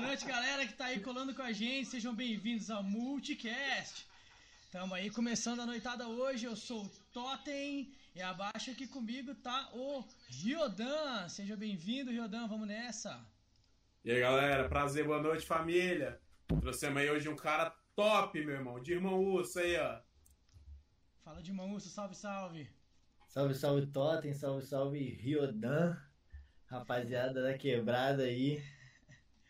noite, galera que tá aí colando com a gente. Sejam bem-vindos ao Multicast. Tamo aí começando a noitada hoje. Eu sou o Totem e abaixo aqui comigo tá o Riodan. Seja bem-vindo, Riodan. Vamos nessa. E aí, galera. Prazer, boa noite, família. Trouxemos aí hoje um cara top, meu irmão. De irmão Urso aí, ó. Fala de irmão Urso, salve, salve. Salve, salve, Totem. Salve, salve, Riodan. Rapaziada da quebrada aí.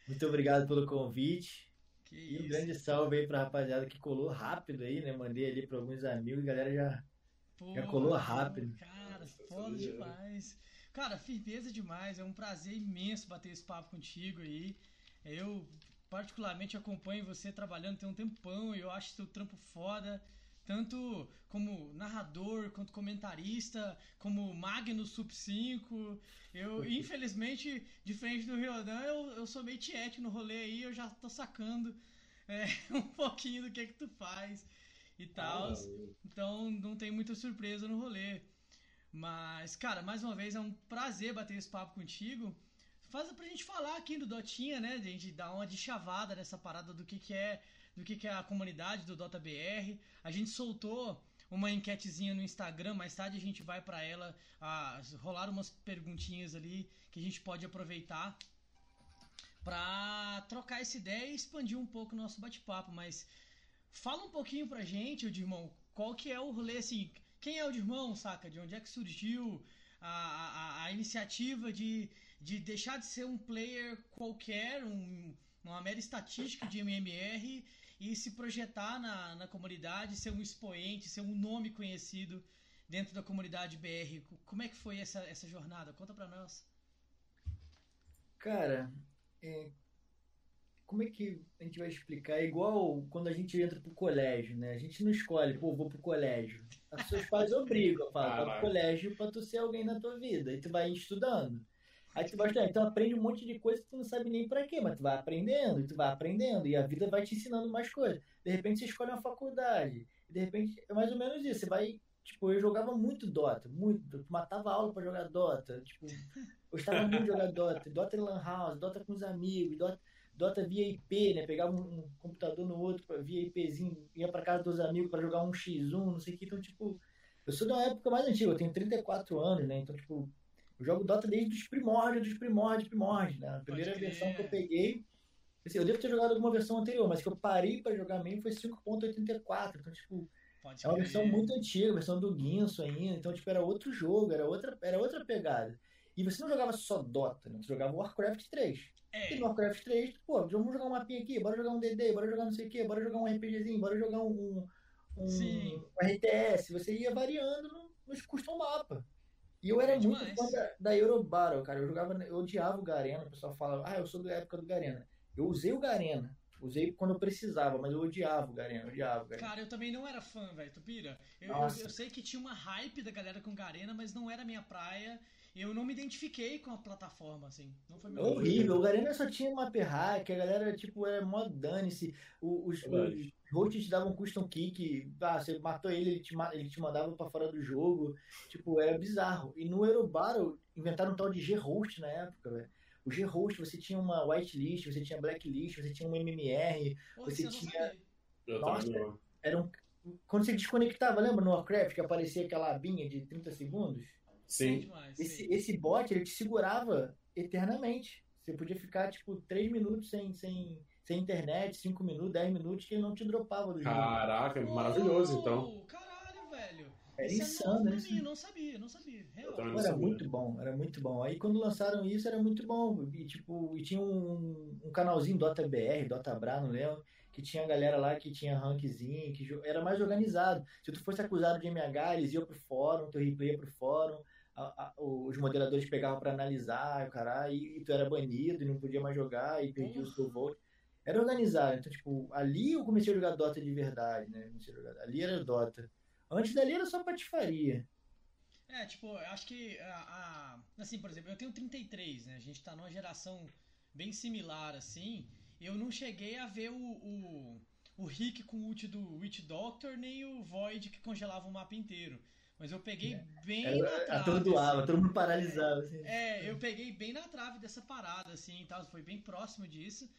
Muito obrigado pelo convite. Que E isso. um grande salve aí pra rapaziada que colou rápido aí, né? Mandei ali pra alguns amigos, a galera já. Pô, Já colou rápido. Cara, foda demais. Cara, firmeza demais. É um prazer imenso bater esse papo contigo aí. Eu, particularmente, acompanho você trabalhando tem um tempão e eu acho seu trampo foda. Tanto como narrador, quanto comentarista, como Magno Sub 5. Eu, infelizmente, diferente do Riodan, eu, eu sou meio tiete no rolê aí, eu já tô sacando é, um pouquinho do que que tu faz e tal. Então não tem muita surpresa no rolê. Mas, cara, mais uma vez é um prazer bater esse papo contigo. Faz pra gente falar aqui do Dotinha, né? A gente dar uma deschavada nessa parada do que, que é do que, que é a comunidade do Dota BR. A gente soltou uma enquetezinha no Instagram, mais tarde a gente vai pra ela ah, rolar umas perguntinhas ali que a gente pode aproveitar pra trocar essa ideia e expandir um pouco o nosso bate-papo, mas Fala um pouquinho pra gente, o Dirmão, qual que é o rolê, assim, quem é o Dirmão, saca? De onde é que surgiu a, a, a iniciativa de, de deixar de ser um player qualquer, um, uma mera estatística de MMR e se projetar na, na comunidade, ser um expoente, ser um nome conhecido dentro da comunidade BR. Como é que foi essa, essa jornada? Conta pra nós. Cara, é, como é que a gente vai explicar? É igual quando a gente entra pro colégio, né? A gente não escolhe, pô, vou pro colégio. Os seus pais obrigam, falam, vai pro colégio pra tu ser alguém na tua vida. Aí tu vai estudando. Aí tu vai. Então aprende um monte de coisa que tu não sabe nem pra quê, mas tu vai aprendendo, tu vai aprendendo, e a vida vai te ensinando mais coisas. De repente você escolhe uma faculdade, de repente é mais ou menos isso. Você vai. Tipo, eu jogava muito Dota, muito. Matava aula pra jogar Dota. Tipo, gostava muito de jogar Dota. Dota em Lan House, Dota com os amigos, Dota. Dota via IP, né? Pegava um, um computador no outro, via IPzinho, ia pra casa dos amigos pra jogar um X1, não sei o que. Então, tipo, eu sou de uma época mais antiga, eu tenho 34 anos, né? Então, tipo, eu jogo Dota desde os primórdios, dos primórdios, primórdios, né? A primeira crer. versão que eu peguei. assim, eu devo ter jogado alguma versão anterior, mas que eu parei pra jogar mesmo foi 5.84. Então, tipo, Pode é uma versão muito antiga, versão do Guinso ainda, então tipo, era outro jogo, era outra, era outra pegada. E você não jogava só Dota, né? Você jogava Warcraft 3. É, E no Warcraft 3, pô, vamos jogar um mapinha aqui, bora jogar um DD, bora jogar não sei o quê, bora jogar um RPGzinho, bora jogar um, um, um RTS. Você ia variando no, nos custom mapa. E eu era É muito fã da, da Eurobattle, cara. Eu jogava, eu odiava o Garena, o pessoal fala, ah, eu sou da época do Garena. Eu usei o Garena. Usei quando eu precisava, mas eu odiava o Garena, odiava o Garena. Cara, eu também não era fã, velho, tu pira? Eu, eu, eu sei que tinha uma hype da galera com Garena, mas não era minha praia. Eu não me identifiquei com a plataforma, assim. Não foi É meu horrível, o Garena só tinha uma hack, a galera, tipo, era mó dane-se. Os, Verdade. os hosts te davam custom kick, ah, você matou ele, ele te, ele te mandava pra fora do jogo. Tipo, era bizarro. E no Eurobattle, inventaram um tal de G-Host na época, velho. O G-Host, você tinha uma whitelist, você tinha blacklist, você tinha um MMR. Porra, você tinha- Nossa. Era um... Quando você desconectava, lembra no Warcraft que aparecia aquela abinha de 30 segundos? Sim. demais. Esse, sim. esse bot, ele te segurava eternamente. Você podia ficar, tipo, 3 minutos sem, sem, sem internet, 5 minutos, 10 minutos, que ele não te dropava do jogo. Caraca, maravilhoso, então. Oh, Caralho, velho. Era Isso insano, é novo pra né? não sabia, não sabia. Real. Também Pô, era sabia. muito bom, era muito bom. Aí quando lançaram isso, era muito bom. E, tipo, e tinha um, um canalzinho Dota BR, Dota Bra, não lembro, que tinha a galera lá que tinha rankzinho, que era mais organizado. Se tu fosse acusado de MH, eles iam pro fórum, teu replay ia pro fórum, a- a- os moderadores pegavam pra analisar, o caralho, e, e tu era banido e não podia mais jogar e perdia o seu voto. Era organizado. Então, tipo, ali eu comecei a jogar Dota de verdade, né? Comecei a jogar- Ali era Dota. Antes dali era só patifaria. É, tipo, eu acho que a, a- Assim, por exemplo, eu tenho 33, né? A gente tá numa geração bem similar, assim. Eu não cheguei a ver o, o, o Rick com o ult do Witch Doctor, nem o Void que congelava o mapa inteiro. Mas eu peguei bem na Era, trave. atordoava, assim. todo mundo paralisava. Assim. É, eu peguei bem na trave dessa parada, assim, e tal, foi bem próximo disso.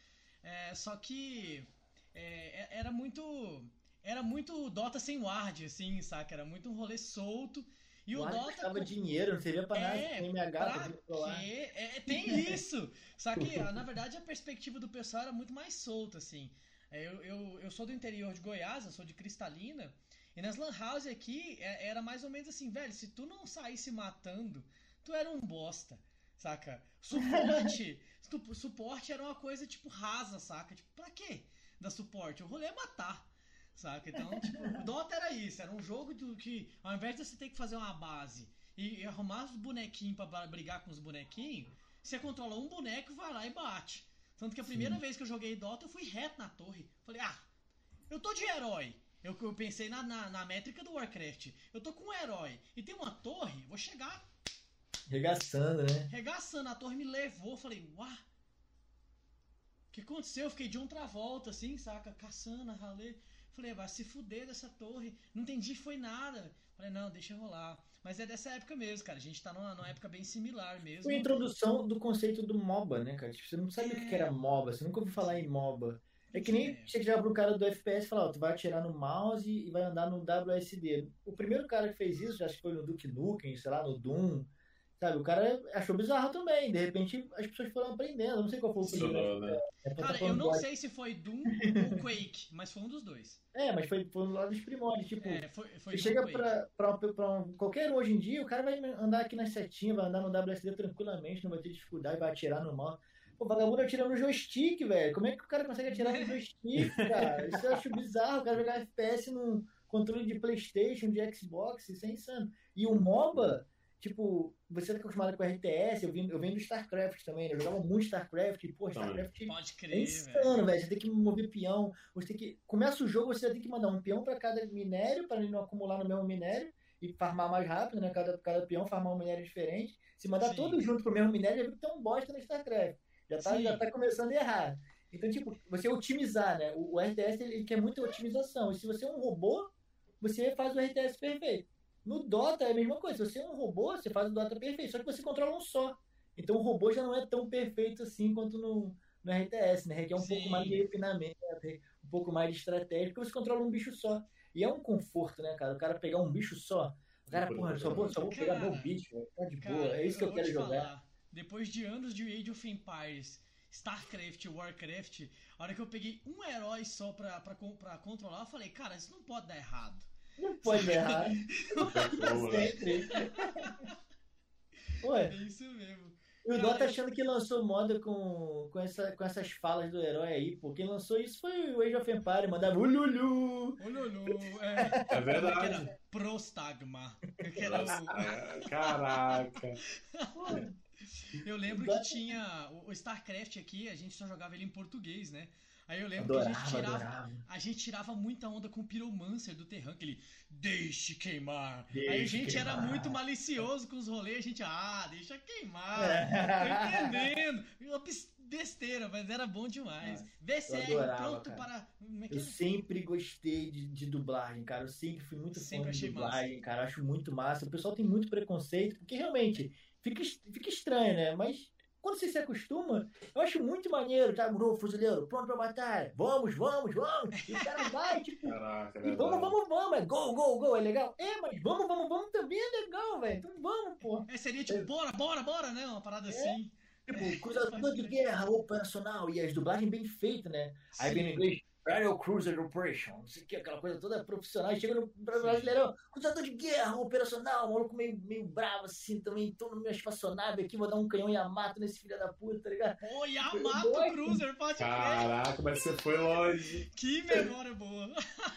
É, só que é, é, era muito. Era muito Dota sem ward, assim, saca? Era muito um rolê solto. E o, o Dota. custava dinheiro, não servia pra nada. É, Tem MH pra quê? É, tem isso! Só que, na verdade, a perspectiva do pessoal era muito mais solta, assim. É, Eu, eu, eu sou do interior de Goiás, eu sou de Cristalina. E nas Lan House aqui é- era mais ou menos assim, velho, se tu não saísse matando, tu era um bosta, saca? Suporte, suporte era uma coisa tipo rasa, saca? Tipo, pra quê? Da suporte? O rolê é matar. Saca? Então, tipo, o Dota era isso, era um jogo do que, ao invés de você ter que fazer uma base e, e arrumar os bonequinhos pra brigar com os bonequinhos, você controla um boneco, vai lá e bate. Tanto que a primeira vez que eu joguei Dota, eu fui reto na torre. Falei, ah, eu tô de herói. Eu, eu pensei na, na, na métrica do Warcraft. Eu tô com um herói e tem uma torre, vou chegar Regaçando, né? regaçando. A torre me levou. Falei, uá. O que aconteceu? Eu fiquei de outra volta, assim, saca? Caçando, ralê. Falei, vai se fuder dessa torre. Não entendi, foi nada. Falei, não, deixa rolar. Mas é dessa época mesmo, cara. A gente tá numa, numa época bem similar mesmo. Foi a introdução do conceito do MOBA, né, cara? Tipo, você não sabe o que que era MOBA, você nunca ouviu falar em MOBA. É que nem É. você chegar pro cara do FPS e falar, ó, tu vai atirar no mouse e vai andar no WSD. O primeiro cara que fez isso, acho que foi no Duke Nukem, sei lá, no Doom, sabe? O cara achou bizarro também. De repente, as pessoas foram aprendendo. Eu não sei qual foi o primeiro. Funcionou, né? É, tá Cara, eu falando não sei se foi Doom ou Quake, mas foi um dos dois. É, mas foi, foi lá dos primórdios. Tipo, É, foi, foi Você chega Quake. pra, pra, pra um- qualquer um hoje em dia, o cara vai andar aqui nas setinhas, vai andar no WSD tranquilamente, não vai ter dificuldade, vai atirar no mouse. Pô, vagabundo atira no joystick, velho. Como é que o cara consegue atirar no joystick, cara? Isso eu acho bizarro. O cara jogar FPS num controle de Playstation, de Xbox, isso é insano. E o MOBA, tipo, você tá acostumado com RTS, eu venho, eu venho do StarCraft também, né? Eu jogava muito StarCraft, e, pô. StarCraft Pode é crer, velho. insano, velho. Você tem que mover peão. Você tem que. Começa o jogo, você tem que mandar um peão pra cada minério, pra ele não acumular no mesmo minério e farmar mais rápido, né? Cada, cada peão farmar um minério diferente. Se mandar Sim. todos junto pro mesmo minério, já viu que tem um bosta no StarCraft. Já tá, Sim. já tá começando a errar. Então, tipo, você otimizar, né? O, o RTS ele quer muita otimização. E se você é um robô, você faz o RTS perfeito. No Dota é a mesma coisa. Se você é um robô, você faz o Dota perfeito. Só que você controla um só. Então o robô já não é tão perfeito assim quanto no, no RTS, né? Requer um Sim. pouco mais de refinamento, um pouco mais de estratégia, porque você controla um bicho só. E é um conforto, né, cara? O cara pegar um bicho só. O cara, porra, só vou, só vou pegar Cara, meu bicho, tá de Cara, boa. É isso que eu vou quero jogar. falar, depois de anos de Age of Empires, StarCraft, Warcraft, a hora que eu peguei um herói só pra, pra, pra controlar, eu falei, cara, isso não pode dar errado. Não pode errar. Boa. Sempre. Ué, É isso mesmo. e o Cara, Dota eu- achando que lançou moda com, com, essa, com essas falas do herói aí, pô. Quem lançou isso foi o Age of Empires, mandava ululu. Ololô, é, É que verdade. era Prostagma. que era o- É, Caraca. Eu lembro que tinha o, StarCraft aqui, a gente só jogava ele em português, né? Aí eu lembro que a gente Adorava, tirava, adorava. a gente tirava muita onda com o Pyromancer do Terran, aquele deixe queimar. Aí a Deixe gente era queimar. muito malicioso com os rolês, a gente, ah, deixa queimar. É. Tô entendendo. Uma besteira, mas era bom demais. VCR adorava, pronto cara. para. É que Eu é? sempre gostei de, de dublagem, cara. Eu sempre fui muito Sempre fã de dublagem, cara. Eu acho muito massa. O pessoal tem muito preconceito, porque realmente fica, fica estranho, né? Mas quando você se acostuma, eu acho muito maneiro, tá? Murou, fuzileiro, pronto pra batalha. Vamos, vamos, vamos. E o cara vai, tipo, Caraca, é e vamos, verdade. vamos, vamos. É gol, gol, gol. É legal? É, mas vamos, vamos, vamos também é legal, velho. Então vamos, pô. É, seria tipo, bora, bora, bora, né? Uma parada É. assim. Tipo, cruzador de guerra operacional. E as dublagens bem feitas, né? Aí vem no Sim. inglês, Aerial Cruiser Operation, não sei o que, aquela coisa toda profissional. E chega no brasileirão, cruzador de guerra operacional, maluco meio, meio bravo assim também, todo meio espaçonado aqui, vou dar um canhão e mato nesse filho da puta, tá ligado? Pô, Yamato. Cruiser, pode crer. Caraca, mas você foi longe. Que memória boa.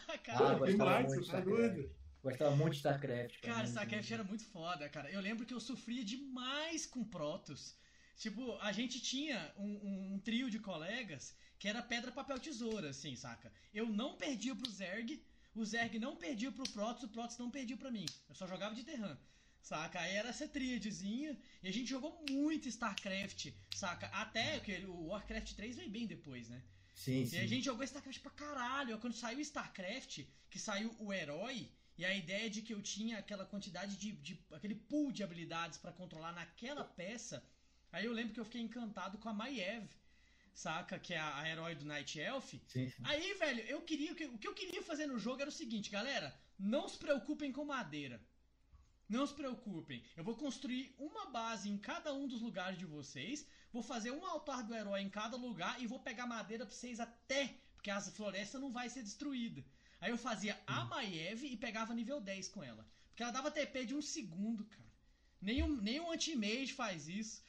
Ah, cara, gostava demais, muito de você tá StarCraft. doido. Gostava muito de StarCraft. cara, muito, StarCraft era muito foda, cara. Eu lembro que eu sofria demais com Protoss. Tipo, a gente tinha um, um- um trio de colegas que era pedra, papel, tesoura, assim, saca? Eu não perdia pro Zerg, o Zerg não perdia pro Protoss, o Protoss não perdia pra mim. Eu só jogava de Terran. Saca? Aí era essa tríadezinha. E a gente jogou muito StarCraft, saca? Até que o Warcraft 3 veio bem depois, né? Sim, E sim. a gente jogou StarCraft pra caralho. Quando saiu StarCraft, que saiu o herói, e a ideia de que eu tinha aquela quantidade de. de- aquele pool de habilidades pra controlar naquela peça. Aí eu lembro que eu fiquei encantado com a Maiev. Saca? Que é a, a herói do Night Elf. Sim, sim. Aí, velho, eu queria. o que- O que eu queria fazer no jogo era o seguinte, galera. Não se preocupem com madeira. Não se preocupem. Eu vou construir uma base em cada um dos lugares de vocês. Vou fazer um altar do herói em cada lugar e vou pegar madeira pra vocês até. Porque a floresta não vai ser destruída. Aí eu fazia a Maiev e pegava nível 10 com ela. Porque ela dava TP de um segundo, cara. Nem um, nem um anti-mage faz isso.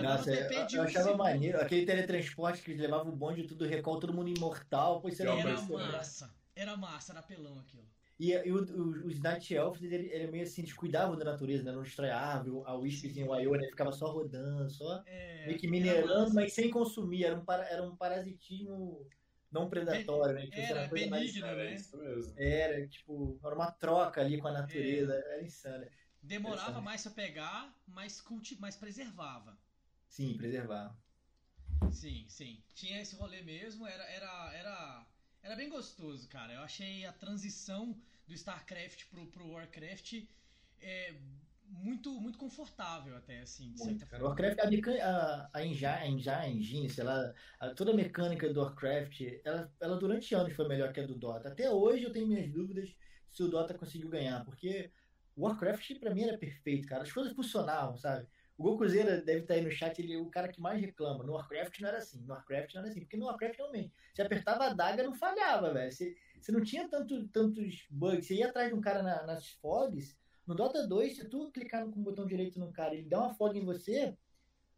Nossa, eu, eu um achava segundo. maneiro. Aquele teletransporte que levava o bonde tudo recall, todo mundo imortal. Pois Era lembra? massa. Era massa, era apelão aquilo. E, e o- o- os Night Elves, ele, ele meio assim, eles cuidavam da natureza, né? Não destrói a Wispzinha, o Ionia, ficava só rodando, só É, meio que era minerando, mas sem consumir. Era um, para- era um parasitismo não predatório, né? Tipo, Era uma coisa mais- benigno, Era né? isso mesmo. Era, tipo, era uma troca ali com a natureza, era insano. Demorava mais pra pegar, mas, culti... mas preservava. Sim, preservar. Sim, sim. Tinha esse rolê mesmo, era, era, era, era bem gostoso, cara. Eu achei a transição do StarCraft pro, pro Warcraft é, muito, muito confortável até, assim, de Muito, certa. Warcraft, a, mecan- a, a engine, a engine, sei lá, a- toda a mecânica do Warcraft, ela, ela durante anos foi melhor que a do Dota. Até hoje eu tenho minhas dúvidas se o Dota conseguiu ganhar, porque o Warcraft pra mim era perfeito, cara. As coisas funcionavam, sabe? O Gol Cruzeiro deve estar aí no chat, ele é o cara que mais reclama. No Warcraft não era assim, no Warcraft não era assim, porque no Warcraft realmente, você apertava a daga não falhava, velho. Você, você não tinha tanto, tantos bugs, você ia atrás de um cara na- nas fogs, no Dota 2, se tu clicar com o botão direito no cara e ele dá uma fog em você,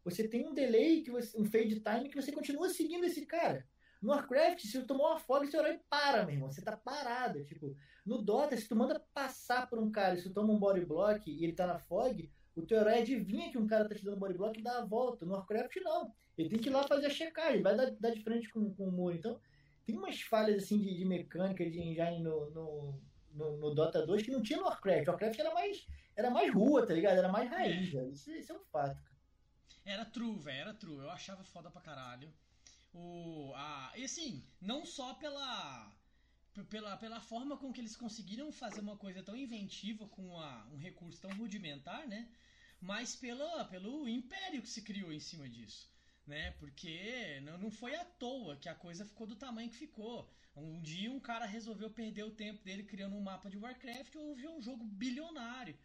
você tem um delay, que você, um fade time que você continua seguindo esse cara. No Warcraft, se tu tomou uma fog, seu herói para, meu irmão. Você tá parado. Tipo, no Dota, se tu manda passar por um cara se tu toma um body block e ele tá na fog, o teu herói adivinha que um cara tá te dando body block e dá a volta. No Warcraft, não. Ele tem que ir lá fazer a checagem, vai dar, dar de frente com, com o muro. Então, tem umas falhas assim de, de mecânica, de engine no, no, no, no Dota 2 que não tinha no Warcraft. O Warcraft era mais, era mais rua, tá ligado? Era mais raiz, velho. Isso, isso é um fato, cara. Era true, velho, era true. Eu achava foda pra caralho. O, a, e assim, não só pela, pela, pela forma com que eles conseguiram fazer uma coisa tão inventiva com a- um recurso tão rudimentar, né? Mas pela, pelo império que se criou em cima disso. Né? Porque não, não foi à toa que a coisa ficou do tamanho que ficou. Um dia um cara resolveu perder o tempo dele criando um mapa de Warcraft e houve um jogo bilionário.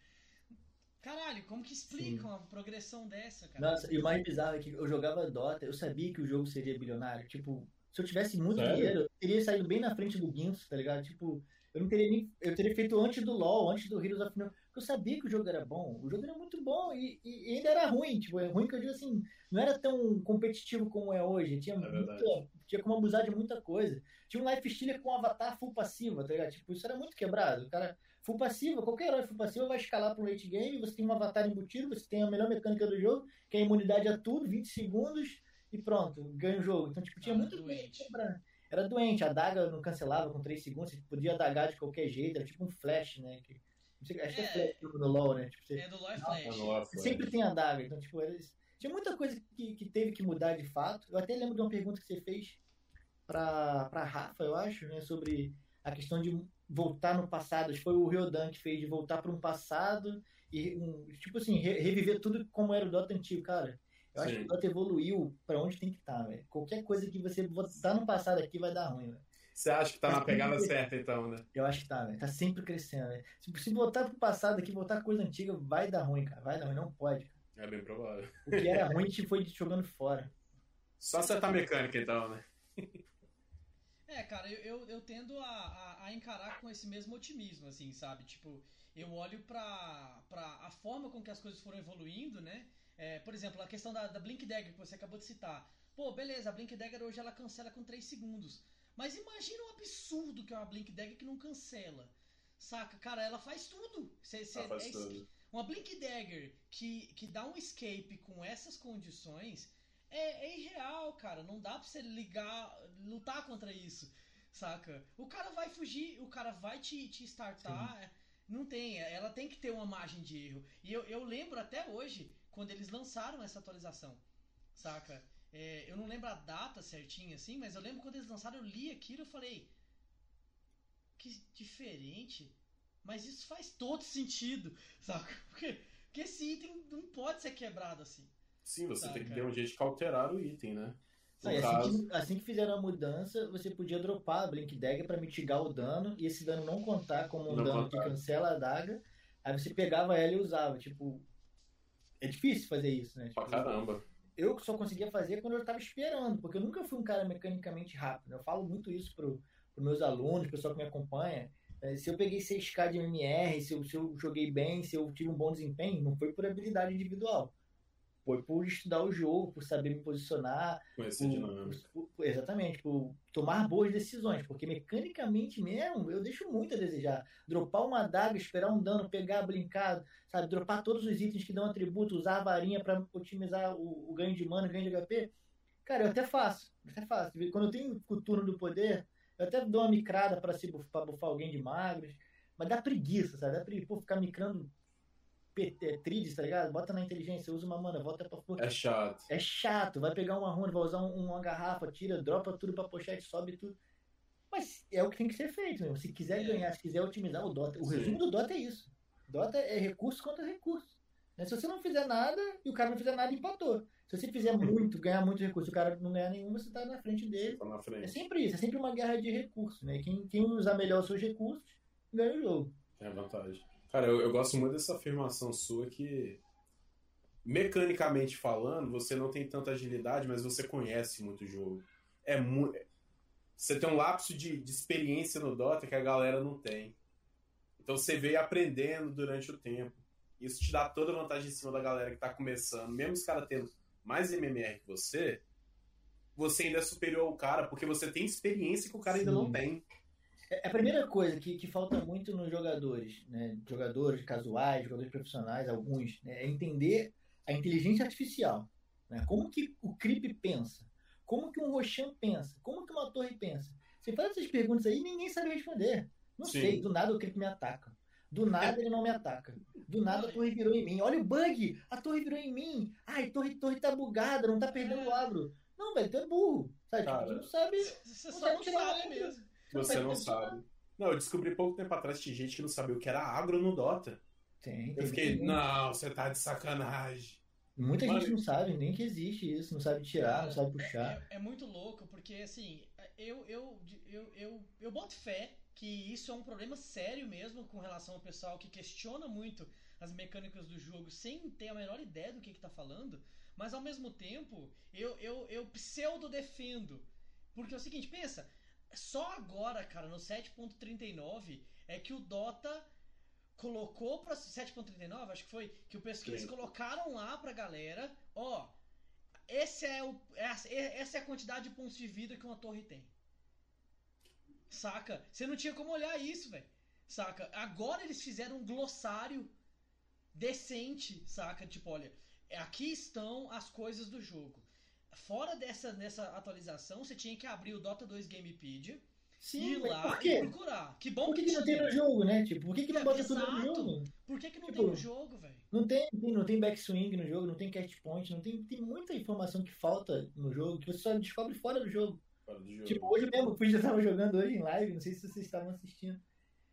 Caralho, como que explica Sim. uma progressão dessa, cara? Nossa, e o mais bizarro é que eu jogava Dota, eu sabia que o jogo seria bilionário. Tipo, se eu tivesse muito Sério? dinheiro, eu teria saído bem na frente do Guinness, tá ligado? Tipo, eu não teria nem. Eu teria feito antes do LoL, antes do Heroes of New. Porque eu sabia que o jogo era bom. O jogo era muito bom e, e ainda era ruim. Tipo, é ruim que eu digo assim, não era tão competitivo como é hoje. Tinha, muita, tinha como abusar de muita coisa. Tinha um life stealer com um avatar full passiva, tá ligado? Tipo, isso era muito quebrado. O cara. Full passiva, qualquer herói full passiva vai escalar para um late game, você tem um avatar embutido, você tem a melhor mecânica do jogo, que é a imunidade a tudo, 20 segundos e pronto, ganha o jogo. Então, tipo, tinha Ah, muita coisa doente. pra. Era doente, a daga não cancelava com 3 segundos, você podia adagar de qualquer jeito, era tipo um flash, né? Que, não sei, acho que é É. flash no LoL, né? Tipo, você, É do Lore Ah, Flash. nossa, sempre tem a daga, então, tipo, era tinha muita coisa que, que teve que mudar de fato. Eu até lembro de uma pergunta que você fez pra, pra Rafa, eu acho, né? Sobre a questão de voltar no passado. Acho que foi o Ryodan que fez de voltar para um passado e, um, tipo assim, re- reviver tudo como era o Dota antigo, cara. Eu acho Sim. que o Dota evoluiu pra onde tem que estar, velho. Qualquer coisa que você botar no passado aqui vai dar ruim, velho. Você acha que tá na pegada certa, então, né? Eu acho que tá, velho. Tá sempre crescendo, velho. Se, se botar pro passado aqui, botar coisa antiga, vai dar ruim, cara. Vai dar ruim, não pode. Cara. É bem provável. O que era ruim, a gente foi jogando fora. Só acertar mecânica, então, né? É, cara, eu, eu, eu tendo a, a, a encarar com esse mesmo otimismo, assim, sabe? Tipo, eu olho pra, pra a forma com que as coisas foram evoluindo, né? É, por exemplo, a questão da, da Blink Dagger que você acabou de citar. Pô, beleza, a Blink Dagger hoje ela cancela com 3 segundos. Mas imagina o absurdo que é uma Blink Dagger que não cancela. Saca? Cara, ela faz tudo. Cê, cê- faz é tudo. Uma Blink Dagger que, que dá um escape com essas condições é, é irreal, cara. Não dá pra você ligar, lutar contra isso, saca? O cara vai fugir, o cara vai te, te startar. Não tem, ela tem que ter uma margem de erro. E eu, eu lembro até hoje, quando eles lançaram essa atualização, saca? É, eu não lembro a data certinha assim, mas eu lembro quando eles lançaram, eu li aquilo e falei. Que diferente. Mas isso faz todo sentido, saca? Porque, porque esse item não pode ser quebrado assim. Sim, você Tá, tem que cara. ter um jeito de alterar o item, né? Caso, assim, que, assim que fizeram a mudança, você podia dropar a Blink Dagger pra mitigar o dano e esse dano não contar como um Não dano contar. que cancela a adaga. Aí você pegava ela e usava. Tipo, é difícil fazer isso, né? pra Tipo, caramba. eu só conseguia fazer quando eu tava esperando, porque eu nunca fui um cara mecanicamente rápido. Eu falo muito isso pro, pros meus alunos, pro pessoal que me acompanha. É, Se eu peguei 6K de MMR, se eu, se eu joguei bem, se eu tive um bom desempenho, não foi por habilidade individual. Foi por estudar o jogo, por saber me posicionar, Conhecer dinâmica. exatamente, por tomar boas decisões, porque mecanicamente mesmo eu deixo muito a desejar. Dropar uma adaga, esperar um dano, pegar blinkado, sabe? Dropar todos os itens que dão atributo, usar a varinha para otimizar o, o ganho de mana, o ganho de HP. Cara, eu até faço, eu até faço. Quando eu tenho o turno do poder, eu até dou uma micrada para bufar, bufar alguém de magros, mas dá preguiça, sabe? Dá preguiça, pô, ficar micrando PT, tridis, tá ligado? Bota na inteligência, usa uma mana, volta pra força. É chato. É chato, vai pegar uma runa, vai usar um- uma garrafa, tira, dropa tudo pra pochete, sobe tudo. Mas é o que tem que ser feito, meu. Se quiser É. ganhar, se quiser otimizar o Dota. O Sim. resumo do Dota é isso. Dota é recurso contra recurso. Né? Se você não fizer nada e o cara não fizer nada, empatou. Se você fizer muito, ganhar muito recurso e o cara não ganhar nenhum, você tá na frente dele. Tá na É frente. sempre isso, é sempre uma guerra de recursos, né? Quem, quem usar melhor os seus recursos, ganha o jogo. É vantagem. Cara, eu, eu gosto muito dessa afirmação sua que, mecanicamente falando, você não tem tanta agilidade, mas você conhece muito o jogo. É muito. Você tem um lapso de, de experiência no Dota que a galera não tem. Então você veio aprendendo durante o tempo. Isso te dá toda a vantagem em cima da galera que tá começando. Mesmo os caras tendo mais MMR que você, você ainda é superior ao cara, porque você tem experiência que o cara ainda Sim. não tem. É a primeira coisa que, que falta muito nos jogadores, né? Jogadores casuais, jogadores profissionais, alguns, né? é entender a inteligência artificial. Né? Como que o Creep pensa? Como que um Roshan pensa? Como que uma torre pensa? Você faz essas perguntas aí e ninguém sabe responder. Não Sim. sei, do nada o Creep me ataca. Do nada ele não me ataca. Do nada a torre virou em mim. Olha o bug! A torre virou em mim. Ai, torre, torre tá bugada, não tá perdendo o agro. Não, velho, tu é burro. Sabe? Tipo, Cara. tu não sabe. Você Não sabe sabe onda. mesmo. Você Não sabe. Não, eu descobri pouco tempo atrás que tinha gente que não sabia o que era agro no Dota. Tem, Eu tem fiquei, muita gente. não, você tá de sacanagem. Muita Mano, gente não sabe nem que existe isso, não sabe tirar, não sabe puxar. É, é muito louco, porque assim, eu, eu, eu, eu, eu boto fé que isso é um problema sério mesmo com relação ao pessoal que questiona muito as mecânicas do jogo sem ter a menor ideia do que, que tá falando, mas ao mesmo tempo eu, eu, eu pseudo defendo. Porque é o seguinte, pensa, só agora, cara, no 7.39 é que o Dota colocou pra 7.39, acho que foi, que o pessoal eles colocaram lá pra galera, ó, esse é o, essa, essa é a quantidade de pontos de vida que uma torre tem. Saca? Você não tinha como olhar isso, velho. Saca? Agora eles fizeram um glossário decente, saca? Tipo, olha, aqui estão as coisas do jogo. Fora dessa nessa atualização, você tinha que abrir o Dota 2 Gamepedia, Sim, ir lá por e procurar. Que bom Por que, que, que não tem no jogo, né? Tipo, por que, que não É, bota tudo no exato. jogo? Por que, que não Tipo, tem no jogo, velho? Não tem, não tem backswing no jogo, não tem cast point, não tem, tem muita informação que falta no jogo que você só descobre fora do jogo. Fora do jogo. Tipo, hoje mesmo, o Puig já tava jogando hoje em live, não sei se vocês estavam assistindo.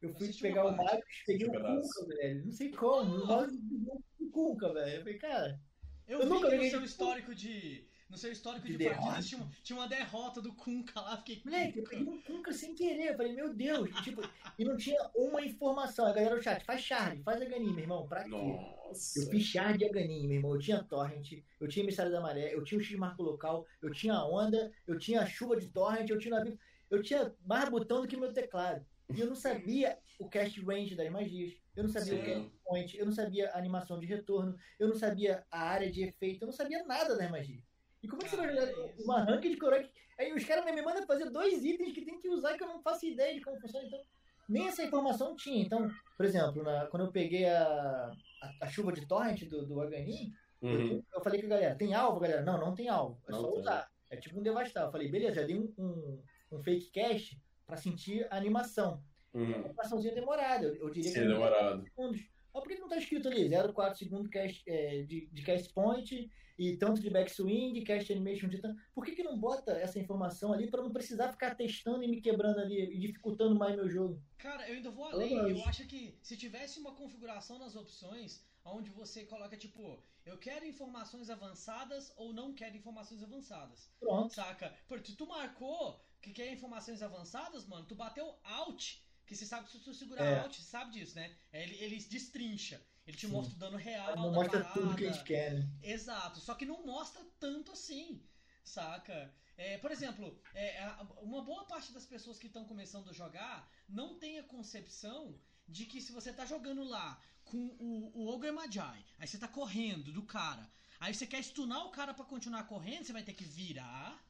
Eu fui Assisti pegar o parte. Magus, peguei o um. Kunka, velho. Não sei como. O Magus pegou o Kunka, velho. Eu falei, cara, Eu, Eu vi nunca que no seu histórico de. No seu histórico de, De partidas tinha, uma- tinha uma derrota do Kunka lá, fiquei. moleque, eu peguei um Kunka sem querer. Eu falei, meu Deus. E, tipo, e não tinha uma informação. A galera no chat, faz shard, faz Aganim, meu irmão. Pra quê? Nossa. Eu fiz shard e Aganim, meu irmão. Eu tinha torrent, eu tinha emissário da maré, eu tinha o X marco local, eu tinha a onda, eu tinha a chuva de torrent, eu tinha o navio. Eu tinha mais botão do que meu teclado. E eu não sabia o cast range das magias. Eu não sabia o Sim. cast point, eu não sabia a animação de retorno, eu não sabia a área de efeito, eu não sabia nada das magias. E como é que você vai jogar é uma rank de Korok? Aí os caras me mandam fazer dois itens que tem que usar que eu não faço ideia de como funciona. Então, nem essa informação tinha. Então, por exemplo, na- quando eu peguei a, a, a chuva de torrent do, do Aganim, Uhum. eu, eu falei com a galera, tem alvo, galera? Não, não tem alvo. É Não só tem. usar. É tipo um devastar. Eu falei, beleza, já dei um, um, um fake cache pra sentir a animação. É uma Uhum. animaçãozinha demorada. Eu, eu diria Sim, que é demorado. segundos. Por que não tá escrito ali? 0,4 segundo cast, é, de, de cast point e tanto de backswing, cast animation de tanto. Por que, que não bota essa informação ali pra não precisar ficar testando e me quebrando ali e dificultando mais meu jogo? Cara, eu ainda vou além. menos. Eu acho que se tivesse uma configuração nas opções onde você coloca tipo, eu quero informações avançadas ou não quero informações avançadas. Pronto. Saca? Porque tu marcou que quer informações avançadas, mano, tu bateu alt, que você sabe que se tu segurar É. alt, você sabe disso, né? Ele, ele destrincha. Ele te Sim. mostra o dano real Não da mostra parada. tudo que a gente quer, né? Exato, só que não mostra tanto assim, saca? É, por exemplo, é, uma boa parte das pessoas que estão começando a jogar não tem a concepção de que se você tá jogando lá com o, o Ogre Magi, aí você tá correndo do cara, aí você quer stunar o cara pra continuar correndo, você vai ter que virar,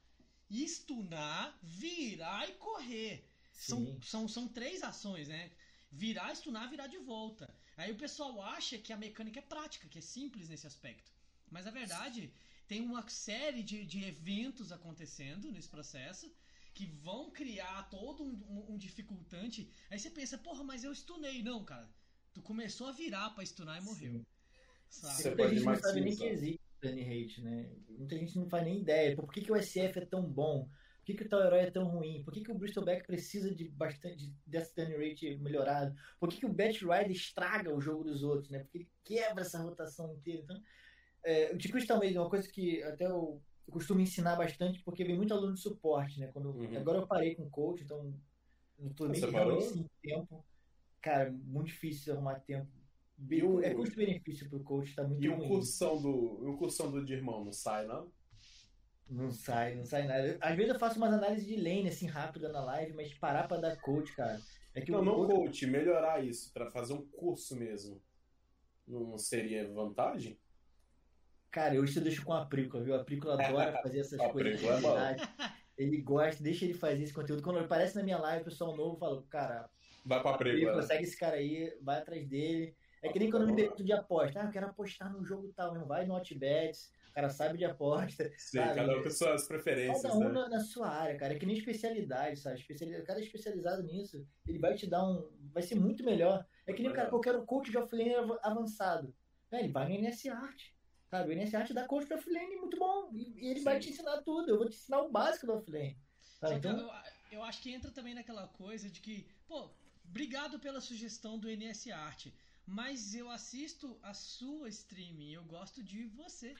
stunar, virar e correr. São, Sim. são, são três ações, né? Virar, stunar, virar de volta. Aí o pessoal acha que a mecânica é prática, que é simples nesse aspecto. Mas a verdade, tem uma série de, de eventos acontecendo nesse processo que vão criar todo um, um- um dificultante. Aí você pensa, porra, mas eu stunei. Não, cara. Tu começou a virar pra stunar e morreu. Sabe? Você pode gente não sabe nem que existe Danny Hate, né? Muita gente não faz nem ideia. Por que, que o SF é tão bom? Por que, que o tal herói é tão ruim? Por que, que o Bristol Beck precisa de bastante de- dessa Danny Rate melhorado? Por que, que o Bat Rider estraga o jogo dos outros, né? Porque ele quebra essa rotação inteira. Então, é, o de Crystal Maze é uma coisa que até eu, eu costumo ensinar bastante, porque vem muito aluno de suporte, né? Quando, Uhum. Agora eu parei com coach, então não tô nem Você realmente tempo. Cara, muito difícil arrumar tempo. E o- É custo-benefício pro coach, tá muito E o ruim. cursão do, e o cursão do de irmão não sai, não? Não sai, não sai nada. Às vezes eu faço umas análises de lane, assim, rápida na live, mas parar pra dar coach, cara. É que Não, não coach, coach, melhorar isso, pra fazer um curso mesmo. Não seria vantagem? cara, eu isso eu deixo com a Prícola, viu? A Prícola adora fazer essas coisas é. Ele gosta, deixa ele fazer esse conteúdo. Quando ele aparece na minha live, o pessoal novo fala, cara, Vai pra Prícola, né? segue esse cara aí, vai atrás dele. É que nem quando eu me pergunto de aposta. Ah, eu quero apostar no jogo tal, não vai no Hotbets, cara sabe de aposta. Sim, sabe? cada um com suas preferências, Cada um né? na, na sua área, cara. É que nem especialidade, sabe? Especialidade, é especializado nisso. Ele vai te dar um. Vai ser muito melhor. É que nem o cara, eu quero coach de offlane av- avançado. É, ele vai no NS Art. Sabe? O NS Art dá coach de offlane muito bom. E, e ele Sim. vai te ensinar tudo. Eu vou te ensinar o básico do offlane. Sabe? Então, eu, eu acho que entra também naquela coisa de que, pô, obrigado pela sugestão do NS Art, mas eu assisto a sua stream e eu gosto de você,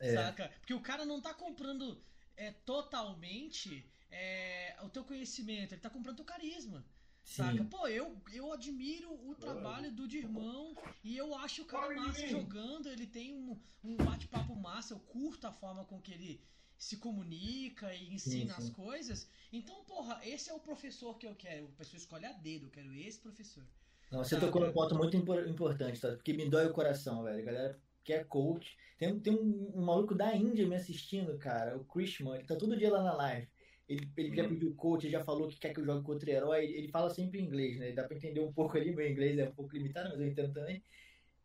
É. saca? Porque o cara não tá comprando é, totalmente é, o teu conhecimento, ele tá comprando teu carisma. Saca? sim. Pô, eu, eu admiro o trabalho do Dirmão e eu acho o cara massa jogando, ele tem um, um bate-papo massa, eu curto a forma com que ele se comunica e ensina Sim, as sim. coisas. Então, porra, esse é o professor que eu quero. A pessoa escolhe a dedo, eu quero esse professor. Não, você Saca? tocou num ponto muito impor- importante, tá? Porque me dói o coração, velho. A galera quer coach. Tem, tem um, um maluco da Índia me assistindo, cara, o Krishman, ele tá todo dia lá na live. Ele, ele já Uhum. pediu coach, ele já falou que quer que eu jogue contra herói. Ele fala sempre em inglês, né? Dá pra entender um pouco ali, meu inglês é um pouco limitado, mas eu entendo também.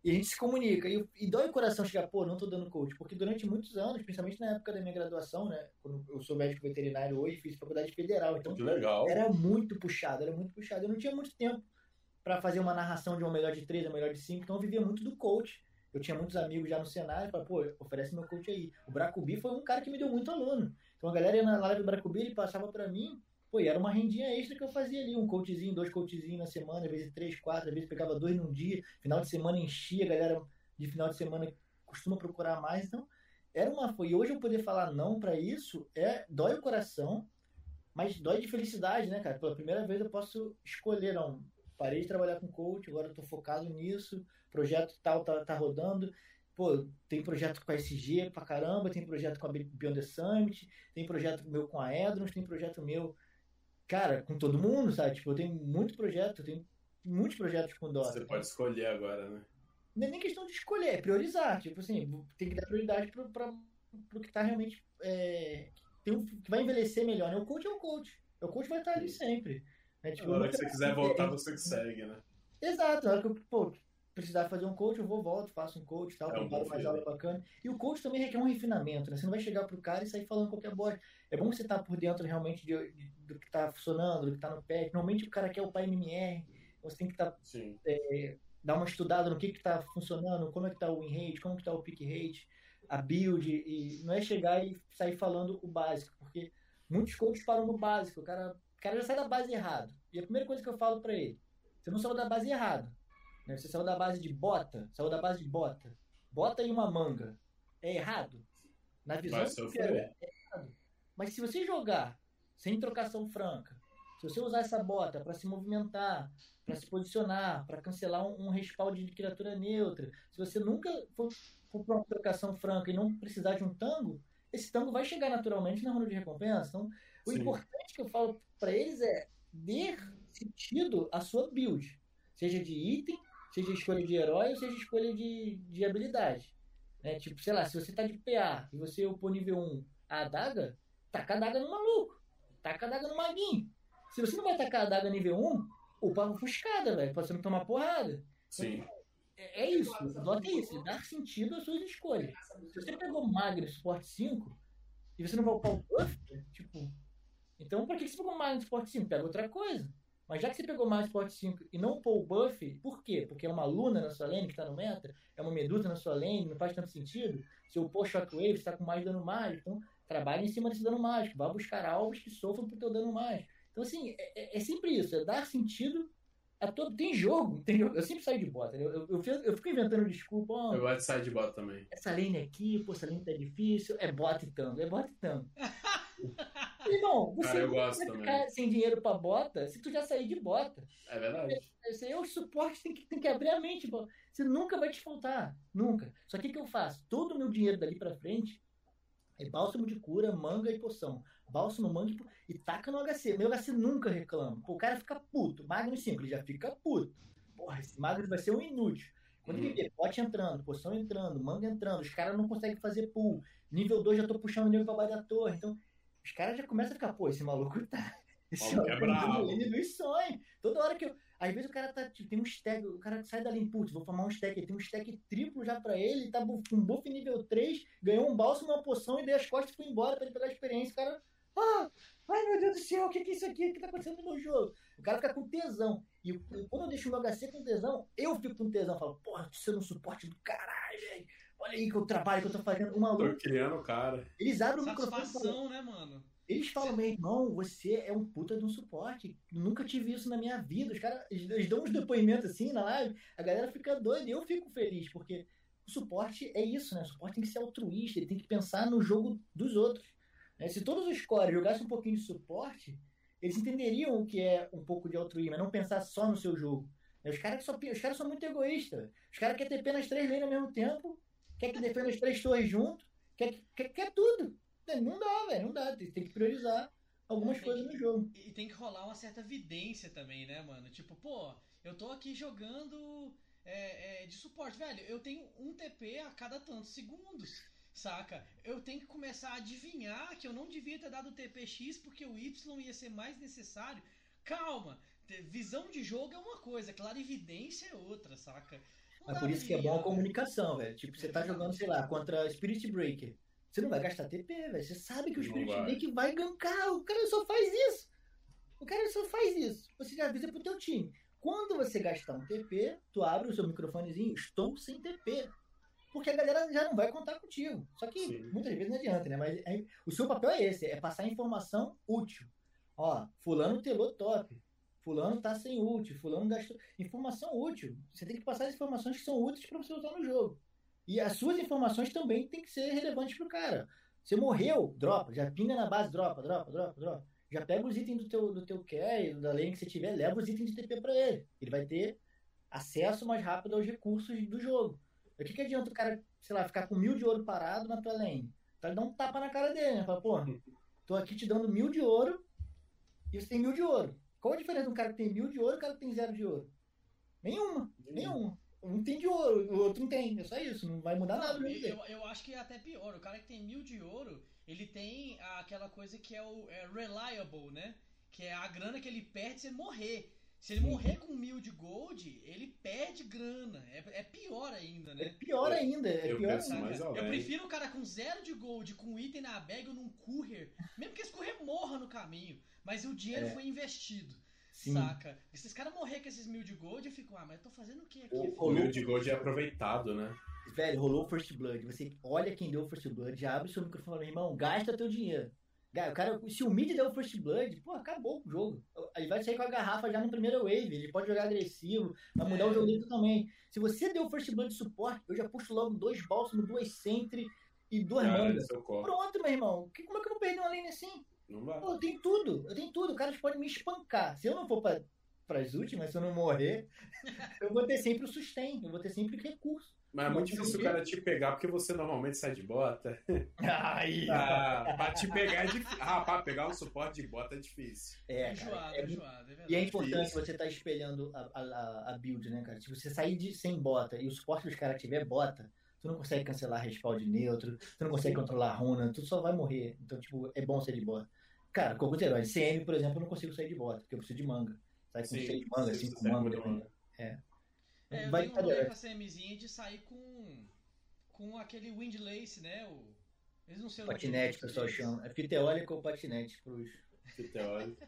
E a gente se comunica. E, e dói o coração chegar, pô, não tô dando coach. Porque durante muitos anos, principalmente na época da minha graduação, né? Quando eu sou médico veterinário hoje, fiz faculdade federal. Então, Que legal. era muito puxado, era muito puxado. Eu não tinha muito tempo pra fazer uma narração de uma melhor de três, uma melhor de cinco, então eu vivia muito do coach. Eu tinha muitos amigos já no cenário, falava, pô, oferece meu coach aí. O Bracubi foi um cara que me deu muito aluno. Então a galera ia na live do Bracubi, ele passava pra mim, pô, e era uma rendinha extra que eu fazia ali, um coachzinho, dois coachzinhos na semana, às vezes três, quatro, às vezes pegava dois num dia, final de semana enchia, a galera de final de semana costuma procurar mais, então era uma foi. E hoje eu poder falar não pra isso é dói o coração, mas dói de felicidade, né, cara? Pela primeira vez eu posso escolher, não. Parei de trabalhar com coach, agora eu tô focado nisso, projeto tal tá, tá rodando. Pô, tem projeto com a SG pra caramba, tem projeto com a Beyond the Summit, tem projeto meu com a Edrons, tem projeto meu, cara, com todo mundo, sabe? Tipo, eu tenho muito projeto, eu tenho muitos projetos com Dota. Você pode escolher agora, né? Não é nem questão de escolher, é priorizar. Tipo assim, tem que dar prioridade pro, pra, pro que tá realmente. É, tem um, que vai envelhecer melhor, né? O coach é o coach. O coach vai estar ali sempre. Né? Tipo, Na hora que você quiser voltar, você que segue, né? Exato, na hora que eu pô, precisar fazer um coach, eu vou, volto, faço um coach tal, É um preparo mais aula bacana. E o coach também requer um refinamento, né? Você não vai chegar pro cara e sair falando qualquer bosta. É bom você estar por dentro realmente de, de- do que tá funcionando, do que tá no pé. Normalmente o cara quer o pai MMR, você tem que estar Sim. dar uma estudada no que que tá funcionando, como é que tá o win rate, como que tá o pick rate, a build, e não é chegar e sair falando o básico, porque muitos coaches param no básico, o cara, o cara já sai da base errado. E a primeira coisa que eu falo pra ele, você não saiu da base errado, né? Você saiu da base de bota, saiu da base de bota. Bota e uma manga. É errado? Na visão do. Figueiredo, é errado. Mas se você jogar sem trocação franca, se você usar essa bota para se movimentar, para se posicionar, para cancelar um, um respawn de criatura neutra, se você nunca for, for para uma trocação franca e não precisar de um tango, esse tango vai chegar naturalmente na ronda de recompensa. Então, o Sim. importante que eu falo para eles é dar sentido à sua build, seja de item, seja escolha de herói ou seja escolha de, de habilidade. Né? Tipo, sei lá, se você tá de PA e você upou nível 1 a adaga, taca a adaga no maluco, taca a adaga no maguinho. Se você não vai tacar a adaga nível 1, upa ofuscada, velho, pra você não tomar porrada. Sim. É, é isso, o Dota é isso, dar sentido às suas escolhas. Se você pegou Magre Sport 5 e você não vai upar o buff, tipo. Então pra que você pegou Magre Sport 5? Pega outra coisa. Mas já que você pegou Magre Sport 5 e não upou o buff, por quê? Porque é uma Luna na sua lane que tá no meta, é uma Medusa na sua lane, não faz tanto sentido. Se upou Shockwave, você tá com mais dano mágico. Então trabalha em cima desse dano mágico. Vá buscar alvos que sofram pro teu dano mágico. Então assim, é, é- é sempre isso, é dar sentido a todo. Tem jogo, tem jogo. Eu sempre saio de bota. Eu, eu, eu, fico- eu fico inventando desculpa, ó, Eu gosto de sair de bota também. essa lane aqui, pô, essa lane tá difícil, é bota e tango, é bota e tango. Irmão, você Cara, eu gosto vai também. ficar sem dinheiro pra bota se tu já sair de bota. É verdade. Esse aí é o suporte, tem que, tem que abrir a mente, pô. Você nunca vai te faltar, nunca. Só que o que eu faço? Todo o meu dinheiro dali pra frente é bálsamo de cura, manga e poção. Bálsamo, manga e, po- e taca no HC. Meu HC nunca reclama. Pô, o cara fica puto. Magnus 5, ele já fica puto. Porra, esse Magnus vai ser um inútil. Quando Uhum. ele vê pote entrando, poção entrando, manga entrando, os caras não conseguem fazer pull. Nível 2 já tô puxando o nível pra baixo da torre. Então, os caras já começam a ficar, pô, esse maluco tá. Esse Maluco é tá brabo. ele dos sonhos. Toda hora que eu. Às vezes o cara tá, tipo, tem um stack, o cara sai dali, putz, vou formar um stack, tem um stack triplo já pra ele, tá com um buff nível 3, ganhou um bálsamo, uma poção e dei as costas e foi embora pra ele pegar a experiência. O cara, ah, ai meu Deus do céu, o que que é isso aqui? O que tá acontecendo no meu jogo? O cara fica com tesão. E quando eu deixo o meu HC com tesão, eu fico com tesão. Eu falo, porra, tô sendo um suporte do caralho, velho. Olha aí que eu trabalho, que eu tô fazendo. O Tô maluco, criando o cara. eles abrem o microfone falam, Satisfação, né, mano? eles falam, meu irmão, você é um puta de um suporte. Nunca tive isso na minha vida. Os caras eles, dão uns depoimentos assim na live, a galera fica doida e eu fico feliz, porque o suporte é isso, né? O suporte tem que ser altruísta, ele tem que pensar no jogo dos outros. né? Se todos os core jogassem um pouquinho de suporte, eles entenderiam o que é um pouco de altruísmo, não pensar só no seu jogo. Os caras só, os caras são muito egoístas. Os caras querem TP nas três lanes ao mesmo tempo, quer que defenda as três torres junto, quer, quer, quer tudo. Não dá, velho, não dá. Tem que priorizar algumas Tem coisas que- no jogo. E tem que rolar uma certa evidência também, né, mano? Tipo, pô, eu tô aqui jogando é, é, de suporte, velho. Eu tenho um TP a cada tantos segundos, saca? Eu tenho que começar a adivinhar que eu não devia ter dado TPX porque o Y ia ser mais necessário. Calma, visão de jogo é uma coisa, clarividência é outra, saca? Mas dá por isso que é bom a comunicação, velho. Tipo, você tá jogando, sei lá, contra Spirit Breaker. Você não vai gastar TP, velho. Você sabe que o Spirit. Breaker vai gankar. O cara só faz isso. O cara só faz isso. Você já avisa pro teu time. Quando você gastar um TP, tu abre o seu microfonezinho, estou sem TP. Porque a galera já não vai contar contigo. Só que Sim. muitas vezes não adianta, né? Mas é- o seu papel é esse, é passar informação útil. Ó, fulano telou top. Fulano tá sem ult, fulano gastou. Informação útil. Você tem que passar as informações que são úteis para você usar no jogo. E as suas informações também tem que ser relevantes pro cara. Você morreu, dropa. Já pinga na base, dropa, dropa, dropa, dropa. Já pega os itens do teu, do teu carry, da lane que você tiver, leva os itens de TP pra ele. Ele vai ter acesso mais rápido aos recursos do jogo. O que, que adianta o cara, sei lá, ficar com mil de ouro parado na tua lane? Tá dando um tapa na cara dele, né? Fala, pô, tô aqui te dando mil de ouro e você tem mil de ouro. Qual a diferença de um cara que tem mil de ouro e um cara que tem zero de ouro? Nenhuma, nenhuma. Um tem de ouro, o outro não tem. É só isso, não vai mudar nada. Não, no eu, eu- eu acho que é até pior. O cara que tem mil de ouro, ele tem aquela coisa que é o é reliable, né? Que é a grana que ele perde se ele morrer. Se ele Sim. morrer com mil de gold, ele perde grana. É, é pior ainda, É né? pior ainda, é Eu pior ainda. mais Eu além. prefiro o cara com zero de gold, com item na bag ou num courier, mesmo que esse courier morra no caminho, mas o dinheiro É. foi investido, Sim. saca? E se esse cara morrer com esses mil de gold, eu fico, ah, mas eu tô fazendo o que aqui? O-? O mil de gold é aproveitado, né? Velho, rolou o First Blood. Você olha quem deu o First Blood, já abre o seu microfone e fala, meu irmão, gasta teu dinheiro. Ga- O cara, se o mid der o First Blood, pô, acabou o jogo. Ele vai sair com a garrafa já no primeiro wave. Ele pode jogar agressivo, vai mudar o jogo dele também. Se você deu First Blood de suporte, eu já puxo logo dois bálsamos, duas Sentry e duas Cara, mangas. é o. Pronto, meu irmão. Que- Como é que eu vou perder uma lane assim? Não vai. Pô, eu tenho tudo. Eu tenho tudo. O cara pode me espancar. Se eu não for pra, pras últimas, se eu não morrer, eu vou ter sempre o sustain. Eu vou ter sempre recurso. Mas é muito difícil o cara te pegar, porque você normalmente sai de bota. Aí. Ah, pra te pegar é difícil. Ah, pra pegar um suporte de bota é difícil. É, É cara. enjoado, é é enjoado, é verdade. E é importante você estar espelhando a, a, a build, né, cara? Se você sair de, sem bota e o suporte dos caras tiver bota, tu não consegue cancelar respawn de neutro, tu não consegue controlar a runa, tu só vai morrer. Então, tipo, é bom sair de bota. Cara, heróis. CM, por exemplo, eu não consigo sair de bota, porque eu preciso de manga. Sai com Sim, 6 mangas, sim, 5 você mangas, dependendo. É. É, eu vai tenho um rolê com a CMzinha de sair com, com aquele Windlace, né? O, eles não sei Patinete, o pessoal chama. É fita eólica ou patinete pros. Que teórico.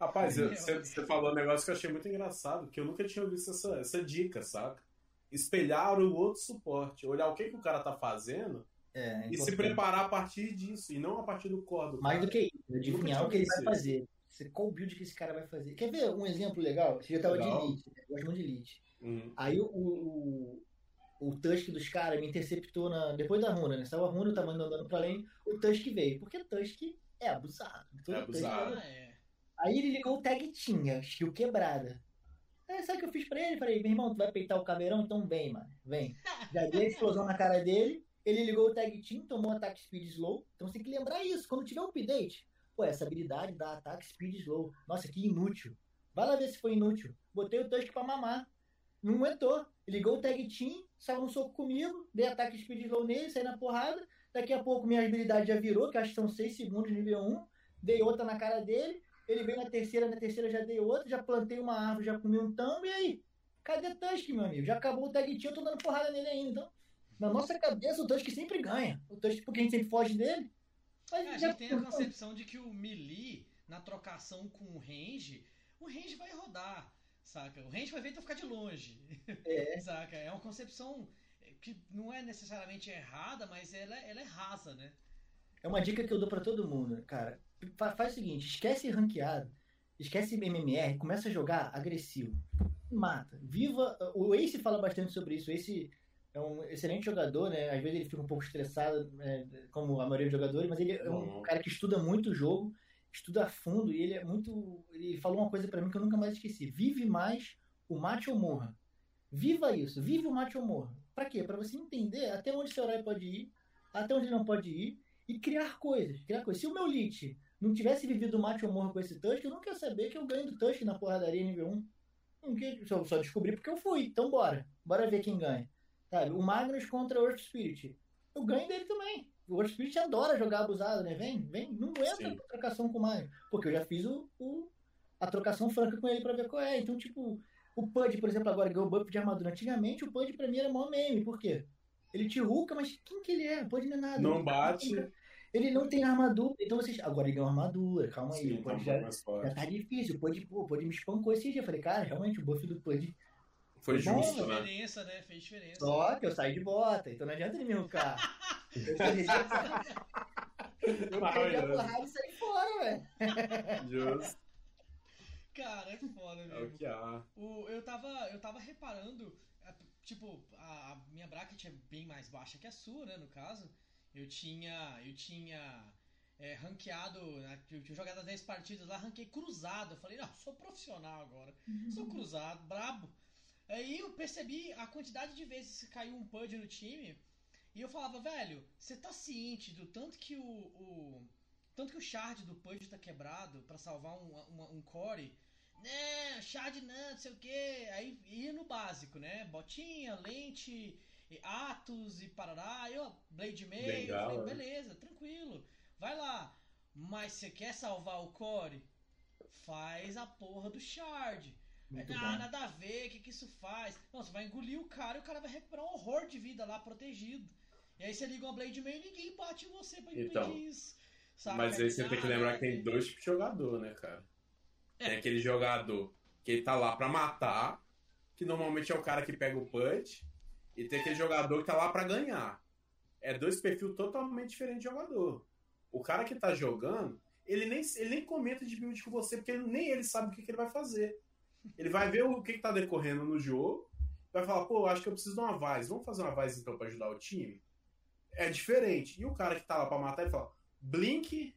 Rapaz, eu- você você falou um negócio que eu achei muito engraçado, que eu nunca tinha visto essa, essa dica, saca? Espelhar o outro suporte, olhar o que, que o cara tá fazendo É, e se preparar a partir disso, e não a partir do core do Mais cara. do que isso, adivinhar tinha o que ele vai fazer. Você- Qual build que esse cara vai fazer? Quer ver um exemplo legal? Você já tava Legal. de Elite, né? eu gosto muito de Elite. Uhum. Aí o, o, o Tusk dos caras me interceptou na, depois da runa, né? Saiu a runa, eu tava andando pra lane, o Tusk veio. Porque o Tusk é abusado. Todo É Tusk abusado. Ah, é. Aí ele ligou o tag tinha, skill quebrada. Aí sabe o que eu fiz pra ele? Falei, meu irmão, tu vai peitar o caveirão? Então vem, mano. Vem. Já dei a explosão na cara dele. Ele ligou o tag team, tomou ataque speed slow. Então você tem que lembrar isso. Quando tiver um update, pô, essa habilidade dá ataque speed slow. Nossa, que inútil. Vai lá ver se foi inútil. Botei o Tusk pra mamar. Não aguentou. Ligou o tag team, saiu um soco comigo, dei ataque speed slow nele, saí na porrada. Daqui a pouco minha habilidade já virou, que acho que são 6 segundos nível 1. Dei outra na cara dele. Ele veio na terceira, na terceira já dei outra, já plantei uma árvore, já comi um tambo, e aí? Cadê Tusk, meu amigo? Já acabou o tag team, eu tô dando porrada nele ainda. Então, na nossa cabeça, o Tusk sempre ganha. O Tusk, porque a gente sempre foge dele. Mas É, a já- gente tem a concepção de que o melee, na trocação com o range, o range vai rodar, saca? O range vai vir tu ficar de longe. É. Saca? É uma concepção que não é necessariamente errada, mas ela, é- ela é rasa, né? É uma dica que eu dou pra todo mundo, cara. Fa- faz o seguinte, esquece ranqueado, esquece MMR, começa a jogar agressivo. Mata. Viva. O Ace fala bastante sobre isso. O Ace é um excelente jogador, né? Às vezes ele fica um pouco estressado, né, como a maioria dos jogadores, mas ele é um Uhum. cara que estuda muito o jogo, estuda a fundo, e ele é muito. Ele falou uma coisa pra mim que eu nunca mais esqueci. Vive mais o mate ou morra. Viva isso, vive o mate ou morra. Pra quê? Pra você entender até onde seu herói pode ir, até onde ele não pode ir, e criar coisas. Criar coisas. Se o meu Lich não tivesse vivido o mate ou morra com esse Tusk, eu nunca ia saber que eu ganho do Tusk na porradaria nível 1. Nunca- Só, só descobri porque eu fui. Então bora. Bora ver quem ganha. Sabe? O Magnus contra o Earth Spirit. Eu ganho dele também. O Earth Spirit adora jogar abusado, né? Vem, vem. Não entra pra trocação com o Magnus. Porque eu já fiz o, o- a trocação franca com ele pra ver qual é. Então, tipo, o Pud, por exemplo, agora ganhou o buff de armadura. Antigamente, o Pud pra mim era maior meme. Por quê? Ele te ruca, mas quem que ele é? O Pud não é nada. Não Ele- bate. Ele não tem armadura. Então vocês. Agora ele ganhou armadura. Calma aí. Sim, o tá já, mais já tá difícil. O Pud, pô, o Pud me espancou esse dia. Eu falei, cara, realmente o buff do Pud. Foi Bom, Fez justo, né? diferença, né? Fez diferença. Só que eu saí de bota. Então não adianta ele me rucar. Eu perdi eu Não, perdi a porrada e saí fora, velho. Justo. Cara, é foda É o mesmo. que há. O, eu, tava, eu tava reparando, é, tipo, a, a minha bracket é bem mais baixa que a sua, né, no caso. Eu tinha, eu tinha é, ranqueado, né, eu tinha jogado as 10 partidas lá, ranquei cruzado. Eu falei, não, sou profissional agora. Sou cruzado, brabo. Aí eu percebi a quantidade de vezes que caiu um PUD no time. E eu falava, velho, você tá ciente do tanto que o. o- tanto que o shard do PUD tá quebrado pra salvar um, uma- um core. Né, shard não, não sei o que. Aí ia no básico, né? Botinha, lente, e Atos e parará. Aí, ó, Blade Mail. Eu Bengala. falei, beleza, tranquilo. Vai lá. Mas você quer salvar o core? Faz a porra do shard. Muito ah, bom. nada a ver, o que, que isso faz? Não, você vai engolir o cara e o cara vai recuperar um horror de vida lá protegido. E aí você liga uma Blade Mail e ninguém bate em você pra impedir Então, isso. saca? Mas aí você tem que Ah, lembrar nada que tem dois tipos de jogador, né, cara? Tem aquele jogador que ele tá lá pra matar, que normalmente é o cara que pega o punch, e tem aquele jogador que tá lá pra ganhar. É dois perfis totalmente diferentes de jogador. O cara que tá jogando, ele nem, ele nem comenta de build com você, porque ele, nem ele sabe o que, que ele vai fazer. Ele vai ver o que, que tá decorrendo no jogo, vai falar, pô, acho que eu preciso de uma Vaz. Vamos fazer uma Vaz então pra ajudar o time? É diferente. E o cara que tá lá pra matar, ele fala, Blink,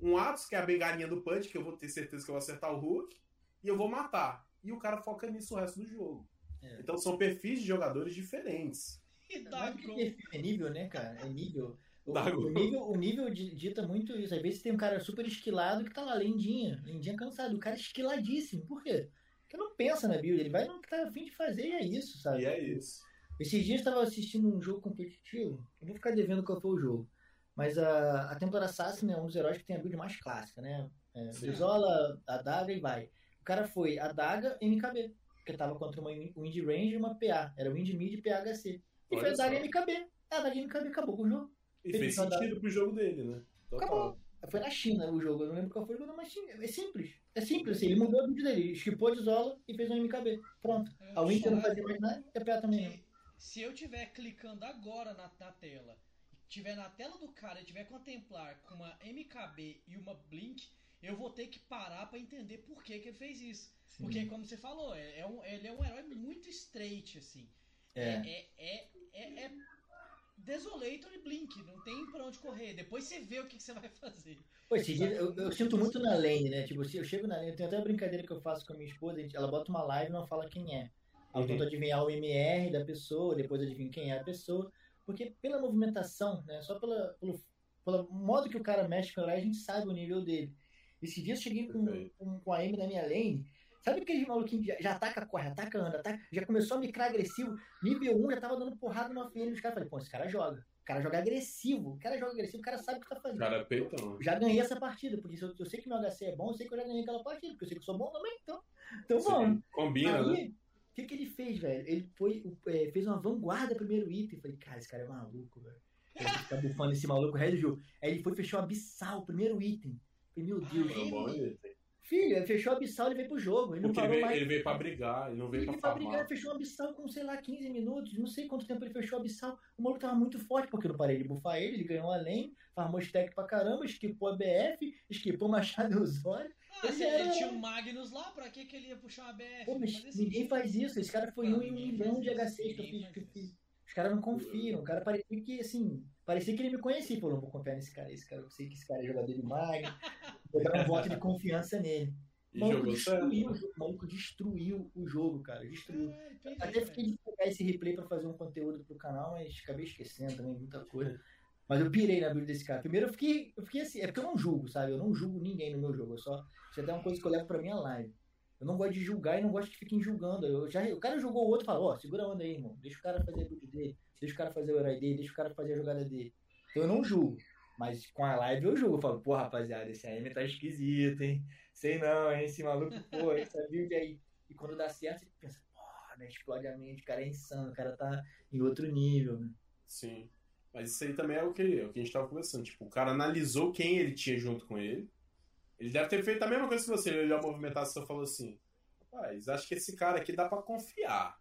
um Atos, que é a bengalinha do Punch, que eu vou ter certeza que eu vou acertar o Hulk, e eu vou matar. E o cara foca nisso o resto do jogo. É. Então são perfis de jogadores diferentes. E é nível, né, cara? É nível. O, o, nível, o nível dita muito isso. Às vezes tem um cara super esquilado que tá lá, lendinha, lendinha cansado. O cara é esquiladíssimo. Por quê? Porque não pensa na build, ele vai no que tá afim de fazer e é isso, sabe? E é isso. Esses dias eu estava assistindo um jogo competitivo, eu vou ficar devendo qual foi o jogo. Mas a, a Templar Assassin é um dos heróis que tem a build mais clássica, né? É, Brizola, a daga e vai. O cara foi a daga MKB, porque tava contra uma Wind Range e uma PA. Era Wind Mid e PHC. E Olha foi a daga MKB. A daga MKB acabou com o jogo. E fez sentido pro jogo dele, né? Total. Acabou. Foi na China o jogo, eu não lembro qual foi o jogo, mas é simples. É simples, assim, ele mudou a build dele, esquipou de Zola e fez um MKB. Pronto. a Winter não fazia mais nada e PA também não. Se eu estiver clicando agora na, na tela, tiver na tela do cara e tiver contemplar com uma MKB e uma Blink, eu vou ter que parar para entender por que, que ele fez isso. Sim. Porque, como você falou, é, é, um, ele é um herói muito straight, assim. É. É, é, é, é Desolator e Blink, não tem pra onde correr. Depois você vê o que, que você vai fazer. Pô, eu, eu, sinto muito na lane, né? Tipo, eu chego na lane, tem até uma brincadeira que eu faço com a minha esposa, ela bota uma live e não fala quem é. Eu uhum. tento adivinhar o MR da pessoa, depois adivinho quem é a pessoa. Porque pela movimentação, né? Só pela, pelo, pelo modo que o cara mexe com o a gente sabe o nível dele. Esse dia eu cheguei com, com, com a M na minha lane Sabe aquele maluquinho que já, já ataca, corre, ataca, anda, ataca, já começou a micrar agressivo, nível 1 já tava dando porrada no AFN os caras. Falei, pô, esse cara joga. O cara joga agressivo. O cara joga agressivo, o cara sabe o que tá fazendo. Cara é peitão. Já ganhei essa partida, porque se eu, eu, sei que meu HC é bom, eu sei que eu já ganhei aquela partida, porque eu sei que eu sou bom também, então. Então, bom. Combina, aí, né? O que, que ele fez, velho? Ele foi, é, fez uma vanguarda primeiro item. Falei, cara, esse cara é maluco, velho. Ele tá bufando esse maluco o resto do jogo. Aí ele foi fechou a Abissal, primeiro item. Falei, meu Deus. Ah, é bom. Filho, ele fechou a Abissal e veio pro jogo. Ele não Porque parou ele veio, mais. Ele veio pra brigar, ele não veio ele pra, pra brigar. Ele fechou a Abissal com, sei lá, 15 minutos. Não sei quanto tempo ele fechou a Abissal. O maluco tava muito forte, porque eu não parei de bufar ele. Ele ganhou além, farmou stack pra caramba, esquipou a BF, esquipou o Machado Osório. Ah, ele, era... ele tinha o Magnus lá, pra que, que ele ia puxar uma BF? Pô, mas ninguém faz isso. Esse cara foi um em um milhão de HCs que eu. Que eu fiz. Os caras não confiam. O cara parecia que, assim, parecia que ele me conhecia. Pô, não vou confiar nesse cara. Esse cara, eu sei que esse cara é jogador de Magnus. Vou dar um voto de confiança nele. E maluco destruiu, o maluco destruiu o jogo, cara. Destruiu. É, Até fiquei de pegar esse replay pra fazer um conteúdo pro canal, mas acabei esquecendo também muita coisa. Mas eu pirei na build desse cara. Primeiro eu fiquei, eu fiquei assim, é porque eu não julgo, sabe? Eu não julgo ninguém no meu jogo. Eu só. Isso é até uma coisa que eu levo pra minha live. Eu não gosto de julgar e não gosto que fiquem julgando. Eu já, o cara jogou o outro e fala, ó, oh, segura a onda aí, irmão. Deixa o cara fazer a build dele, deixa o cara fazer o herói dele, deixa o cara fazer a jogada dele. Então eu não julgo. Mas com a live eu julgo. Eu falo, pô, rapaziada, esse AM tá esquisito, hein? Sei não, hein? Esse maluco, pô, essa build aí. E quando dá certo, você pensa, pô, né? Explode a mente, o cara é insano, o cara tá em outro nível, né? Sim. Mas isso aí também é o que, é o que a gente tava conversando. Tipo, o cara analisou quem ele tinha junto com ele. Ele deve ter feito a mesma coisa que você. Ele olhou a movimentação e falou assim: Rapaz, acho que esse cara aqui dá pra confiar.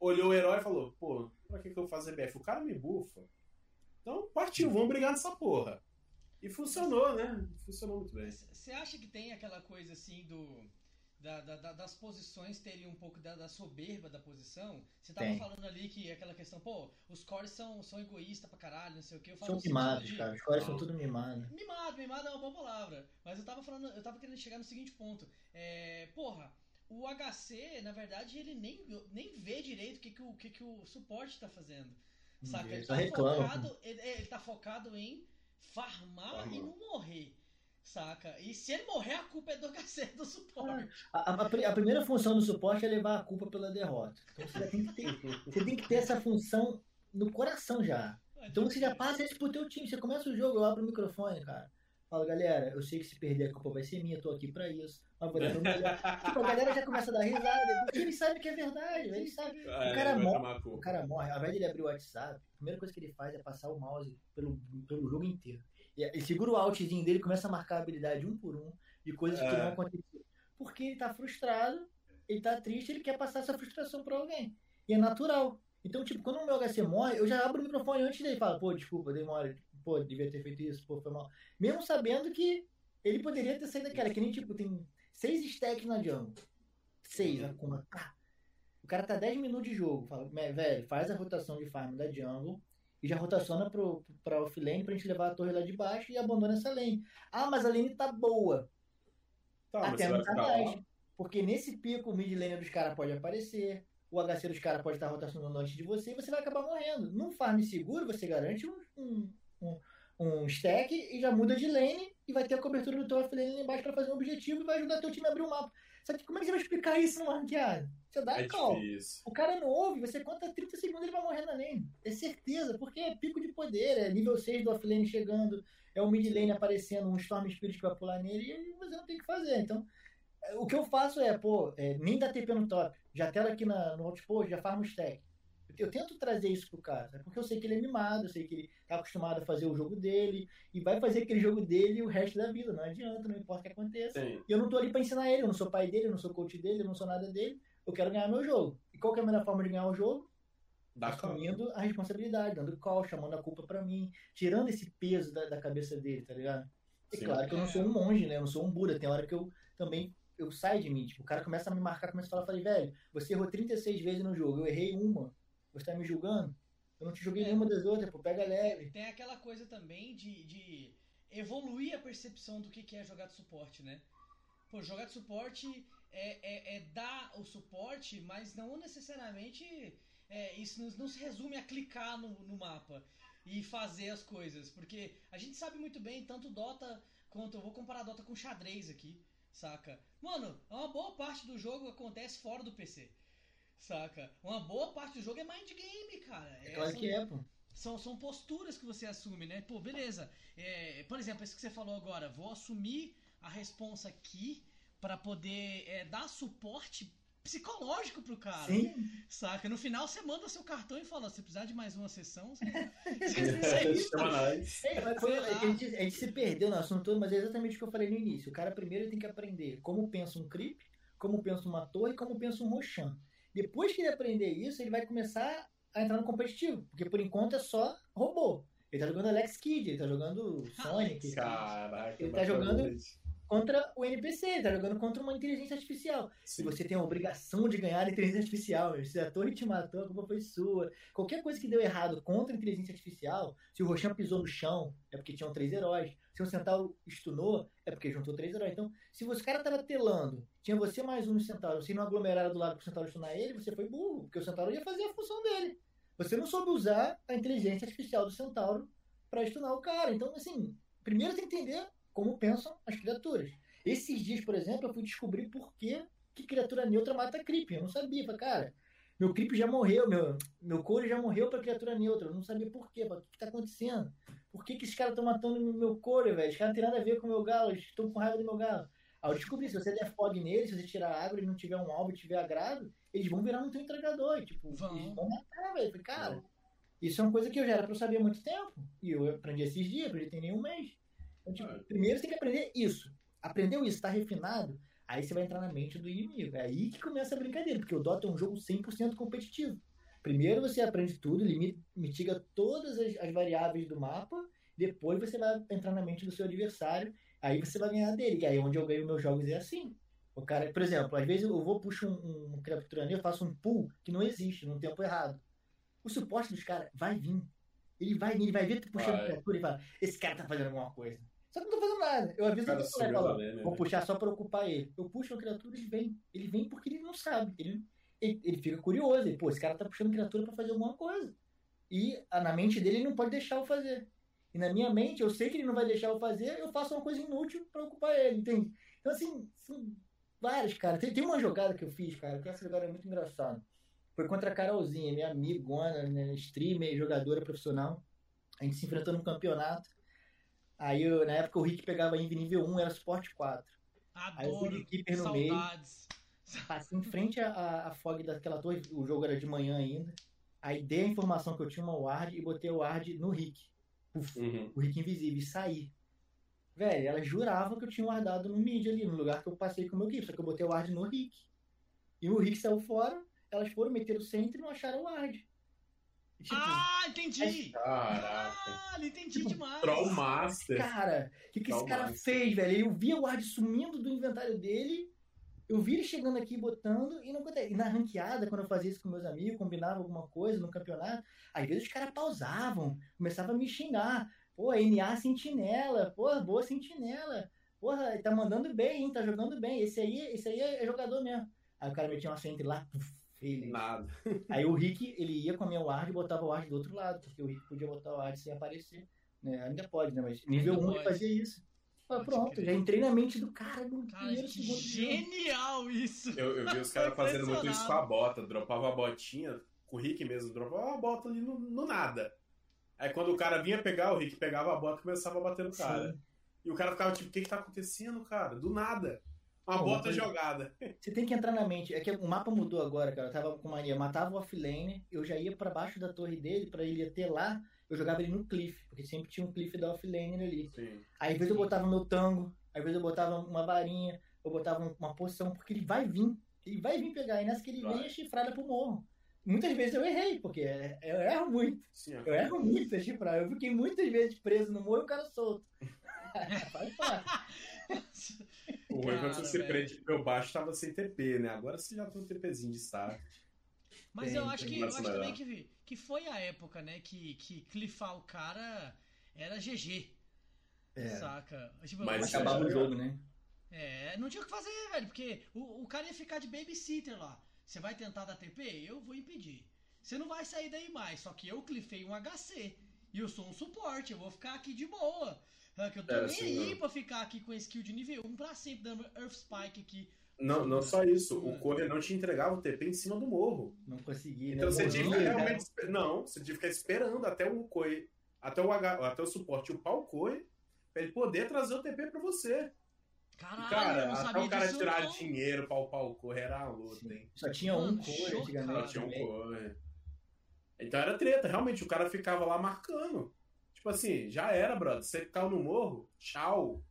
Olhou o herói e falou: Pô, pra que, que eu vou fazer BF? O cara me bufa. Então partiu, vamos brigar nessa porra. E funcionou, né? Funcionou muito bem. Você acha que tem aquela coisa assim do. Da, da, das posições terem um pouco da, da soberba da posição. Você tava tem. falando ali que aquela questão, pô, os cores são, são egoístas pra caralho, não sei o que. Eu falo são mimados, de... cara. Os cores são tudo mimados. Mimado, mimado é uma boa palavra. Mas eu tava falando, eu tava querendo chegar no seguinte ponto. É, porra, o HC, na verdade, ele nem, nem vê direito o que, que, o, que, que o suporte tá fazendo. Saca? Ele, ele tá, focado, ele, ele tá focado em farmar e não morrer. Saca? E se ele morrer, a culpa é do cacete do suporte. A, a, a, primeira função do suporte é levar a culpa pela derrota. Então você tem que ter, você tem que ter essa função no coração já. Então você já passa isso pro teu time. Você começa o jogo, eu abro o microfone, cara. Fala, galera, eu sei que se perder a culpa vai ser minha, eu tô aqui pra isso. Mas vou tipo, a galera já começa a dar risada, porque ele sabe que é verdade, ele sabe. É, o, cara morre, o cara morre, ao invés de ele abrir o WhatsApp, a primeira coisa que ele faz é passar o mouse pelo, pelo jogo inteiro. Ele segura o altzinho dele e começa a marcar a habilidade um por um de coisas é. que não aconteceram. Porque ele tá frustrado, ele tá triste, ele quer passar essa frustração pra alguém. E é natural. Então, tipo, quando o meu HC morre, eu já abro o microfone antes dele e falo, pô, desculpa, demora pô, devia ter feito isso, pô, foi mal. Mesmo sabendo que Ele poderia ter saído daquela, que nem tipo, tem seis stacks na jungle. Seis, na Kuma. Pá. O cara tá 10 minutos de jogo. Fala, velho, faz a rotação de farm da jungle e já rotaciona pro, pra offlane pra gente levar a torre lá de baixo e abandona essa lane. Ah, mas a lane tá boa. Tá, Até não tá mais. Porque nesse pico o mid lane dos caras pode aparecer, o HC dos caras pode estar rotacionando antes de você e você vai acabar morrendo. Num farm seguro, você garante um, um, um, um stack e já muda de lane e vai ter a cobertura do teu offlane lá embaixo pra fazer um objetivo e vai ajudar teu time a abrir o um mapa. Só que como é que você vai explicar isso numa ranqueada? Você dá É call. difícil. O cara não ouve, você conta 30 segundos ele vai morrer na lane. É certeza, porque é pico de poder, é nível 6 do offlane chegando, é o mid lane aparecendo, um Storm Spirit que vai pular nele e você não tem o que fazer. Então, o que eu faço é, pô, é, nem dá TP no top, já tela aqui na, no outpost, já farma o stack. Eu, tento trazer isso pro cara, né? porque eu sei que ele é mimado, eu sei que ele tá acostumado a fazer o jogo dele, e vai fazer aquele jogo dele o resto da vida, não adianta, não importa o que aconteça. Sim. E eu não tô ali pra ensinar ele, eu não sou pai dele, eu não sou coach dele, eu não sou nada dele. Eu quero ganhar meu jogo. E qual que é a melhor forma de ganhar o jogo? Assumindo a responsabilidade, dando call, chamando a culpa pra mim, tirando esse peso da, da cabeça dele, tá ligado? E Sim. claro que eu não sou um monge, né? Eu não sou um Buda. Tem hora que eu também eu saio de mim. Tipo, o cara começa a me marcar, começa a falar, falei, velho, você errou 36 vezes no jogo, eu errei uma. Você tá me julgando? Eu não te joguei É. nenhuma das outras, pô, pega leve. Tem aquela coisa também de, de evoluir a percepção do que que é jogar de suporte, né? Pô, jogar de suporte é, é, é dar o suporte, mas não necessariamente é, isso não, não se resume a clicar no, no mapa e fazer as coisas. Porque a gente sabe muito bem, tanto Dota quanto. Eu vou comparar Dota com xadrez aqui, saca? Mano, uma boa parte do jogo acontece fora do PC. Saca? Uma boa parte do jogo é mind game, cara. É claro são- que é, pô. são, são posturas que você assume, né? Pô, beleza. É, por exemplo, isso que você falou agora, vou assumir a responsa aqui pra poder é, dar suporte psicológico pro cara. Sim. Saca? No final você manda seu cartão e fala: se precisar de mais uma sessão, você. É, a, gente, a gente se perdeu no assunto todo, mas é exatamente o que eu falei no início. O cara primeiro tem que aprender como pensa um creep, como pensa uma torre, como pensa um Roshan. Depois que ele aprender isso, ele vai começar a entrar no competitivo, porque por enquanto é só robô. Ele tá jogando Alex Kidd, ele tá jogando Sonic, Caraca. Ele tá jogando-. Contra o NPC, ele tá jogando contra uma inteligência artificial. E Sim. você tem a obrigação de ganhar a inteligência artificial. meu. Se a torre te matou, a culpa foi sua. Qualquer coisa que deu errado contra a inteligência artificial, se o Roshan pisou no chão, é porque tinham três heróis. Se o Centauro stunou, é porque juntou três heróis. Então, se você cara tava telando, tinha você mais um no Centauro, você não aglomeraram do lado pro Centauro stunar ele, você foi burro, porque o Centauro ia fazer a função dele. Você não soube usar a inteligência artificial do Centauro pra stunar o cara. Então, assim, primeiro tem que entender como pensam as criaturas. Esses dias, por exemplo, eu fui descobrir por que, que criatura neutra mata creep. Eu não sabia. Falei, cara, meu creep já morreu, meu, meu couro já morreu pra criatura neutra. Eu não sabia por quê. Falei, O que, que tá acontecendo? Por que, que esses caras estão matando meu couro, velho? Os caras não tem nada a ver com o meu galo, eles estão com raiva do meu galo. Aí eu descobri, se você der fog nele, se você tirar água e não tiver um alvo e tiver agrado, eles vão virar no teu entregador. Tipo, Vão. eles vão matar, velho. Falei, cara, isso é uma coisa que eu já era pra eu saber há muito tempo. E eu aprendi esses dias, aprendi tem nenhum mês. Então, tipo, É. primeiro você tem que aprender isso. Aprendeu isso, tá refinado, aí você vai entrar na mente do inimigo. É aí que começa a brincadeira, porque o Dota é um jogo 100% competitivo. Primeiro você aprende tudo, limi- mitiga todas as, as variáveis do mapa, depois você vai entrar na mente do seu adversário, aí você vai ganhar dele, que aí é onde eu ganho meus jogos é assim. O cara, por exemplo, às vezes eu vou puxo um, um criatura eu faço um pull que não existe, no tempo errado. O suporte dos caras vai vir. Ele vai vir, ele vai ver tu puxando Vai. criatura e fala, esse cara tá fazendo alguma coisa. Só que eu não tô fazendo nada. Eu aviso O cara o subiu falo, lane, vou né? puxar só pra ocupar ele. Eu puxo a criatura e ele vem. Ele vem porque ele não sabe. Ele, ele, ele fica curioso. Ele, Pô, esse cara tá puxando criatura pra fazer alguma coisa. E na mente dele ele não pode deixar eu fazer. E na minha mente, eu sei que ele não vai deixar eu fazer, eu faço uma coisa inútil pra ocupar ele, entende? Então, assim, são vários, cara. Tem, tem uma jogada que eu fiz, cara, que essa jogada é muito engraçada. Foi contra a Carolzinha, minha amigona, né, streamer, jogadora profissional. A gente se enfrentou num campeonato. Aí, eu, na época, o Rick pegava Invi nível 1, era suporte 4. Aí eu fui de Adoro. keeper no meio. Saudades. Passei em frente à, à, fog daquela torre, o jogo era de manhã ainda. Aí dei a informação que eu tinha uma ward e botei o ward no Rick. Puf, Uhum. o Rick invisível e saí. Velho, ela jurava que eu tinha guardado no mid ali, no lugar que eu passei com o meu equipe, só que eu botei o ward no Rick. E o Rick saiu fora, elas foram, meteram o centro e não acharam o ward. Tipo, ah, entendi! Caraca. Ah, entendi Tipo, demais. Trollmaster. cara, o que, que esse cara fez, velho? Eu via o Ward sumindo do inventário dele, eu vi ele chegando aqui botando, e não acontece. E na ranqueada, quando eu fazia isso com meus amigos, combinava alguma coisa no campeonato, às vezes os caras pausavam, começavam a me xingar. Pô, NA sentinela, pô, boa sentinela. Porra, tá mandando bem, hein? Tá jogando bem. Esse aí, esse aí é jogador mesmo. Aí o cara metia uma frente lá, puf, ele. Nada. Aí o Rick, ele ia com a minha ward e botava o ward do outro lado, porque o Rick podia botar o ward sem aparecer. Né? Ainda pode, né? Mas nível Ainda 1 ele fazia isso. Ah, pronto, já entrei na mente do cara no Cara, primeiro que segundo. do jogo. genial isso! Eu, eu vi os caras fazendo muito isso com a bota. Dropava a botinha, com o Rick mesmo, dropava a bota ali no, no nada. Aí quando o cara vinha pegar, o Rick pegava a bota e começava a bater no cara. Sim. E o cara ficava tipo, o que que tá acontecendo, cara? Do nada. Uma Não, bota jogada. Você tem que entrar na mente. É que o mapa mudou agora, cara. Eu tava com mania. Matava o offlane, eu já ia pra baixo da torre dele, pra ele ter lá, eu jogava ele no cliff, porque sempre tinha um cliff da offlane ali. Sim. Aí, às vezes eu botava meu tango, às vezes eu botava uma varinha, eu botava um- uma poção, porque ele vai vir. Ele vai vir pegar. E nessa que ele Vai. vem, é chifrada pro morro. Muitas vezes eu errei, porque é- eu erro muito. Sim, Eu erro muito a chifrar. Eu fiquei muitas vezes preso no morro e o cara solto. Faz parte. O ruim quando você se prende que meu baixo tava sem TP, né? Agora você já tem um TPzinho de start. Mas Tem, eu acho que eu acho também que, que foi a época, né, que, que clifar o cara era GG. É. Saca? Tipo, Mas Acabava o jogo, né? É, não tinha o que fazer, velho, porque o, o cara ia ficar de babysitter lá. Você vai tentar dar TP? Eu vou impedir. Você não vai sair daí mais, só que eu clifei um HC. E eu sou um suporte, eu vou ficar aqui de boa. Sabe, que eu tô Era nem assim, aí né? pra ficar aqui com skill de nível 1 pra sempre, dando Earth Spike aqui. Não, não só isso, o Corre não te entregava o TP em cima do morro. Não consegui. Então né? você tinha que né? realmente. Não, você tinha que ficar esperando até o Corre, até o, H, até o suporte upar o Corre, pra ele poder trazer o TP pra você. Caralho, E, eu cara, não até o cara disso tirar não. dinheiro pra upar o Corre era uma luta, hein? Só tinha um Mano, cor chocado. Só antigamente. tinha um. Corre. Então era treta, realmente, o cara ficava lá marcando. Tipo assim, já era, brother. Você caiu no morro, tchau.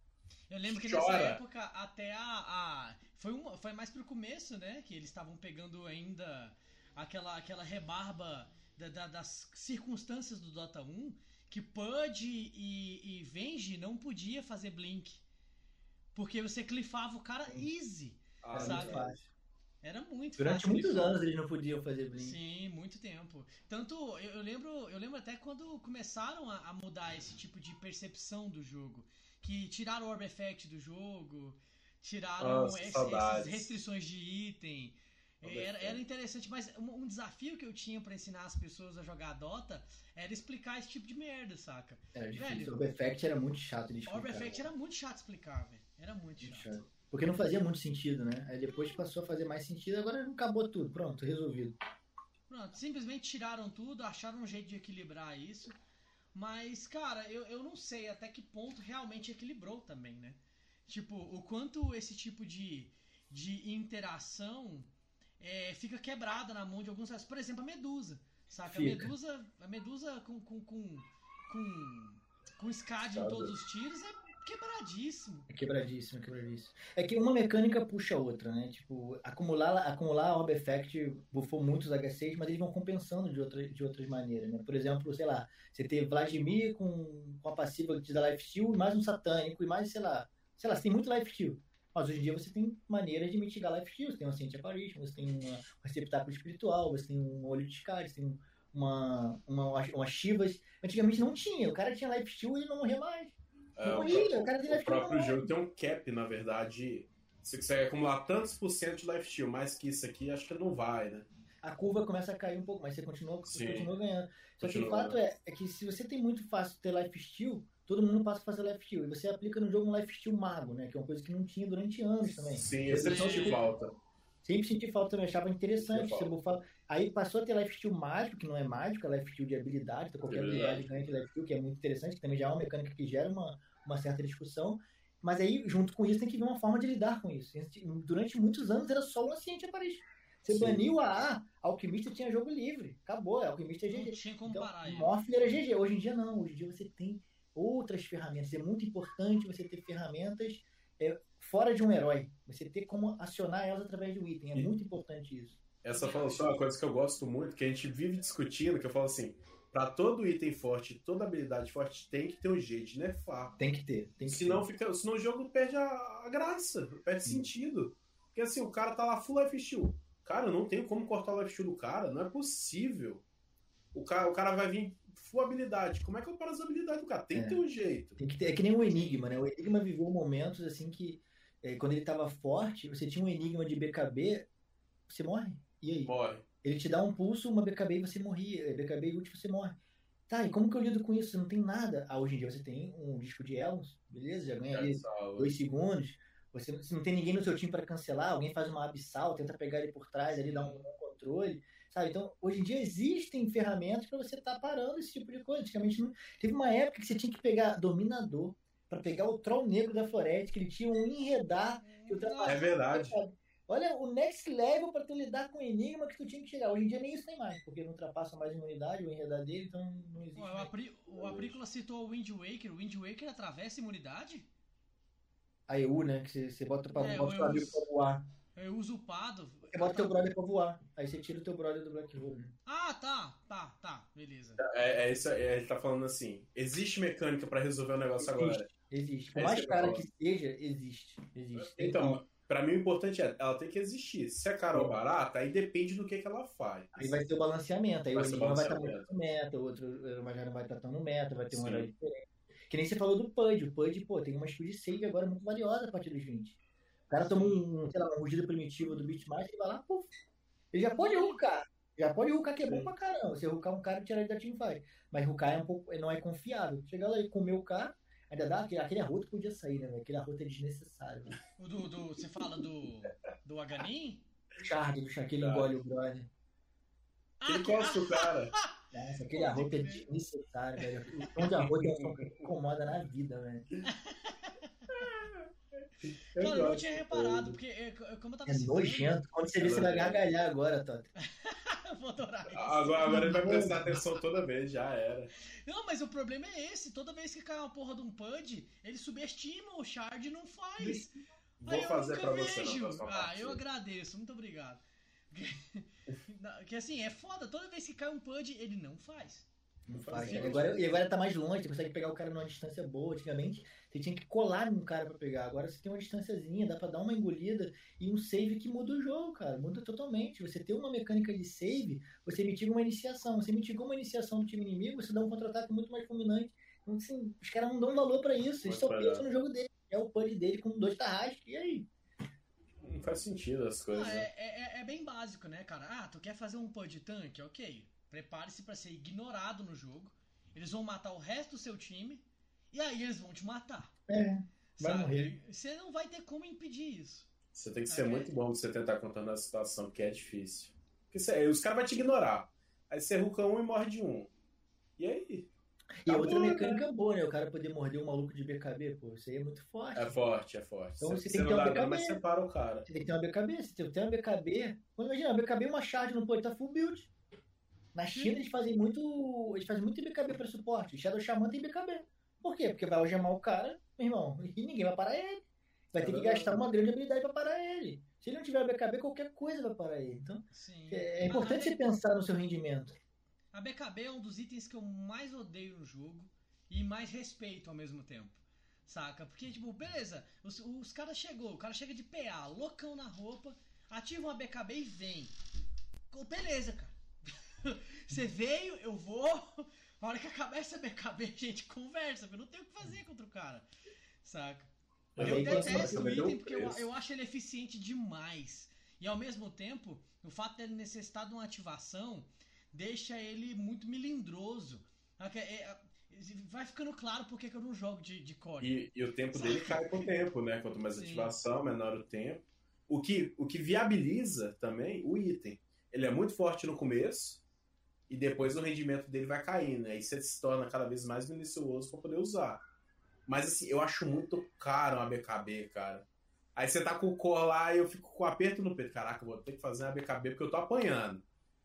Eu lembro que Chora. nessa época, até a. a- foi, uma, foi mais pro começo, né? Que eles estavam pegando ainda aquela, aquela rebarba da- da- das circunstâncias do Dota 1 que Pud e, e Venge não podia fazer blink. Porque você clifava o cara easy. Ah, Sabe? Era muito Durante fácil. muitos anos eles não podiam fazer blink. Sim, muito tempo. Tanto eu, eu lembro, eu lembro até quando começaram a, a mudar esse tipo de percepção do jogo, que tiraram o Orb Effect do jogo, tiraram Nossa, esse- saudades. essas restrições de item. Orb Era, era interessante, mas um, um desafio que eu tinha pra ensinar as pessoas a jogar Dota era explicar esse tipo de merda, saca? Era difícil. Velho. O Orb Effect era muito chato de explicar. Orb Effect era muito chato explicar, velho. Era muito Muito chato. chato. Porque não fazia muito sentido, né? Aí depois passou a fazer mais sentido, agora acabou tudo. Pronto, resolvido. Pronto, simplesmente tiraram tudo, acharam um jeito de equilibrar isso. Mas, cara, eu, eu não sei até que ponto realmente equilibrou também, né? Tipo, o quanto esse tipo de, de interação é, fica quebrada na mão de alguns. Por exemplo, a Medusa. Saca? A Fica. Medusa, a Medusa com, com, com, com, com SCAD em todos os tiros é quebradíssimo. É quebradíssimo, é quebradíssimo. É que uma mecânica puxa a outra, né? Tipo, acumular, acumular Orb Effect buffou muitos H6, mas eles vão compensando de, outra, de outras maneiras, né? Por exemplo, sei lá, você ter Vladimir com, com a passiva que te dá Lifesteal e mais um Satânico e mais, sei lá, sei lá, você tem muito Lifesteal. Mas hoje em dia você tem maneiras de mitigar Lifesteal. Você tem um Ancient Apparition, você tem uma, um receptáculo espiritual, você tem um olho de Scar, você tem uma, uma, uma Chivas. Antigamente não tinha, o cara tinha Lifesteal e ele não morria mais. É, o próprio- o próprio jogo tem um cap, na verdade. Se você consegue acumular tantos por cento de lifesteal, mais que isso aqui, acho que não vai, né? a curva começa a cair um pouco, mas você continua, você continua ganhando. Só que o Continua fato é, é que se você tem muito fácil ter life steal, todo mundo passa a fazer life steal. E você aplica no jogo um life steal mago, né? Que é uma coisa que não tinha durante anos também. Sim, esse eu Sim. senti falta. Sempre senti falta também, achava interessante. Você bufava- Aí passou a ter life steal mágico, que não é mágico, é life steal de habilidade, então qualquer Habilidade. habilidade ganha de life steal, que é muito interessante, que também já é uma mecânica que gera uma, uma certa discussão. Mas aí, junto com isso, tem que ver uma forma de lidar com isso. Durante muitos anos era só o Anciente Aparício. Você Sim. baniu a A, Alquimista tinha jogo livre. Acabou, Alquimista é Não GG. tinha como Então, parar ele. Morphle era GG. Hoje em dia não. Hoje em dia você tem outras ferramentas. É muito importante você ter ferramentas é, fora de um herói. Você ter como acionar elas através de um item. É E- muito importante isso. Essa falou só uma coisa que eu gosto muito, que a gente vive discutindo, que eu falo assim, pra todo item forte, toda habilidade forte, tem que ter um jeito de nerfar. Tem que ter. Tem que Senão, ter. fica, senão o jogo perde a, a graça, perde sentido. Porque assim, o cara tá lá full life steal. Cara, eu não tenho como cortar o life steal do cara, não é possível. O cara, o cara vai vir full habilidade. Como é que eu paro as habilidades do cara? Tem É. que ter um jeito. Tem que ter. É que nem o Enigma, né? O Enigma viveu momentos assim que, é, quando ele tava forte, você tinha um Enigma de BKB, você morre. E aí? Morre. Ele te dá um pulso, uma BKB e você morria. BKB e ult você morre. Tá, e como que eu lido com isso? Você não tem nada. Ah, hoje em dia você tem um disco de Elons, beleza? Já ganha ali salva. dois segundos. Você não- se não tem ninguém no seu time para cancelar, alguém faz uma abissal, tenta pegar ele por trás ali, dá um, um controle, sabe? Então, hoje em dia existem ferramentas para você estar parando esse tipo de coisa. Antigamente não... teve uma época que você tinha que pegar dominador para pegar o troll negro da floresta, que ele tinha um enredar que. É verdade. Olha o next level para tu lidar com o enigma que tu tinha que chegar. Hoje em dia nem isso tem mais, porque não ultrapassa mais a imunidade, o enredar dele, então não existe. Pô, o, mais. Apri, o Aprícola citou o Wind Waker. O Wind Waker atravessa a imunidade? A EU, né? Que você, bota, pra, É, bota o amigo EU. pra voar. É usurpado. Você bota teu brother pra voar. Aí você tira o teu brother do Black Hole. né? Ah, tá, tá, tá, beleza. É, é isso aí, ele tá falando assim. Existe mecânica pra resolver o negócio agora. Existe. Por É mais eu cara que seja, existe. Existe. Tem como. Então, pra mim o importante é, ela tem que existir. Se é cara ou barata, aí depende do que, que ela faz. Aí vai ter o balanceamento. Aí Vai o Enigma vai estar balanceamento. muito no meta, o outro vai estar tão no meta, vai ter um herói diferente. Que nem você falou do Pud. O Pud, pô, tem uma skill de save agora muito valiosa a partir dos 20. O cara toma um, sei lá, um rugido primitivo do Beatmaster e vai lá, puf. Ele já pode rucar. Já pode rucar, que é bom pra caramba. Você rucar um cara e tirar ele da teamfight. Mas rucar é um pouco, não é confiável. Chegar lá e comer o cara, ainda dá aquele, aquele arroto podia sair, né? Aquele arroto é desnecessário. velho. O do, do, você fala do, do Aganin? O Shard do Shaquille Tá. engole o brother. Ele encosta o cara. Nossa, aquele arroto é desnecessário, velho. O tom de arroto é que incomoda na vida, velho. Eu Cara, eu não tinha reparado, porque é, como eu tava É nojento. Quando você vê, você vai gargalhar agora, Toto. Eu vou adorar isso. Agora, agora ele vai prestar atenção toda vez, já era. Não, mas o problema é esse. Toda vez que cai uma porra de um PUD, ele subestima, o Shard não faz. Vou Aí eu fazer nunca pra você vejo. próxima Ah, partida. eu agradeço, muito obrigado. Que, que assim, é foda, toda vez que cai um PUD, ele não faz. Não faz. E agora, e agora tá mais longe, você consegue pegar o cara numa distância boa. Antigamente, você tinha que colar num cara pra pegar. Agora você tem uma distânciazinha, dá pra dar uma engolida e um save que muda o jogo, cara. Muda totalmente. Você tem uma mecânica de save, você mitiga uma iniciação. Você mitigou uma iniciação do time inimigo, você dá um contra-ataque muito mais fulminante. Então, assim, os caras não dão valor pra isso. Eles só pensam no jogo dele. É o punch dele com dois tarrasques. E aí? Não faz sentido as coisas. Ah, né? é, é, é bem básico, né, cara? Ah, tu quer fazer um PUD tanque? Ok. Prepare-se pra ser ignorado no jogo. Eles vão matar o resto do seu time. E aí eles vão te matar. É. Vai sabe? morrer. Você não vai ter como impedir isso. Você tem que ser É. muito bom pra você tentar contando a situação, porque é difícil. Porque você- os caras vão te ignorar. Aí você ruca um e morre de um. E aí? E Tá outra né? mecânica boa, né? O cara poder morder um maluco de BKB, pô. Isso aí é muito forte. É forte, é forte. Então você você tem que não ter uma mas BKB. você para o cara. Você tem que ter uma BKB. Se você tem uma BKB. Quando imagina, uma BKB e uma shard no pô, tá full build. Na China eles fazem muito. Eles fazem muito BKB pra suporte. Shadow Shaman tem BKB. Por quê? Porque vai algemar o cara, meu irmão, e ninguém vai parar ele. Vai É ter que verdade. gastar uma grande habilidade pra parar ele. Se ele não tiver BKB, qualquer coisa vai parar ele. Então, Sim. é é importante você pensar no seu rendimento. A BKB é um dos itens que eu mais odeio no jogo e mais respeito ao mesmo tempo. Saca? Porque, tipo, beleza, os, os caras chegou, o cara chega de PA, loucão na roupa, ativa uma BKB e vem. Beleza, cara. Você veio, eu vou. A hora que acabar essa BKB, a gente conversa, eu não tenho o que fazer contra o cara. Saca? Eu quando detesto o item porque eu, eu acho ele eficiente demais. E ao mesmo tempo, o fato dele necessitar de uma ativação deixa ele muito melindroso. É- é- vai ficando claro porque que eu não jogo de, de core. E, e o tempo dele cai com o tempo, né? Quanto mais Sim. ativação, menor o tempo. O que, o que viabiliza também o item. Ele é muito forte no começo e depois o rendimento dele vai caindo. Aí você se torna cada vez mais minucioso para poder usar. Mas assim, eu acho muito caro uma BKB, cara. Aí você tá com o core lá e eu fico com um aperto no peito. Caraca, eu vou ter que fazer uma BKB porque eu tô apanhando.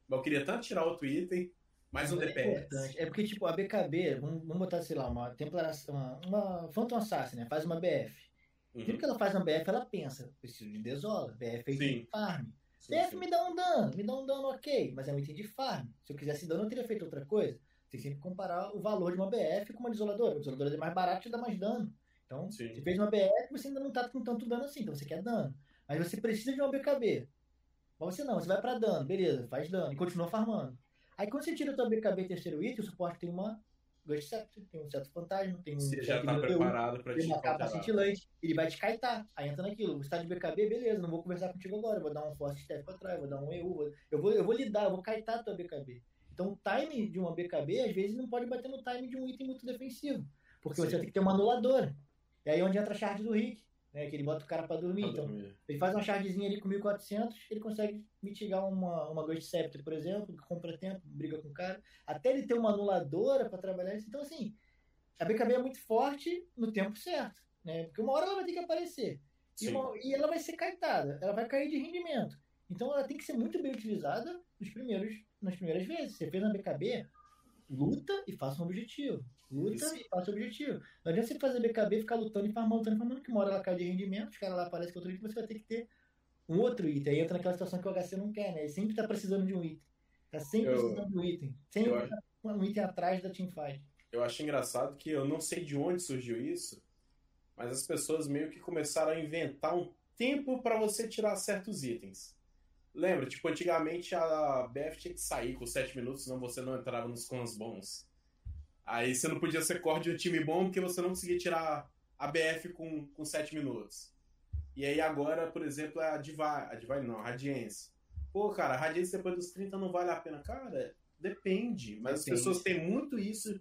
Mas eu queria tanto tirar outro item, mais um é DPS. importante. É porque, tipo, a BKB, vamos, vamos botar, sei lá, uma templaração, uma, uma Phantom Assassin, né? Faz uma BF. Uhum. Tudo que ela faz na BF, ela pensa, preciso de desola, BF é item de farm. BF me dá um dano, me dá um dano ok, mas é um item de farm. Se eu quisesse dano, eu teria feito outra coisa. Tem que sempre comparar o valor de uma BF com uma desoladora. Uma desoladora é mais barata e dá mais dano. Então, Sim. você fez uma BF, você ainda não tá com tanto dano assim, então você quer dano. Mas você precisa de uma BKB. Mas você não, você vai pra dano, beleza, faz dano e continua farmando. Aí quando você tira a tua BKB terceiro item, o suporte tem uma Ghost Scepter, tem um certo fantasma, tem um Você já tá preparado pra tem te uma capa cintilante, ele vai te kaitar. Aí entra naquilo, você tá de BKB, beleza, não vou conversar contigo agora, vou dar um force step pra trás, vou dar um EU, vou- eu vou, eu vou lidar, eu vou kaitar a tua BKB. Então o time de uma BKB, às vezes, não pode bater no time de um item muito defensivo, porque Sim. você tem que ter uma anuladora. E aí é onde entra a charge do Rick, né, que ele bota o cara pra dormir. Então, ele faz uma chargezinha ali com 1400, ele consegue mitigar uma, uma Ghost Scepter, por exemplo, que compra tempo, briga com o cara, até ele ter uma anuladora pra trabalhar isso. Então, assim, a BKB é muito forte no tempo certo, né? Porque uma hora ela vai ter que aparecer. E, uma- e ela vai ser kaitada, ela vai cair de rendimento. Então ela tem que ser muito bem utilizada nos primeiros, nas primeiras vezes. Você fez uma BKB, luta e faça um objetivo. Luta Isso. e faça um objetivo. Não adianta você fazer BKB e ficar lutando e farmando, lutando e farmando, que uma hora ela cai de rendimento, os caras lá aparecem com outro item, você vai ter que ter um outro item. Aí entra naquela situação que o HC não quer, né? Ele sempre tá precisando de um item. Tá sempre Eu- precisando de um item. Sempre eu tá um item atrás da teamfight. Eu acho engraçado que eu não sei de onde surgiu isso, mas as pessoas meio que começaram a inventar um tempo pra você tirar certos itens. Lembra, tipo, antigamente a BF tinha que sair com 7 minutos, senão você não entrava nos clãs bons. Aí você não podia ser core de um time bom porque você não conseguia tirar a BF com, com 7 minutos. E aí agora, por exemplo, é a Divine, a Divine não, a Radiance. Pô, cara, a Radiance depois dos 30 não vale a pena. Cara, depende. Mas as Depende. pessoas têm muito isso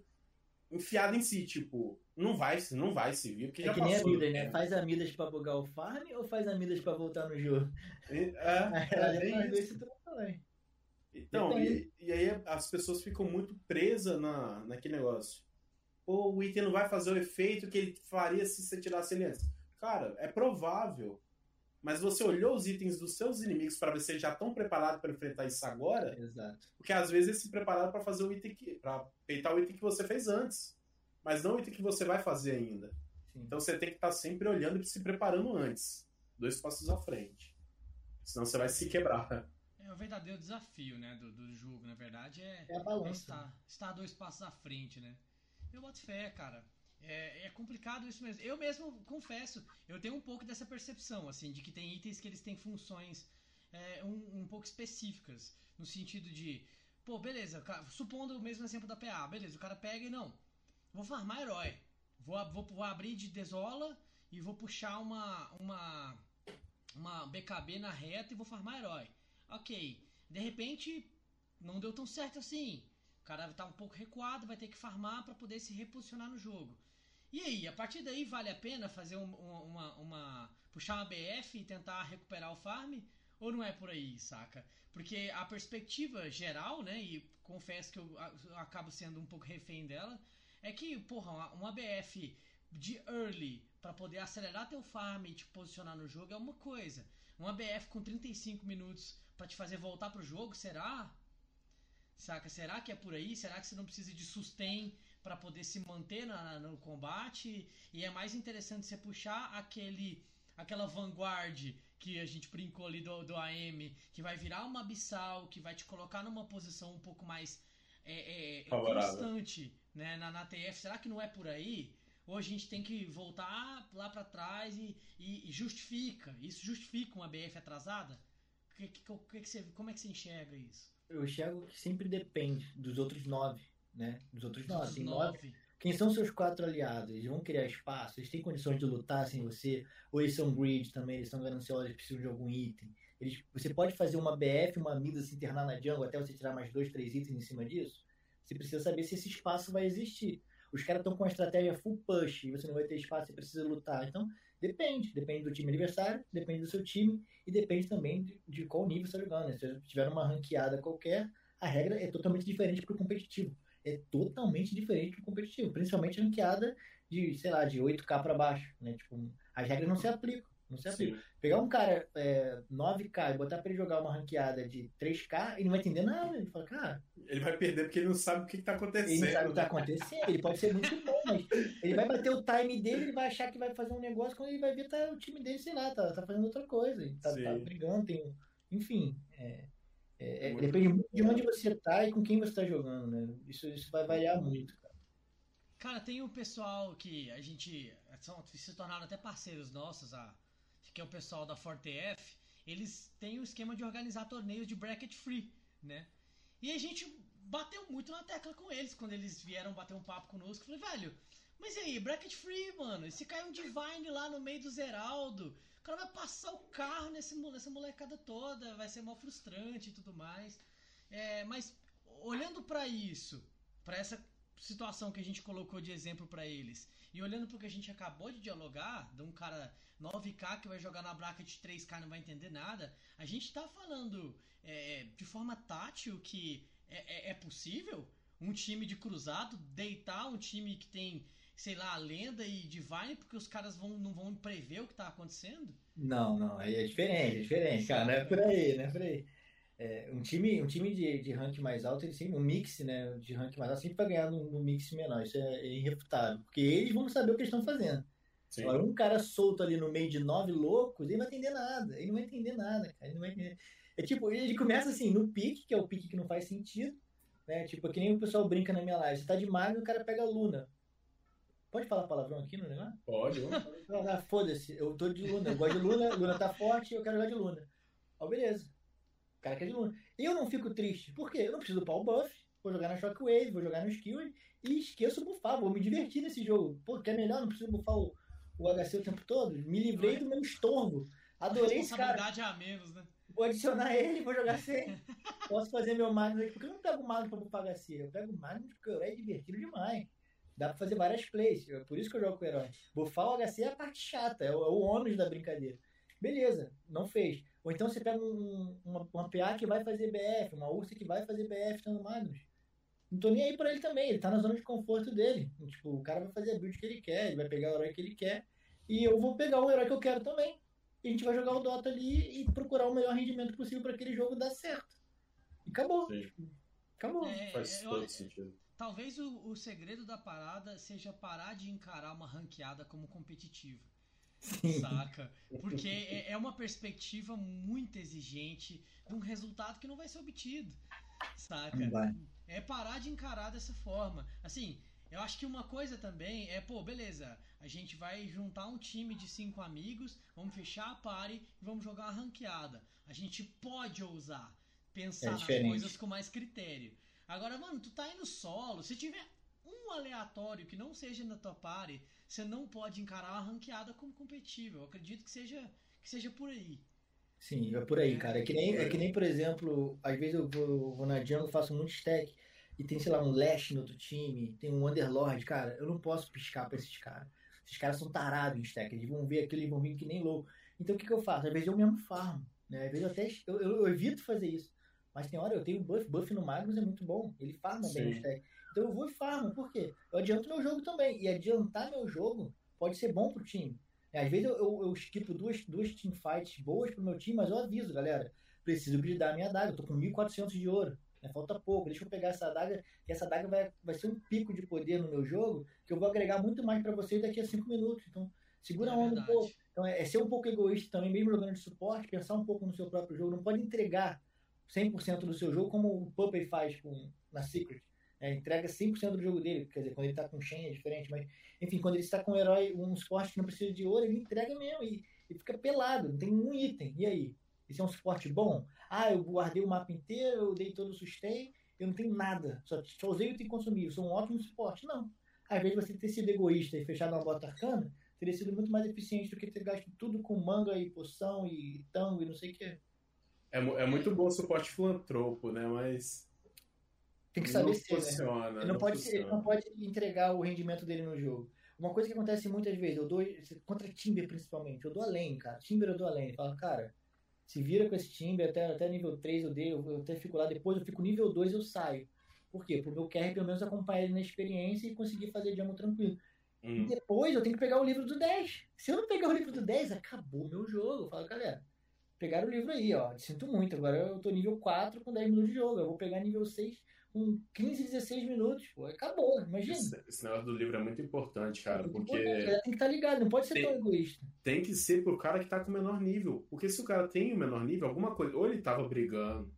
enfiado em si, tipo, não vai, não vai se vir, porque É já que nem a passou. Midas, né? Faz a Midas pra bugar o farm ou faz a Midas pra voltar no jogo? É, Ela é faz isso. isso tudo também. Então, e, e aí as pessoas ficam muito presas na, naquele negócio. Pô, o item não vai fazer o efeito que ele faria se você tirasse ele antes. Cara, é provável. Mas você olhou os itens dos seus inimigos para ver se eles já estão preparados para enfrentar isso agora? Exato. Porque às vezes eles se prepararam para fazer o item que. para peitar o item que você fez antes. Mas não o item que você vai fazer ainda. Sim. Então você tem que estar sempre olhando e se preparando antes. Dois passos à frente. Senão você vai se quebrar. É o verdadeiro desafio, né, do, do jogo, na verdade, é, É a balança. estar, estar dois passos à frente, né? Eu boto fé, cara. É, é complicado isso mesmo. Eu mesmo confesso, eu tenho um pouco dessa percepção, assim, de que tem itens que eles têm funções é, um, um pouco específicas. No sentido de, pô, beleza, supondo o mesmo exemplo da PA, beleza, o cara pega e não, vou farmar herói. Vou, vou, vou abrir de desola e vou puxar uma, uma, uma BKB na reta e vou farmar herói. Ok, de repente não deu tão certo assim. O cara tá um pouco recuado, vai ter que farmar para poder se reposicionar no jogo. E aí, a partir daí vale a pena fazer um- uma, uma, puxar uma BF e tentar recuperar o farm? Ou não é por aí, saca? Porque a perspectiva geral, né, e confesso que eu, eu acabo sendo um pouco refém dela, é que, porra, uma BF de early para poder acelerar teu farm e te posicionar no jogo é uma coisa. Uma BF com 35 minutos para te fazer voltar pro jogo, será? Saca? Será que é por aí? Será que você não precisa de sustain para poder se manter na- no combate? E é mais interessante você puxar aquele aquela vanguard que a gente brincou ali do, do AM, que vai virar uma abissal, que vai te colocar numa posição um pouco mais é, é, constante né, na, na TF. Será que não é por aí? Ou a gente tem que voltar lá para trás e, e- e justifica? Isso justifica uma BF atrasada? Que- que- que que você- como é que você enxerga isso? Eu enxergo que sempre depende dos outros nove, né? Dos outros nove. Dos nove. nove. Quem são seus quatro aliados? Eles vão criar espaço? Eles têm condições de lutar sem você? Ou eles são greed também? Eles são gananciosos, eles precisam de algum item? Eles, você pode fazer uma BF, uma mida se internar na jungle até você tirar mais dois, três itens em cima disso? Você precisa saber se esse espaço vai existir. Os caras estão com a estratégia full push e você não vai ter espaço, você precisa lutar. Então, depende. Depende do time adversário, depende do seu time e depende também de, de qual nível você está jogando. né? Se tiver uma ranqueada qualquer, a regra é totalmente diferente para o competitivo. É totalmente diferente do competitivo. Principalmente ranqueada de, sei lá, de 8K para baixo. Né? Tipo, as regras não se aplicam. Não se aplicam. Sim. Pegar um cara é, 9K e botar pra ele jogar uma ranqueada de 3K, ele não vai entender nada. Ele fala, cara, Ele vai perder porque ele não sabe o que, que tá ele acontecendo. não sabe o que tá acontecendo. Ele pode ser muito bom, mas ele vai bater o time dele, ele vai achar que vai fazer um negócio, quando ele vai ver, tá, o time dele, sei lá, tá, tá fazendo outra coisa. Ele tá, tá brigando, tem um. enfim, é, é, é, depende muito de onde você tá e com quem você tá jogando, né? Isso, isso vai variar muito, cara. Cara, tem o pessoal que a gente são, se tornaram até parceiros nossos, a, que é o pessoal da ForteF, eles têm o esquema de organizar torneios de bracket free, né? E a gente bateu muito na tecla com eles quando eles vieram bater um papo conosco. Falei, velho, mas e aí, bracket free, mano? E se cair um Divine lá no meio do Zeraldo, o cara vai passar o carro nesse, nessa molecada toda, vai ser mal frustrante e tudo mais. É, mas olhando para isso, para essa situação que a gente colocou de exemplo para eles, e olhando pro que a gente acabou de dialogar, de um cara 9K que vai jogar na bracket 3K e não vai entender nada, a gente tá falando é, de forma tátil que é, é, é, possível um time de cruzado deitar um time que tem, sei lá, lenda e divine, porque os caras vão, não vão prever o que tá acontecendo? Não, não, aí é diferente, é diferente, cara, não é por aí, não é por aí. É, um time, um time de, de rank mais alto, ele sempre, um mix né, de rank mais alto, sempre vai ganhar no, no mix menor. Isso é, é, irrefutável. Porque eles vão saber o que eles estão fazendo. Agora, um cara solto ali no meio de nove loucos, ele não vai entender nada. Ele não vai entender nada, cara. Ele não vai entender. É tipo, ele começa assim, no pique, que é o pique que não faz sentido. Né? Tipo, que nem o pessoal brinca na minha live. Você tá de mago e o cara pega a Luna. Pode falar palavrão aqui no negócio? Pode. ah, Foda-se, eu tô de Luna. Eu gosto de Luna, Luna tá forte eu quero jogar de Luna. Ó, beleza cara quer de Luna. Eu não fico triste, porque eu não preciso upar o buff, vou jogar na Shockwave, vou jogar no Skill e esqueço o buffar, vou me divertir nesse jogo. Pô, que é melhor, não preciso buffar o, o HC o tempo todo. Me livrei do meu estorvo. Adorei esse cara. é a menos, né? Vou adicionar ele, vou jogar sem. Posso fazer meu Magnus aqui, porque eu não pego o Magnus pra buffar HC. Eu pego o Magnus porque é divertido demais. Dá pra fazer várias plays, é por isso que eu jogo com o herói. Buffar o HC é a parte chata, é o, é o ônus da brincadeira. Beleza, não fez. Ou então você pega um, uma, uma PA que vai fazer BF, uma Ursa que vai fazer BF estando Magnus. Não tô nem aí pra ele também, ele tá na zona de conforto dele. Tipo, o cara vai fazer a build que ele quer, ele vai pegar o herói que ele quer. E eu vou pegar o herói que eu quero também. E a gente vai jogar o Dota ali e procurar o melhor rendimento possível para aquele jogo dar certo. E acabou. Sim. Acabou. É, Faz todo eu, sentido. Talvez o, o segredo da parada seja parar de encarar uma ranqueada como competitiva. Saca? Porque é, é uma perspectiva muito exigente de um resultado que não vai ser obtido. Saca? É parar de encarar dessa forma. Assim, eu acho que uma coisa também é, pô, beleza, a gente vai juntar um time de cinco amigos, vamos fechar a party e vamos jogar uma ranqueada. A gente pode ousar pensar é nas coisas com mais critério. Agora, mano, tu tá indo solo, se tiver um aleatório que não seja na tua party, você não pode encarar a ranqueada como competível. Eu acredito que seja, que seja por aí. Sim, é por aí, cara. É que nem, é que nem por exemplo, às vezes eu vou, vou na jungle, faço muito stack e tem, sei lá, um Lash no outro time, tem um Underlord, cara, eu não posso piscar pra esses caras. Esses caras são tarados em stack, eles vão ver aquilo e vão vir que nem louco. Então o que, que eu faço? Às vezes eu mesmo farmo, né? Às vezes eu até eu, eu, eu evito fazer isso. Mas tem hora eu tenho buff, buff no Magnus é muito bom. Ele farma Sim. bem o stack. Então eu vou e farmo. Por quê? Eu adianto meu jogo também. E adiantar meu jogo pode ser bom pro time. É, às vezes eu, eu, eu skipo duas, duas teamfights boas pro meu time, mas eu aviso, galera. Preciso grindar a minha adaga. Eu tô com 1.400 de ouro. Né? Falta pouco. Deixa eu pegar essa adaga. Que essa adaga vai, vai ser um pico de poder no meu jogo. Que eu vou agregar muito mais para vocês daqui a 5 minutos. Então, segura é a onda um pouco. Então, é, é ser um pouco egoísta também, mesmo jogando de suporte, pensar um pouco no seu próprio jogo. Não pode entregar 100% do seu jogo como o Puppet faz com, na Secret é, entrega 100% do jogo dele. Quer dizer, quando ele tá com Shen é diferente, mas enfim, quando ele está com um herói, um suporte que não precisa de ouro, ele entrega mesmo e, e fica pelado, não tem um item. E aí? Esse é um suporte bom? Ah, eu guardei o mapa inteiro, eu dei todo o sustain, eu não tenho nada, só, só usei o item consumível, sou um ótimo suporte. Não. Às vezes você ter sido egoísta e fechado uma bota arcana, teria sido muito mais eficiente do que ter gasto tudo com manga e poção e tango e não sei o que. É, é muito bom o suporte filantropo, né? Mas tem que saber não ser, funciona, né? Ele não, não pode, ele não pode entregar o rendimento dele no jogo. Uma coisa que acontece muitas vezes, eu dou contra Timber principalmente, eu dou além, cara. Timber eu dou além. Eu falo, cara, se vira com esse Timber até, até nível 3 eu dei, eu, eu até fico lá, depois eu fico nível 2 eu saio. Por quê? Pro meu QR pelo menos acompanhar ele na experiência e conseguir fazer jungle tranquilo. Hum. E depois eu tenho que pegar o livro do 10. Se eu não pegar o livro do 10, acabou meu jogo. Eu falo, galera, pegaram o livro aí, ó. Sinto muito, agora eu tô nível 4 com 10 minutos de jogo. Eu vou pegar nível 6 com 15, 16 minutos. Pô, acabou, imagina. Esse, esse negócio do livro é muito importante, cara, Muito porque importante, Tem que estar ligado, não pode ser Tem- tão egoísta. tem que ser pro cara que tá com o menor nível. Porque se o cara tem o menor nível, alguma coisa, ou ele tava brigando,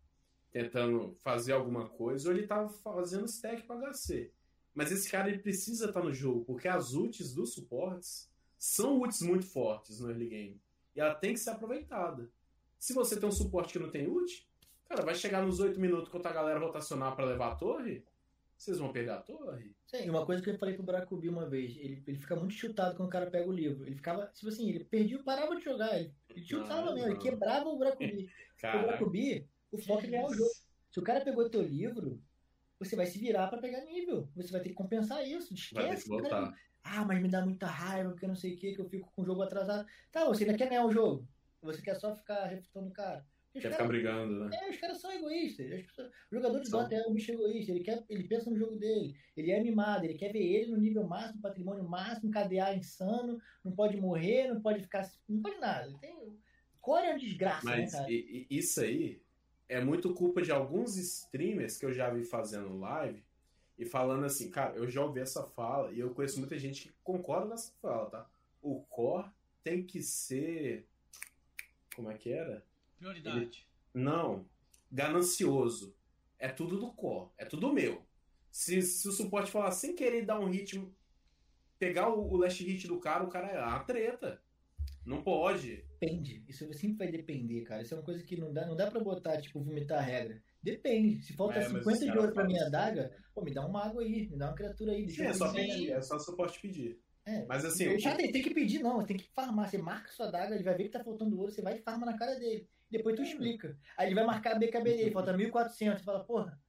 tentando fazer alguma coisa, ou ele tava fazendo stack pra HC. Mas esse cara ele precisa estar no jogo, porque as ults dos suportes são ults muito fortes no early game. E ela tem que ser aproveitada. Se você tem um suporte que não tem ult, cara, vai chegar nos 8 minutos quando a galera rotacionar pra levar a torre, vocês vão perder a torre. Sim, uma coisa que eu falei pro Bracubi uma vez, ele, ele fica muito chutado quando o cara pega o livro. Ele ficava, tipo assim, ele perdia, parava de jogar, ele, ele chutava Não, mesmo, ele quebrava o Bracubi. o Bracubi, o foco é ganhar o jogo. Se o cara pegou teu livro, você vai se virar pra pegar nível. Você vai ter que compensar isso. vai ter Esquece. cara-. Ah, mas me dá muita raiva, porque não sei o que, que eu fico com o jogo atrasado. Tá, você ainda quer ganhar o jogo. Você quer só ficar refutando o cara. Os Quer caras- ficar brigando, né? É, os caras são egoístas. As pessoas- O jogador de São. Dota é um bicho egoísta. Ele, quer, ele pensa no jogo dele. Ele é mimado. Ele quer ver ele no nível máximo, patrimônio máximo, KDA insano. Não pode morrer, não pode ficar. Não pode nada. Ele tem... Core é uma desgraça, Mas né, cara? e- e- isso aí é muito culpa de alguns streamers que eu já vi fazendo live e falando assim, cara, eu já ouvi essa fala e eu conheço muita gente que concorda nessa fala, tá? O core tem que ser. Como é que era? Prioridade. Não. Ganancioso. É tudo do core. É tudo meu. Se, se o suporte falar sem querer dar um hit, pegar o, o last hit do cara, o cara é uma treta. Não pode. Depende. Isso sempre vai depender, cara. Isso é uma coisa que não dá, não dá pra botar, tipo, vomitar a regra. Depende. Se falta É, mas 50 os de ouro pra minha isso. adaga, pô, me dá um mago aí, me dá uma criatura aí. Deixa Sim, eu é só pedir, é só o suporte pedir. É, Mas assim, já tem, tem que pedir, não. Tem que farmar. Você marca sua adaga, ele vai ver que tá faltando ouro, você vai e farma na cara dele. Depois tu explica. Aí ele vai marcar a BKB dele, falta 1.400. Você fala, porra.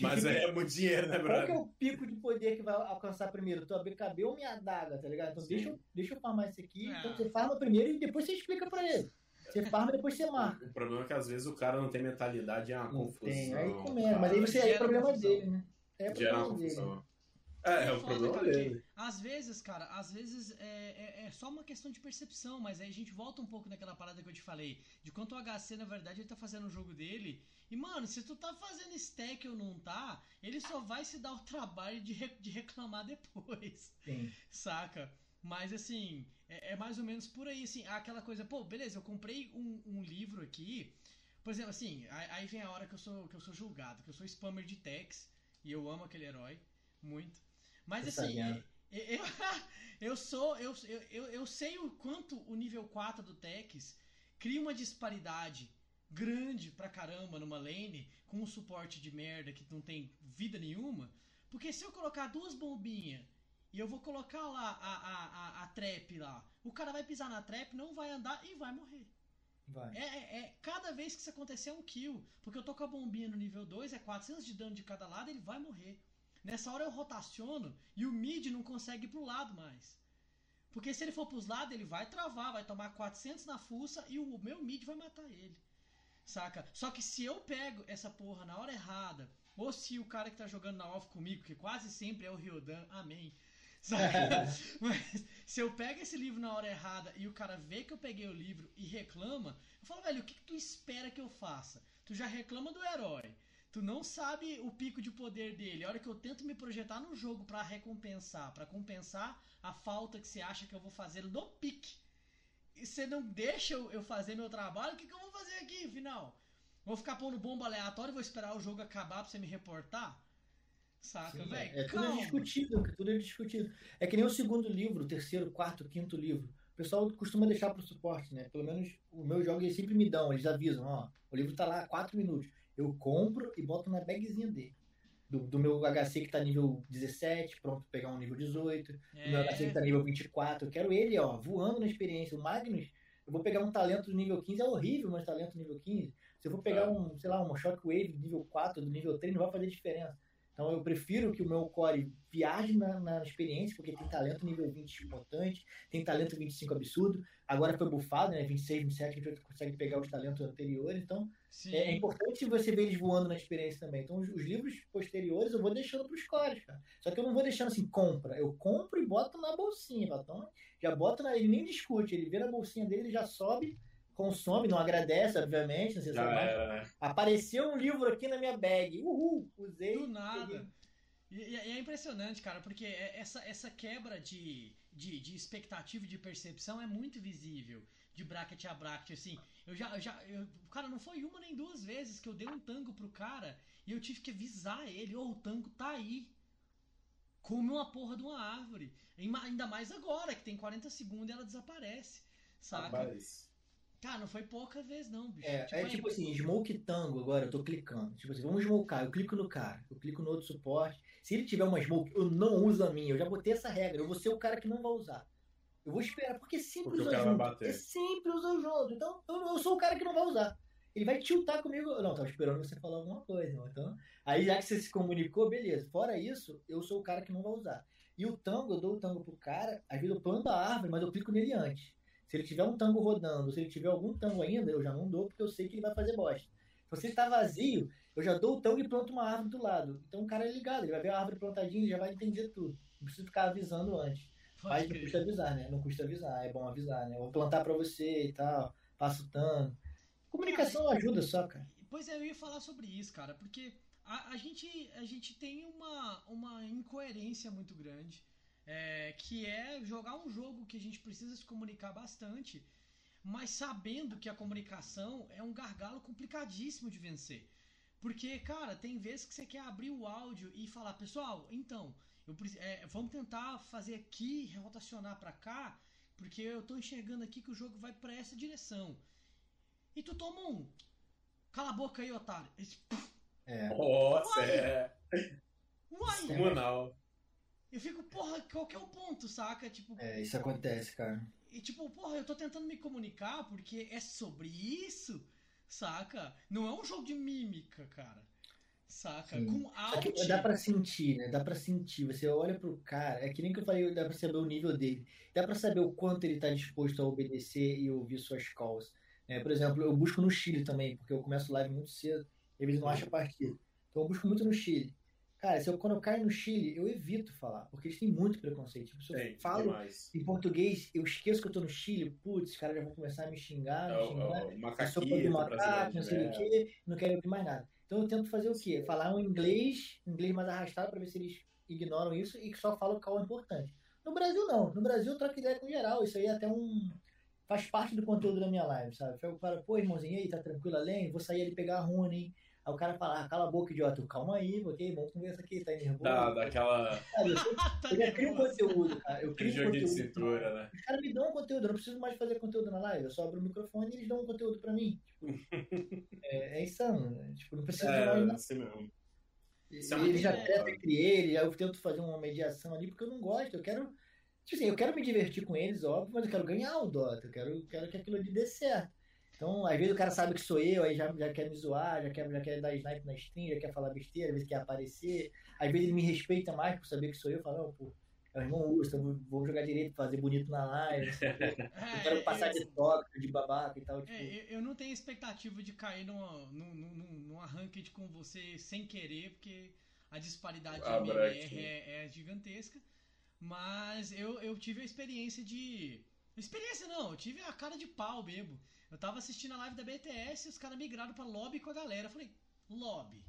Mas é muito dinheiro, né, Qual que é o pico de poder que vai alcançar primeiro? Tua BKB ou minha adaga, tá ligado? Então Sim. deixa, eu- deixa eu farmar esse aqui. É. Então você farma primeiro e depois você explica pra ele. Você farma e depois você marca. O problema é que às vezes o cara não tem mentalidade, é uma Não confusão. tem. Aí começa. Mas aí você aí é problema confusão. dele, né? Aí é problema dele. confusão. É, é o Foda, problema cara, dele. Às vezes, cara, às vezes é, é, é só uma questão de percepção, mas aí a gente volta um pouco naquela parada que eu te falei, de quanto o HC, na verdade, ele tá fazendo o jogo dele. E, mano, se tu tá fazendo stack ou não tá, ele só vai se dar o trabalho de, re- de reclamar depois, Sim. saca? Mas assim, é, é mais ou menos por aí, assim, aquela coisa, pô, beleza, eu comprei um, um livro aqui. Por exemplo, assim, aí, vem a hora que eu sou, que eu sou julgado, que eu sou spammer de techs, e eu amo aquele herói, muito. Mas assim, sabendo. eu, eu, eu sou. Eu, eu, eu, eu sei o quanto o nível 4 do Tex cria uma disparidade grande pra caramba numa lane com um suporte de merda que não tem vida nenhuma. Porque se eu colocar duas bombinhas e eu vou colocar lá a, a, a, a trap lá, o cara vai pisar na trap, não vai andar e vai morrer. Vai. É, é, é- cada vez que isso acontecer é um kill. Porque eu tô com a bombinha no nível 2, é 400 de dano de cada lado, ele vai morrer. Nessa hora eu rotaciono e o mid não consegue ir pro lado mais. Porque se ele for pros lados, ele vai travar, vai tomar 400 na fuça e o meu mid vai matar ele. Saca? Só que se eu pego essa porra na hora errada, ou se o cara que tá jogando na off comigo, que quase sempre é o Ryodan, amém. Saca? Mas se eu pego esse livro na hora errada e o cara vê que eu peguei o livro e reclama, eu falo, velho, o que, que tu espera que eu faça? Tu já reclama do herói. Tu não sabe o pico de poder dele. A hora que eu tento me projetar no jogo pra recompensar, pra compensar a falta que você acha que eu vou fazer no pique. E você não deixa eu fazer meu trabalho, o que, que eu vou fazer aqui, final? Vou ficar pondo bomba aleatória e vou esperar o jogo acabar pra você me reportar? Saca, velho? é tudo Calma. discutível, tudo é discutível. É que nem o segundo livro, o terceiro, quarto, quinto livro. O pessoal costuma deixar pro suporte, né? Pelo menos o meu jogo eles sempre me dão, eles avisam, ó, o livro tá lá há quatro minutos. Eu compro e boto na bagzinha dele. Do, do meu HC que tá nível 17, pronto pra pegar um nível 18. Do meu É. HC que tá nível 24. Eu quero ele, ó, voando na experiência. O Magnus, eu vou pegar um talento do nível 15, é horrível, mas talento nível 15. Se eu vou pegar um, sei lá, um Shockwave do nível 4, do nível 3, não vai fazer diferença. Então eu prefiro que o meu core viaje na, na experiência, porque tem talento nível 20 importante, tem talento 25 absurdo. Agora foi bufado, né? 26, 27, a gente consegue pegar os talentos anteriores. Então é, é importante você ver eles voando na experiência também. Então os, os livros posteriores eu vou deixando pros cores, cara. Só que eu não vou deixando assim, compra. Eu compro e boto na bolsinha. Então já bota na. Ele nem discute, ele vê na bolsinha dele, ele já sobe consome, não agradece, obviamente, não sei se Já é mais. era, né? Apareceu um livro aqui na minha bag. Uhul, usei. Do nada. E, e é impressionante, cara, porque é- essa, essa quebra de, de, de expectativa e de percepção é muito visível. De bracket a bracket, assim. Eu já. eu já eu- cara, não foi uma nem duas vezes que eu dei um tango pro cara e eu tive que avisar ele: ô, o tango tá aí. Come uma porra de uma árvore. Ainda mais agora, que tem 40 segundos e ela desaparece. Saca? Rapaz. Cara, não foi pouca vez, não, bicho. É, é tipo assim, smoke tango agora, eu tô clicando. Tipo assim, vamos smokear, eu clico no cara, eu clico no outro suporte. Se ele tiver uma smoke, eu não uso a minha. Eu já botei essa regra, eu vou ser o cara que não vai usar. Eu vou esperar, porque sempre Porque o usa junto. bater. É sempre usa junto. Então, eu, eu sou o cara que não vai usar. Ele vai tiltar comigo. Não, tava esperando você falar alguma coisa. Então, aí já que você se comunicou, beleza. Fora isso, eu sou o cara que não vai usar. E o tango, eu dou o tango pro cara, às vezes eu planto a árvore, mas eu clico nele antes. Se ele tiver um tango rodando, se ele tiver algum tango ainda, eu já não dou, porque eu sei que ele vai fazer bosta. Se ele tá vazio, eu já dou o tango e planto uma árvore do lado. Então o cara é ligado, ele vai ver a árvore plantadinha, ele já vai entender tudo. Não precisa ficar avisando antes. Mas não custa avisar, né? Não custa avisar, é bom avisar, né? Vou plantar pra você e tal, passo tanto. Comunicação ajuda só, cara. Pois é, eu ia falar sobre isso, cara, porque a, a gente, a gente tem uma, uma incoerência muito grande, é, que é jogar um jogo que a gente precisa se comunicar bastante, mas sabendo que a comunicação é um gargalo complicadíssimo de vencer. Porque, cara, tem vezes que você quer abrir o áudio e falar, pessoal, então, eu, é, vamos tentar fazer aqui, rotacionar pra cá, porque eu tô enxergando aqui que o jogo vai pra essa direção. E tu toma um. Cala a boca aí, otário. É. Nossa, é Uai! comunal. Eu fico, porra, qual que é o ponto, saca? Tipo, É, isso acontece, cara. e tipo, porra, eu tô tentando me comunicar porque é sobre isso, saca? Não é um jogo de mímica, cara. Saca? Sim. Com Só que alt. dá pra sentir, né? Dá pra sentir. Você olha pro cara, é que nem que eu falei, dá pra saber o nível dele. Dá pra saber o quanto ele tá disposto a obedecer e ouvir suas calls. É, por exemplo, eu busco no Chile também, porque eu começo live muito cedo, e eles não acham partida. Então eu busco muito no Chile. Cara, se eu, quando eu caio no Chile, eu evito falar, porque eles têm muito preconceito. Tipo, se eu Tem, falo demais. em português, eu esqueço que eu tô no Chile, putz, os caras já vão começar a me xingar, É me o, xingar. é o Eu sou macaquito de macaco, não sei o né? quê, não quero ouvir mais nada. Então eu tento fazer o quê? Falar um inglês, inglês mais arrastado pra ver se eles ignoram isso e que só falo o call importante. No Brasil não, no Brasil eu troco ideia com geral, isso aí é até um faz parte do conteúdo da minha live, sabe? Eu falo, pô, irmãozinho, aí, tá tranquilo além? Vou sair ali pegar a runa, hein? Aí o cara fala, ah, cala a boca, idiota. Eu, Calma aí, ok? Vamos conversar aqui, tá nervoso? Dá, daquela, Sabe, eu, tá eu já crio conteúdo, cara. Eu crio joguinho de conteúdo. cintura, né? Os caras me dão conteúdo, eu não preciso mais fazer conteúdo na live, eu só abro o microfone e eles dão um conteúdo pra mim. Tipo, é, é insano, né? Tipo, não precisa mais É, nada. assim mesmo. E Isso é ele muito já cara. entre eles, aí eu tento fazer uma mediação ali, porque eu não gosto, eu quero. Tipo assim, eu quero me divertir com eles, óbvio, mas eu quero ganhar o Dota, eu quero, quero que aquilo ali dê certo. Então, às vezes o cara sabe que sou eu, aí já, já quer me zoar, já quer, já quer dar snipe na stream, já quer falar besteira, às vezes quer aparecer. Às vezes ele me respeita mais por saber que sou eu, fala, não, pô, é o irmão Urso, eu vou- jogar direito, fazer bonito na live. É, eu quero passar eu- de tópico, de babaca e tal, tipo. É, eu, não tenho expectativa de cair numa, num, num, num ranked com você sem querer, porque a disparidade Ah, de. MMR é, é gigantesca. Mas eu, eu tive a experiência de. Experiência não, eu tive a cara de pau, bebo. Eu tava assistindo a live da BTS e os caras migraram pra lobby com a galera. Eu falei, lobby.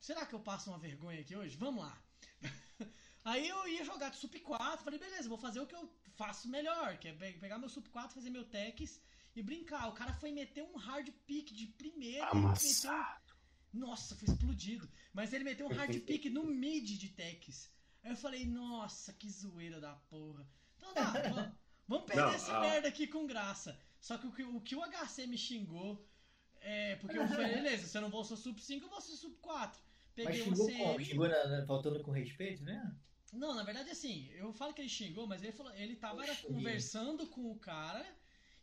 Será que eu passo uma vergonha aqui hoje? Vamos lá. Aí eu ia jogar de Sup 4, falei, beleza, vou fazer o que eu faço melhor, que é pe- pegar meu Sup 4, fazer meu techs e brincar. O cara foi meter um hard pick de primeira. meteu Nossa, foi explodido. Mas ele meteu um hard pick no mid de techs. Aí eu falei, nossa, que zoeira da porra. Então dá, vamos, vamos perder Não, essa ah. merda aqui com graça. Só que o, que o que o HC me xingou é. Porque eu falei, beleza, se eu não vou ser Sup 5, eu vou ser Sup 4. Mas Peguei um xingou CM. como? Xingou na- na- faltando com respeito, né? Não, na verdade, assim, eu falo que ele xingou, mas ele falou, ele tava conversando com o cara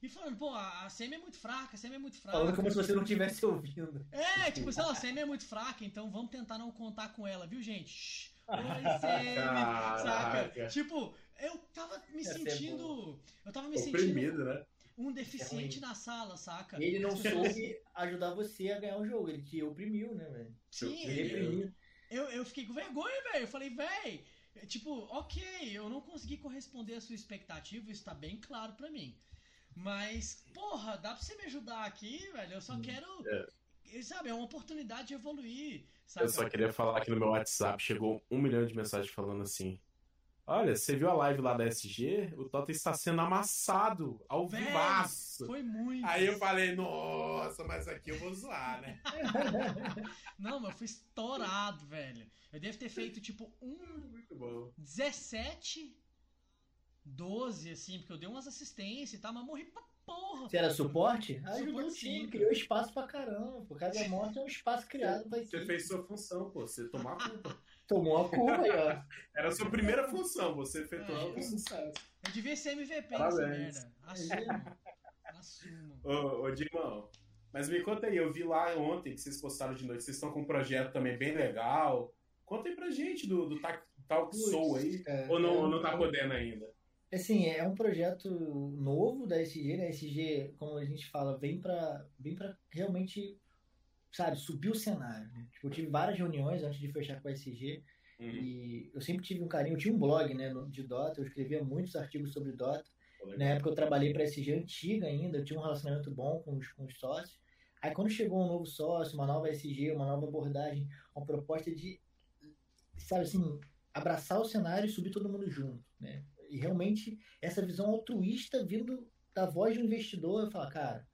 e falando, pô, a SEMI é muito fraca, a SEMI é muito fraca. Falando como se você não estivesse ouvindo. É, tipo, sei lá, a SEMI é muito fraca, então vamos tentar não contar com ela, viu, gente? Oi, SEMI, saca? Tipo, eu tava me ser sentindo. Eu tava me sentindo Oprimido, né? Um deficiente É na sala, saca? Ele não soube ajudar você a ganhar o jogo, ele te oprimiu, né, velho? Sim, Ele. Eu, eu fiquei com vergonha, velho. Eu falei, velho, tipo, ok, eu não consegui corresponder à sua expectativa, isso tá bem claro pra mim. Mas, porra, dá pra você me ajudar aqui, velho? Eu só quero. É. Sabe, é uma oportunidade de evoluir. Sabe? Eu só queria falar que no meu WhatsApp chegou um milhão de mensagens falando assim. Olha, você viu a live lá da SG? O Tota está sendo amassado ao vivaço. Foi muito. Aí eu falei, nossa, mas aqui eu vou zoar, né? Não, mas eu fui estourado, velho. Eu devo ter feito tipo um. Muito bom. 17, 12, assim, porque eu dei umas assistências e tal, mas morri pra porra. Você era suporte? Ah, ajudou Suporte o time, sim. criou espaço pra caramba. Por cada morte é um espaço criado pra Você fez sua função, pô. Você tomou a culpa. Tomou a curva aí, ó. Era a sua primeira função. Você efetuou É. com sucesso. Eu devia ser MVP Parabéns. nessa merda. Assuma. Assuma. Ô, ô Dimão, mas me conta aí. Eu vi lá ontem que vocês postaram de noite. Vocês estão com um projeto também bem legal. Conta aí pra gente do, do Talk, Talk Soul aí. é, Ou não, é, ou não tá podendo ainda? Assim, é um projeto novo da SG, né? A SG, como a gente fala, vem pra, vem pra realmente, sabe, subir o cenário. Né? Tipo, eu tive várias reuniões antes de fechar com a SG Uhum. e eu sempre tive um carinho. Eu tinha um blog, né, de Dota, eu escrevia muitos artigos sobre Dota. Na época eu trabalhei para SG antiga ainda, eu tinha um relacionamento bom com os, com os sócios. Aí quando chegou um novo sócio, uma nova SG, uma nova abordagem, uma proposta de, sabe assim, abraçar o cenário e subir todo mundo junto, né? E realmente essa visão altruísta vindo da voz do investidor, eu falo, cara,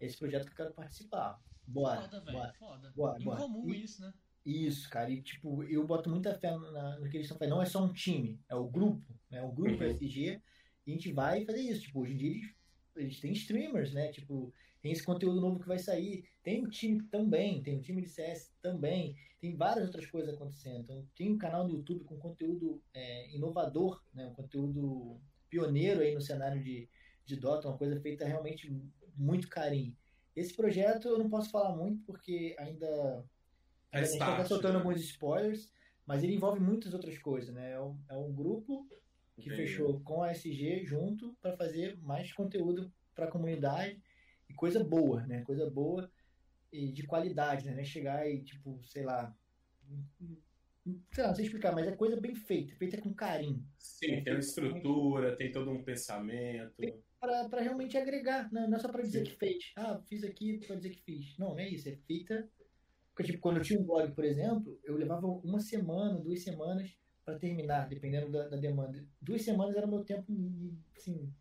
esse projeto que eu quero participar. Bora, Foda, velho. bora. Foda. bora, bora. Incomum E- isso, né? Isso, cara, e tipo, eu boto muita fé na, no que eles estão fazendo. Não é só um time, é o grupo, né? O grupo Uhum. SG, e a gente vai fazer isso. Tipo, hoje em dia eles, eles têm streamers, né? Tipo, tem esse conteúdo novo que vai sair. Tem o time também, tem o time de CS também, tem várias outras coisas acontecendo. Então, tem um canal no YouTube com conteúdo é, inovador, né? Um conteúdo pioneiro aí no cenário de, de Dota, uma coisa feita realmente muito carinho. Esse projeto eu não posso falar muito porque ainda É tá start, soltando né? alguns spoilers, mas ele envolve muitas outras coisas, né? É um, é um grupo que Entendi. fechou com a SG junto para fazer mais conteúdo para a comunidade e coisa boa, né? Coisa boa e de qualidade, né? É Chegar e, tipo, sei lá. Sei lá, não sei explicar, mas é coisa bem feita, feita com carinho. Sim, tem uma estrutura, tem todo um pensamento. Para realmente agregar, não, não é só para dizer que fez. Ah, fiz aqui para dizer que fiz. Não, não é isso, é feita. Porque, tipo, quando eu tinha um blog, por exemplo, eu levava uma semana, duas semanas para terminar, dependendo da, da demanda. Duas semanas era o meu tempo, assim,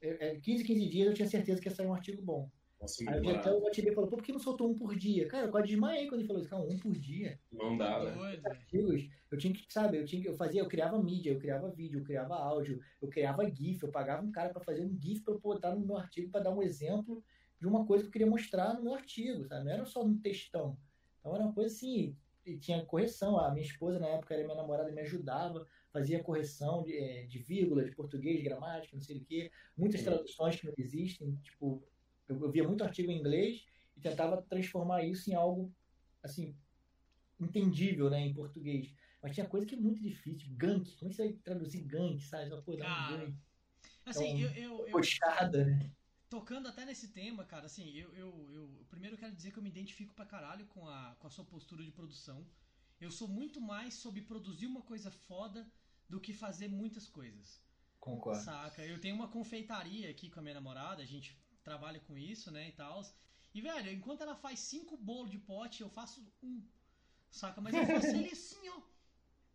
é, é, 15, 15 dias eu tinha certeza que ia sair um artigo bom. Nossa, Aí até barato. o Watibê falou, pô, por que não soltou um por dia? Cara, eu quase desmaiei quando ele falou isso, cara, um por dia Não dá, né? Velho. artigos, eu tinha que, sabe, eu tinha que, eu fazia, eu criava mídia, eu criava vídeo, eu criava áudio, eu criava GIF, eu pagava um cara para fazer um GIF para eu botar no meu artigo para dar um exemplo de uma coisa que eu queria mostrar no meu artigo, sabe? Não era só um textão. Então era uma coisa assim, e tinha correção. A minha esposa na época era minha namorada, me ajudava, fazia correção de, eh, de vírgula, de português, de gramática, não sei o quê. Muitas Sim. traduções que não existem, tipo, eu, eu via muito artigo em inglês e tentava transformar isso em algo assim entendível, né, em português. Mas tinha coisa que é muito difícil. Gank. Como é que você vai traduzir gank, sabe? Uma coisa, Cara, um gank. Assim, Então, eu, eu, eu- Postada, né? tocando até nesse tema, cara, assim, eu, eu, eu primeiro eu quero dizer que eu me identifico pra caralho com a, com a sua postura de produção. Eu sou muito mais sobre produzir uma coisa foda do que fazer muitas coisas. Concordo. Saca? Eu tenho uma confeitaria aqui com a minha namorada, a gente trabalha com isso, né, e tal. E, velho, enquanto ela faz cinco bolos de pote, eu faço um. Saca? Mas eu faço ele assim, ó.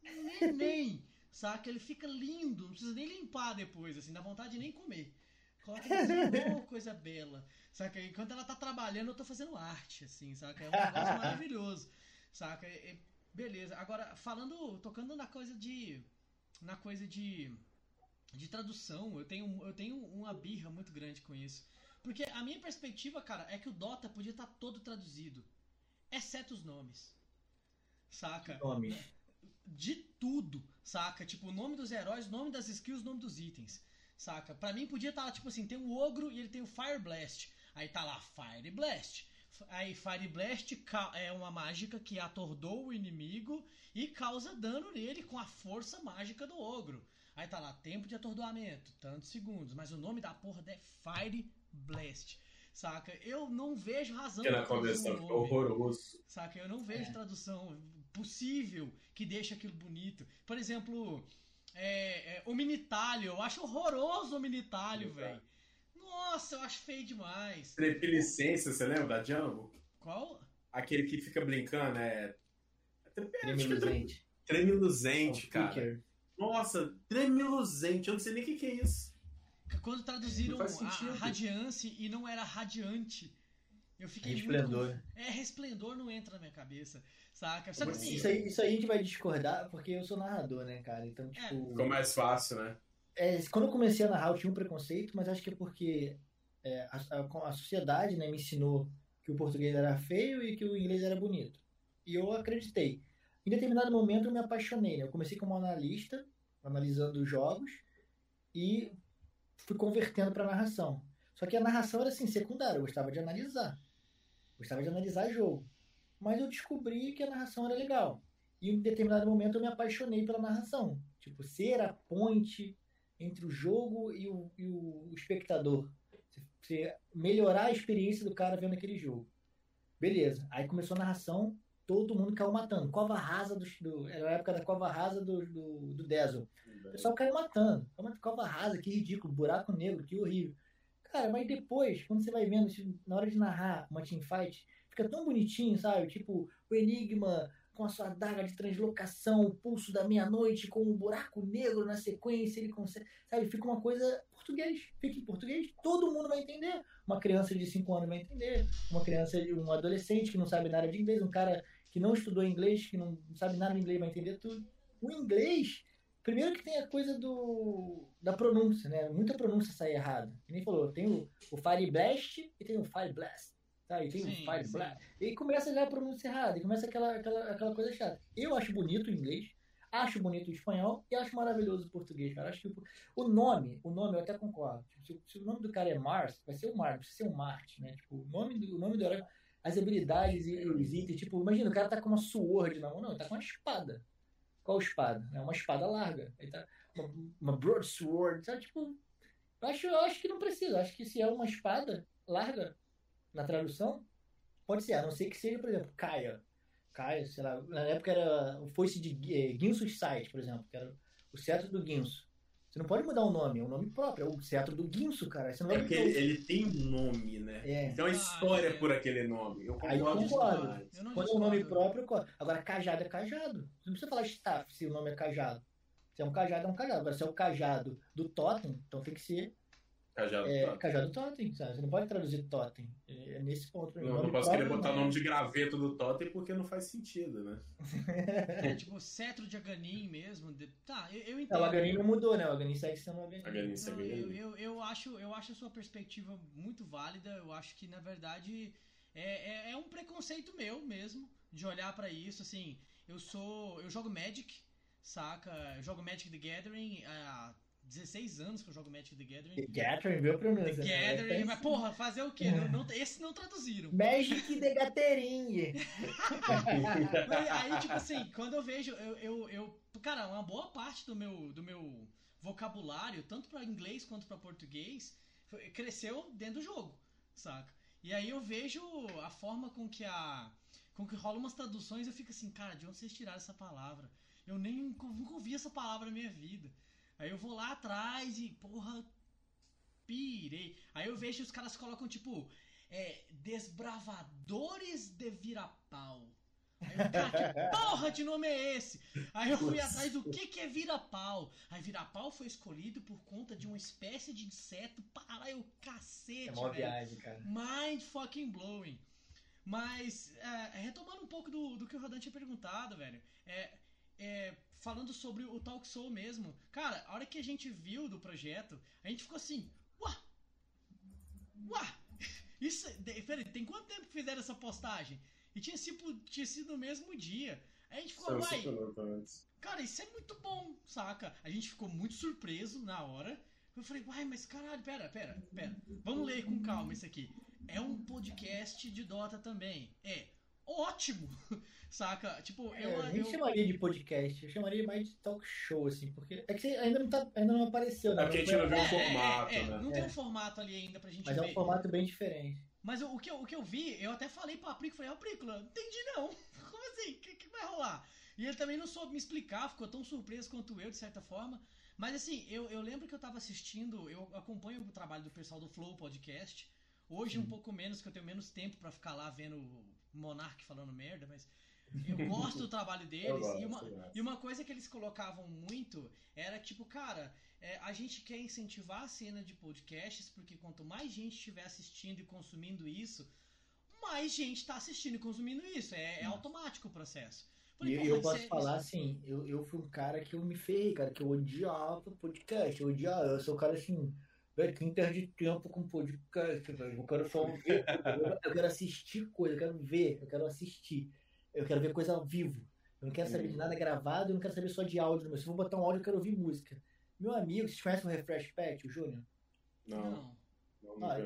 Neném. Saca? Ele fica lindo, não precisa nem limpar depois, assim, dá vontade de nem comer. Coloca assim, oh, coisa bela. Saca? Enquanto ela tá trabalhando, eu tô fazendo arte, assim, saca? É um negócio maravilhoso. Saca? É- beleza. Agora, falando, tocando na coisa de. Na coisa de. De tradução, eu tenho, eu tenho uma birra muito grande com isso. Porque a minha perspectiva, cara, é que o Dota podia estar todo traduzido. Exceto os nomes. Saca? Nomes. de tudo, saca? Tipo, o nome dos heróis, o nome das skills, o nome dos itens, saca? Pra mim podia estar lá, tipo assim, tem um ogro e ele tem o Fire Blast. Aí tá lá, Fire Blast. Aí Fire Blast é uma mágica que atordou o inimigo e causa dano nele com a força mágica do ogro. Aí tá lá, tempo de atordoamento, tantos segundos, mas o nome da porra é Fire Blast. Saca? Eu não vejo razão Porque na nome. horroroso. Saca? Eu não vejo É. tradução possível que deixe aquilo bonito. Por exemplo, é, é, o Minitalho. Eu acho horroroso o Minitalho, Exato. velho. Nossa, eu acho feio demais. Trepilicência, você lembra da Django? Qual? Aquele que fica brincando, é. Tremiluzente. Tremiluzente, É cara. Nossa, tremiluzente. Eu não sei nem o que, que é isso. Quando traduziram a sentido. radiance e não era radiante. Eu fiquei Resplendor. muito. É, resplendor não entra na minha cabeça, saca? Sabe Mas assim? Isso aí, isso aí a gente vai discordar, porque eu sou narrador, né, cara? Então, tipo. Ficou mais fácil, né? É, quando eu comecei a narrar, eu tinha um preconceito, mas acho que é porque é, a, a- a sociedade né, me ensinou que o português era feio e que o inglês era bonito. E eu acreditei. Em determinado momento eu me apaixonei. Né? Eu comecei como analista, analisando os jogos, e fui convertendo para narração. Só que a narração era assim, secundária, eu gostava de analisar. Gostava de analisar jogo. Mas eu descobri que a narração era legal. E em determinado momento eu me apaixonei pela narração. Tipo, ser a ponte entre o jogo e o, e o espectador. Você melhorar a experiência do cara vendo aquele jogo. Beleza. Aí começou a narração, todo mundo caiu matando. Cova rasa do. do era a época da cova rasa do, do, do. O pessoal caiu matando. Cova- rasa, que ridículo. Buraco negro, que horrível. Cara, mas depois, quando você vai vendo, na hora de narrar uma teamfight, fica tão bonitinho, sabe? Tipo, o Enigma com a sua adaga de translocação, o pulso da meia-noite com um buraco negro na sequência, ele consegue. Sabe? Fica uma coisa português. Fica em português, todo mundo vai entender. Uma criança de 5 anos vai entender. Uma criança, um adolescente que não sabe nada de inglês, um cara que não estudou inglês, que não sabe nada de inglês, vai entender tudo. O inglês, primeiro que tem a coisa do da pronúncia, né? Muita pronúncia sai errada. Que nem falou, tem o, o Fire Blast e tem o Fire Blast. Tá? E tem Sim, o Fire sim. Blast. E começa já a pronúncia errada, e começa aquela, aquela, aquela coisa chata. Eu acho bonito o inglês, acho bonito o espanhol e acho maravilhoso o português, cara. Acho que o, nome, o nome eu até concordo. Tipo, se, se o nome do cara é Mars, vai ser o Mars, precisa ser o Marte, né? Tipo, o nome do, o nome do herói, as habilidades e os itens, tipo, imagina, o cara tá com uma sword na mão, não, ele tá com uma espada. Qual espada? É uma espada larga. Tá uma, uma broadsword, sabe? Tipo, eu acho, eu acho que não precisa. Acho que se é uma espada larga na tradução, pode ser, a não ser que seja, por exemplo, Kaia. Kaia, sei lá, na época era o foice de eh, Guinso's Sight, por exemplo, que era o cetro do Guinso. Você não pode mudar o nome, é um nome próprio, é o cetro do Guinso, cara. Você não É porque ele, ele tem um nome, né? É. Tem uma história é. por aquele nome. Eu Aí eu concordo concordo. Eu não Quando é um nome próprio, eu concordo. agora cajado é cajado. Você não precisa falar staff se o nome é cajado. Se é um cajado, é um cajado. Agora, se é o cajado do totem, então tem que ser Cajado é, tá. cajado totem, sabe? Você não pode traduzir totem. É é nesse ponto. Não, não posso querer botar não. nome de graveto do Totem porque não faz sentido, né? É, tipo, cetro de Aganin mesmo. de- Tá, eu, eu entendo. É, o Aganin não mudou, né? O Aganin segue sendo o Aganin. Aganin Não, segue eu, eu, eu, acho, eu acho a sua perspectiva muito válida. Eu acho que, na verdade, é, é, é um preconceito meu mesmo de olhar pra isso. Assim, eu sou. Eu jogo Magic, saca? Eu jogo Magic the Gathering há 16 anos que eu jogo Magic the Gathering. The Gathering, viu a The? Gathering, É mas porra, fazer o quê? Não, não- esse não traduziram. Magic the Gathering. Aí, tipo assim, quando eu vejo, eu, eu, eu- cara, uma boa parte do meu, do meu vocabulário, tanto pra inglês quanto pra português, cresceu dentro do jogo, saca? E aí eu vejo a forma com que a com que rola umas traduções, eu fico assim, cara, de onde vocês tiraram essa palavra? Eu nem nunca ouvi essa palavra na minha vida. Aí eu vou lá atrás e, porra, pirei. Aí eu vejo os caras colocam, tipo, é, desbravadores de virapau. Aí eu, cara, que porra de nome é esse? Aí eu fui atrás do que, que é virapau. Aí virapau foi escolhido por conta de uma espécie de inseto. Para eu cacete, É uma viagem, cara. Mind fucking blowing. Mas, é, retomando um pouco do, do que o Rodan tinha perguntado, velho. É, é, falando sobre o Talk Show mesmo. Cara, a hora que a gente viu do projeto, a gente ficou assim, uá! Uá! Isso, peraí, tem quanto tempo que fizeram essa postagem? E tinha sido, tinha sido no mesmo dia. Aí a gente ficou, São uai, antes. Cara, isso é muito bom, saca? A gente ficou muito surpreso na hora. Eu falei, uai, mas caralho, pera, pera, pera. Vamos ler com calma isso aqui. É um podcast de Dota também. É ótimo, saca? Tipo, É, eu. eu nem eu- chamaria de podcast, eu chamaria mais de talk show, assim, porque. É que você ainda não, tá, ainda não apareceu, né? É porque a gente não viu o é, formato, é, é, né? Não tem É. um formato ali ainda pra gente Mas é ver. um formato bem diferente. Mas o, o que eu, o que eu vi, eu até falei pra Prico, falei, ó, Prícola, não entendi não. Como assim? O que, que vai rolar? E ele também não soube me explicar, ficou tão surpreso quanto eu, de certa forma. Mas assim, eu, eu lembro que eu tava assistindo, eu acompanho o trabalho do pessoal do Flow Podcast. Hoje um pouco menos, que eu tenho menos tempo pra ficar lá vendo o Monark falando merda, mas eu gosto do trabalho deles. gosto, e, uma, e uma coisa que eles colocavam muito era tipo, cara, é, a gente quer incentivar a cena de podcasts, porque quanto mais gente estiver assistindo e consumindo isso, mais gente tá assistindo e consumindo isso. É, é automático o processo. Falei, E eu posso falar isso- assim, eu, eu fui um cara que eu me ferrei, cara, que eu odiava podcast, eu odiava, eu sou um cara assim, velho, que tempo com podcast, velho, eu quero só ver, eu, quero assistir coisa, eu quero ver, eu quero assistir, eu quero ver coisa ao vivo, eu não quero saber de nada gravado, eu não quero saber só de áudio, mas se eu vou botar um áudio, eu quero ouvir música. Meu amigo, vocês conhecem o Refresh Pet, o Júnior? Não, Não. não, não Ah,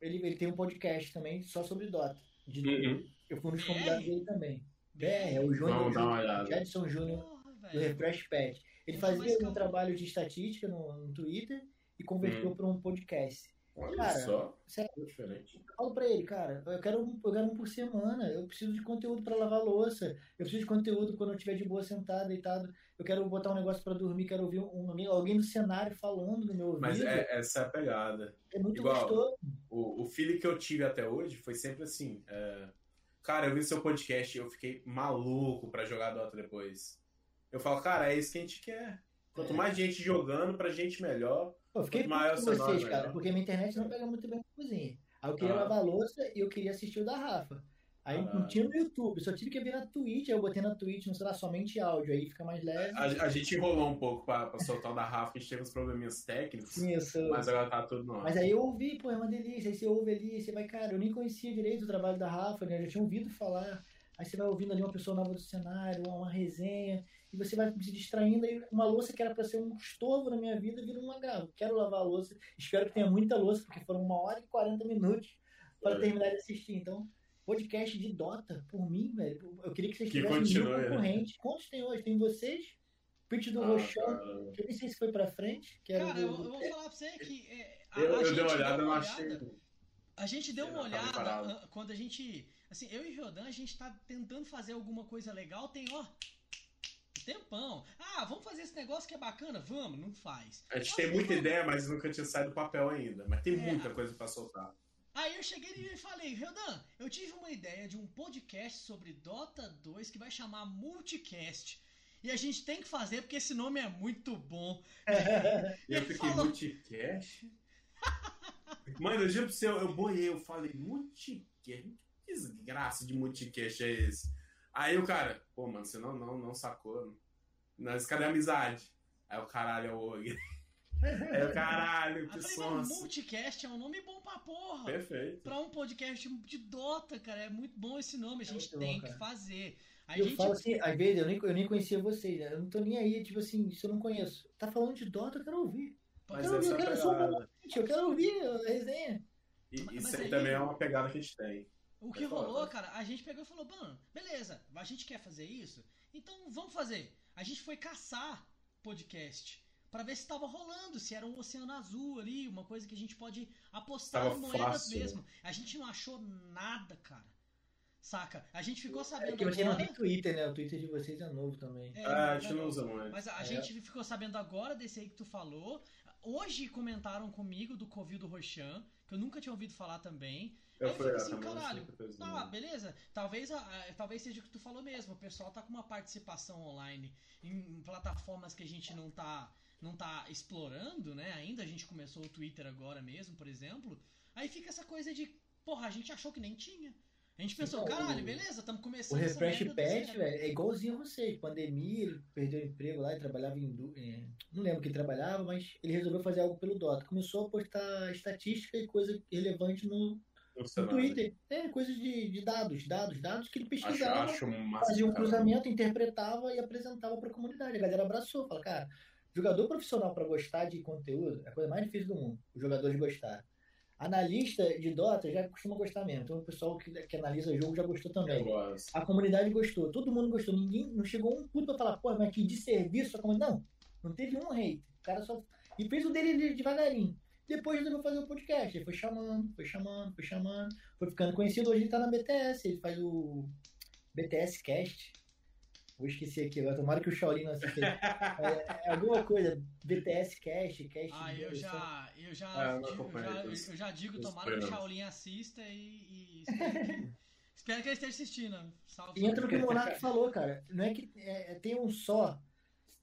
ele, ele, tem um podcast também só sobre Dota. De, Uhum. Eu fui um dos BR? convidados dele também. BR, é o Júnior. Edson Júnior do. Refresh Pad. Ele fazia um trabalho de estatística no, no Twitter e converteu Hum. para um podcast. Olha Cara, só, sério. diferente. Eu falo pra ele, cara, eu quero, um, eu quero um por semana, eu preciso de conteúdo pra lavar louça, eu preciso de conteúdo quando eu estiver de boa sentado, deitado, eu quero botar um negócio pra dormir, quero ouvir um, alguém, alguém do cenário falando no meu ouvido. Mas é, essa é a pegada. É muito igual- gostoso. O, o feeling que eu tive até hoje foi sempre assim. é, Cara, eu vi seu podcast e eu fiquei maluco pra jogar Dota depois. Eu falo, cara, é isso que a gente quer. Quanto É. mais gente jogando, pra gente melhor. Eu fiquei com vocês, cara, melhor. porque minha internet não pega muito bem na cozinha. Aí eu queria Ah. lavar a louça e eu queria assistir o da Rafa. Aí não Caralho. tinha no YouTube, só tive que ver na Twitch, aí eu botei na Twitch, não sei lá, somente áudio, aí fica mais leve. A, a gente enrolou um pouco pra, pra soltar o da Rafa, que a gente teve uns probleminhas técnicos. Isso. Mas agora tá tudo no ar. Mas aí eu ouvi, pô, é uma delícia. Aí você ouve ali, você vai, cara, eu nem conhecia direito o trabalho da Rafa, né? Eu já tinha ouvido falar. Aí você vai ouvindo ali uma pessoa nova do cenário, uma resenha, e você vai se distraindo. Aí uma louça que era pra ser um estorvo na minha vida vira um agravo. Quero lavar a louça, espero que tenha muita louça, porque foram uma hora e 40 minutos para É. terminar de assistir. Então, podcast de Dota, por mim, velho, eu queria que vocês Que tivessem continue, mil né? concorrentes. Quantos tem hoje? Tem vocês, Pitch do Ah, Rochão, que eu nem sei se foi pra frente, que era Cara, do- eu, eu vou falar pra você que. é, a, Eu, a eu gente dei uma deu olhada, eu não uma achei. olhada- A gente deu uma olhada ah, quando a gente. Assim, eu e Rodan, a gente tá tentando fazer alguma coisa legal, tem, ó. Tempão. Ah, vamos fazer esse negócio que é bacana? Vamos, não faz. A gente Nossa, tem muita ideia, mas nunca tinha saído do papel ainda. Mas tem É. muita coisa pra soltar. Aí eu cheguei e falei, Rodan, eu tive uma ideia de um podcast sobre Dota 2 que vai chamar Multicast. E a gente tem que fazer porque esse nome é muito bom. E eu fiquei, falou- multicast? Mano, eu juro pra você, eu, eu boiei, eu falei, multicast? Que desgraça de multicast é esse? Aí o cara, pô, mano, você não, não, não sacou. Mas cadê a amizade? Aí o caralho é o Og. Aí o caralho, que mano, sonso. Multicast é um nome bom pra porra. Perfeito. Pra um podcast de Dota, cara, é muito bom esse nome, a É gente muito tem bom, que fazer. A eu gente falo assim, às vezes eu nem, eu nem conhecia vocês, né? Eu não tô nem aí, tipo assim, se eu não conheço. Tá falando de Dota, eu quero ouvir. Eu Mas quero ouvir, essa eu é quero ouvir, eu quero ouvir a resenha. E Mas isso aí- aí também é uma pegada que a gente tem. O que falar, rolou, pode. cara, a gente pegou e falou, mano, beleza, a gente quer fazer isso, então vamos fazer. A gente foi caçar podcast pra ver se tava rolando, se era um oceano azul ali, uma coisa que a gente pode apostar Tava em moedas fácil. mesmo. A gente não achou nada, cara. Saca? A gente ficou É sabendo que você não agora. tem Twitter, né? O Twitter de vocês é novo também. É, Ah, a mas- gente não usa muito. Mas a, É. gente ficou sabendo agora desse aí que tu falou. Hoje comentaram comigo do Covil do Rochan, que eu nunca tinha ouvido falar também. Eu Aí fui fico lá assim, também, caralho, Tá, beleza. Talvez, a- a- talvez seja o que tu falou mesmo. O pessoal tá com uma participação online em plataformas que a gente não tá, não tá explorando, né? Ainda a gente começou o Twitter agora mesmo, por exemplo. Aí fica essa coisa de, porra, a gente achou que nem tinha. A gente pensou, Então, caralho, o- beleza, estamos O começando essa Refresh Pet, velho, é igualzinho a vocês. Pandemia, ele perdeu o emprego lá e trabalhava em. é, não lembro que ele trabalhava, mas ele resolveu fazer algo pelo Dota. Começou a postar estatística e coisa relevante no, No. Twitter. É, coisas de, de dados, dados, dados que ele Acho, pesquisava. acho massa. fazia um cara. cruzamento, interpretava e apresentava para a comunidade. A galera abraçou, fala, cara, jogador profissional para gostar de conteúdo é a coisa mais difícil do mundo, os jogadores gostar. Analista de Dota já costuma gostar mesmo, então o pessoal que, que analisa jogo já gostou também. A comunidade gostou, todo mundo gostou, ninguém não chegou um puto pra falar, pô, mas que de serviço a comunidade. Não, não teve um hate. O cara só. E fez o dele de- devagarinho. Depois resolveu fazer o podcast. Ele foi chamando, foi chamando, foi chamando, foi ficando conhecido. Hoje ele tá na BTS, ele faz o BTS Cast. Vou esquecer aqui agora. Tomara que o Shaolin não assista. é, é alguma coisa. BTS Cash, Cash. Ah, eu já, eu já, Ah, eu digo, acompanho já- eu já digo, tomara que o. Shaolin assista e, e espero, que, espero que ele esteja assistindo. Salve. E entra no que o Monark falou, cara. Não é que é, é- tem um só.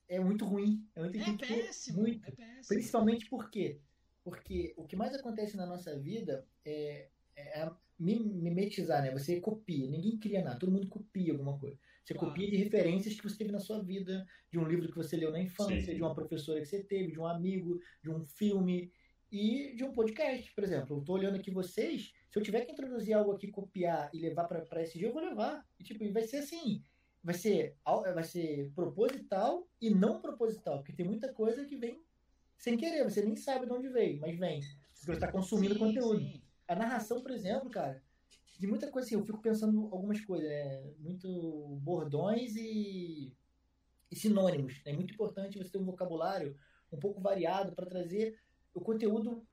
É muito ruim. É muito, É que ter péssimo, muito. é péssimo. Principalmente por quê? Porque o que mais acontece na nossa vida é, é mimetizar, né? Você copia, ninguém cria nada, todo mundo copia alguma coisa. Você Claro. copia de referências que você teve na sua vida, de um livro que você leu na infância, Sim. de uma professora que você teve, de um amigo, de um filme e de um podcast, por exemplo. Eu tô olhando aqui vocês, se eu tiver que introduzir algo aqui, copiar e levar pra pra esse dia, eu vou levar. E tipo, vai ser assim, vai ser, vai ser proposital e não proposital, porque tem muita coisa que vem sem querer, você nem sabe de onde veio, mas vem. Porque você está consumindo Sim, conteúdo. sim. A narração, por exemplo, cara, de muita coisa assim, eu fico pensando algumas coisas, né? Muito bordões e, e sinônimos. É muito importante você ter um vocabulário um pouco variado para trazer o conteúdo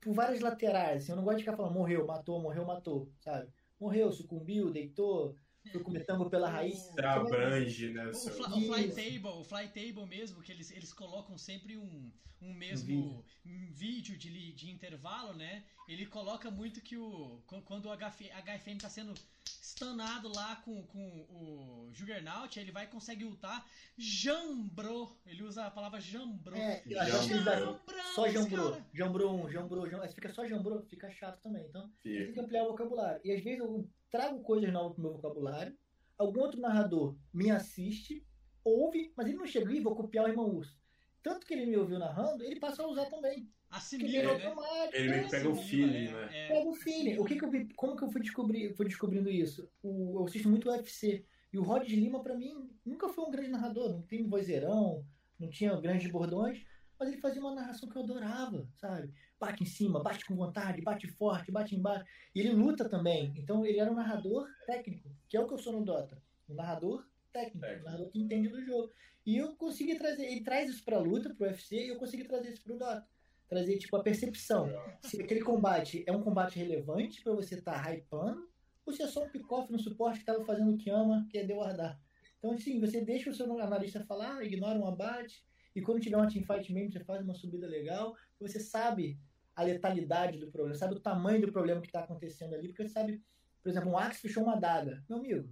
por várias laterais. Assim, eu não gosto de ficar falando morreu, matou, morreu, matou, sabe? Morreu, sucumbiu, deitou, foi comer tango pela raiz. Vai- Abrange, né? O, seu- fly, o fly Isso. table, o fly table mesmo, que eles, eles colocam sempre um, um mesmo vídeo. um vídeo de, li- de intervalo, né? Ele coloca muito que o qu- quando o HF, HFM tá sendo stanado lá com, com o Juggernaut, ele vai e consegue ultar jambrou. Ele usa a palavra jambrou. É, Jambrão, só jambrou um, jambrou, jambrou. Se fica só jambrou, fica chato também. Então, tem que ampliar o vocabulário. E às vezes eu trago coisas novas pro meu vocabulário, algum outro narrador me assiste, ouve, mas ele não chega e vou copiar o irmão urso. Tanto que ele me ouviu narrando, ele passa a usar também. Assimila, né? automático. Ele é, que pega o feeling, né? é. Pega o feeling. O que que eu vi, como que eu fui, descobrir, fui descobrindo isso? O, eu assisto muito UFC. E o Rod Lima, pra mim, nunca foi um grande narrador. Não tem vozeirão, não tinha grandes bordões, mas ele fazia uma narração que eu adorava, sabe? Bate em cima, bate com vontade, bate forte, bate embaixo. E ele luta também. Então ele era um narrador técnico, que é o que eu sou no Dota. Um narrador técnico, um Técnico. narrador que entende do jogo. E eu consegui trazer, ele traz isso pra luta, pro UFC, e eu consegui trazer isso pro Dota. Trazer, tipo, a percepção se aquele combate é um combate relevante pra você estar tá hypando, ou se é só um pick-off no suporte que tava fazendo o que ama, que é deguardar. Então, assim, você deixa o seu analista falar, ignora um abate, e quando tiver uma teamfight mesmo, você faz uma subida legal, você sabe a letalidade do problema, sabe o tamanho do problema que está acontecendo ali, porque sabe, por exemplo, um Axe fechou uma adaga. Meu amigo,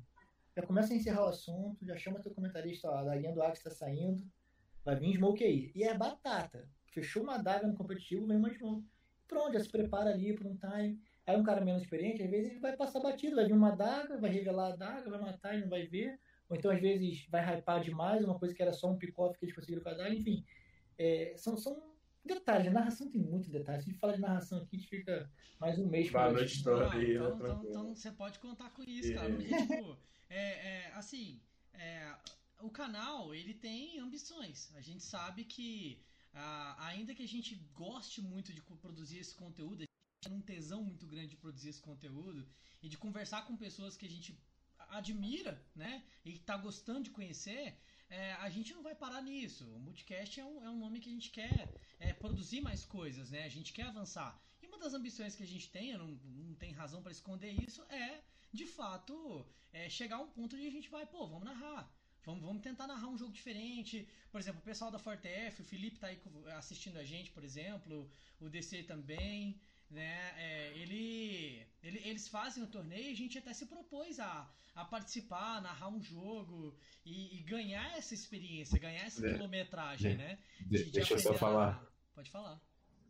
já começa a encerrar o assunto, já chama teu comentarista, ó, a adaguinha do Axe tá saindo, vai vir smoke aí. E é batata. Fechou uma adaga no competitivo, vem uma smoke. Pronto, já se prepara ali por um time. Aí um cara menos experiente, às vezes ele vai passar batido, vai vir uma adaga, vai revelar a adaga, vai matar e não vai ver. Ou então, às vezes, vai hypar demais, uma coisa que era só um pick-off que eles conseguiram com a adaga. Enfim, é, são, são detalhes. A narração tem muito detalhe. Se a gente falar de narração aqui, a gente fica mais um mês a falando noite toda Não, então, então, então você pode contar com isso, É. cara. Porque, tipo, é, é, assim, é, o canal, ele tem ambições. A gente sabe que, ah, ainda que a gente goste muito de produzir esse conteúdo, a gente tem um tesão muito grande de produzir esse conteúdo e de conversar com pessoas que a gente admira, né? E que tá gostando de conhecer, é, a gente não vai parar nisso. O Multicast é um, é um nome que a gente quer é, produzir mais coisas, né? A gente quer avançar. E uma das ambições que a gente tem, não, não tem razão para esconder isso, é, de fato, é, chegar a um ponto onde a gente vai, pô, vamos narrar. Vamos, vamos tentar narrar um jogo diferente. Por exemplo, o pessoal da ForteF, o Felipe tá aí assistindo a gente, por exemplo, o DC também, né? É, ele, ele- eles fazem o torneio e a gente até se propôs a, a participar, a narrar um jogo e, e ganhar essa experiência, ganhar essa É. quilometragem, É. né? De- de deixa eu só a falar. narrar. Pode falar.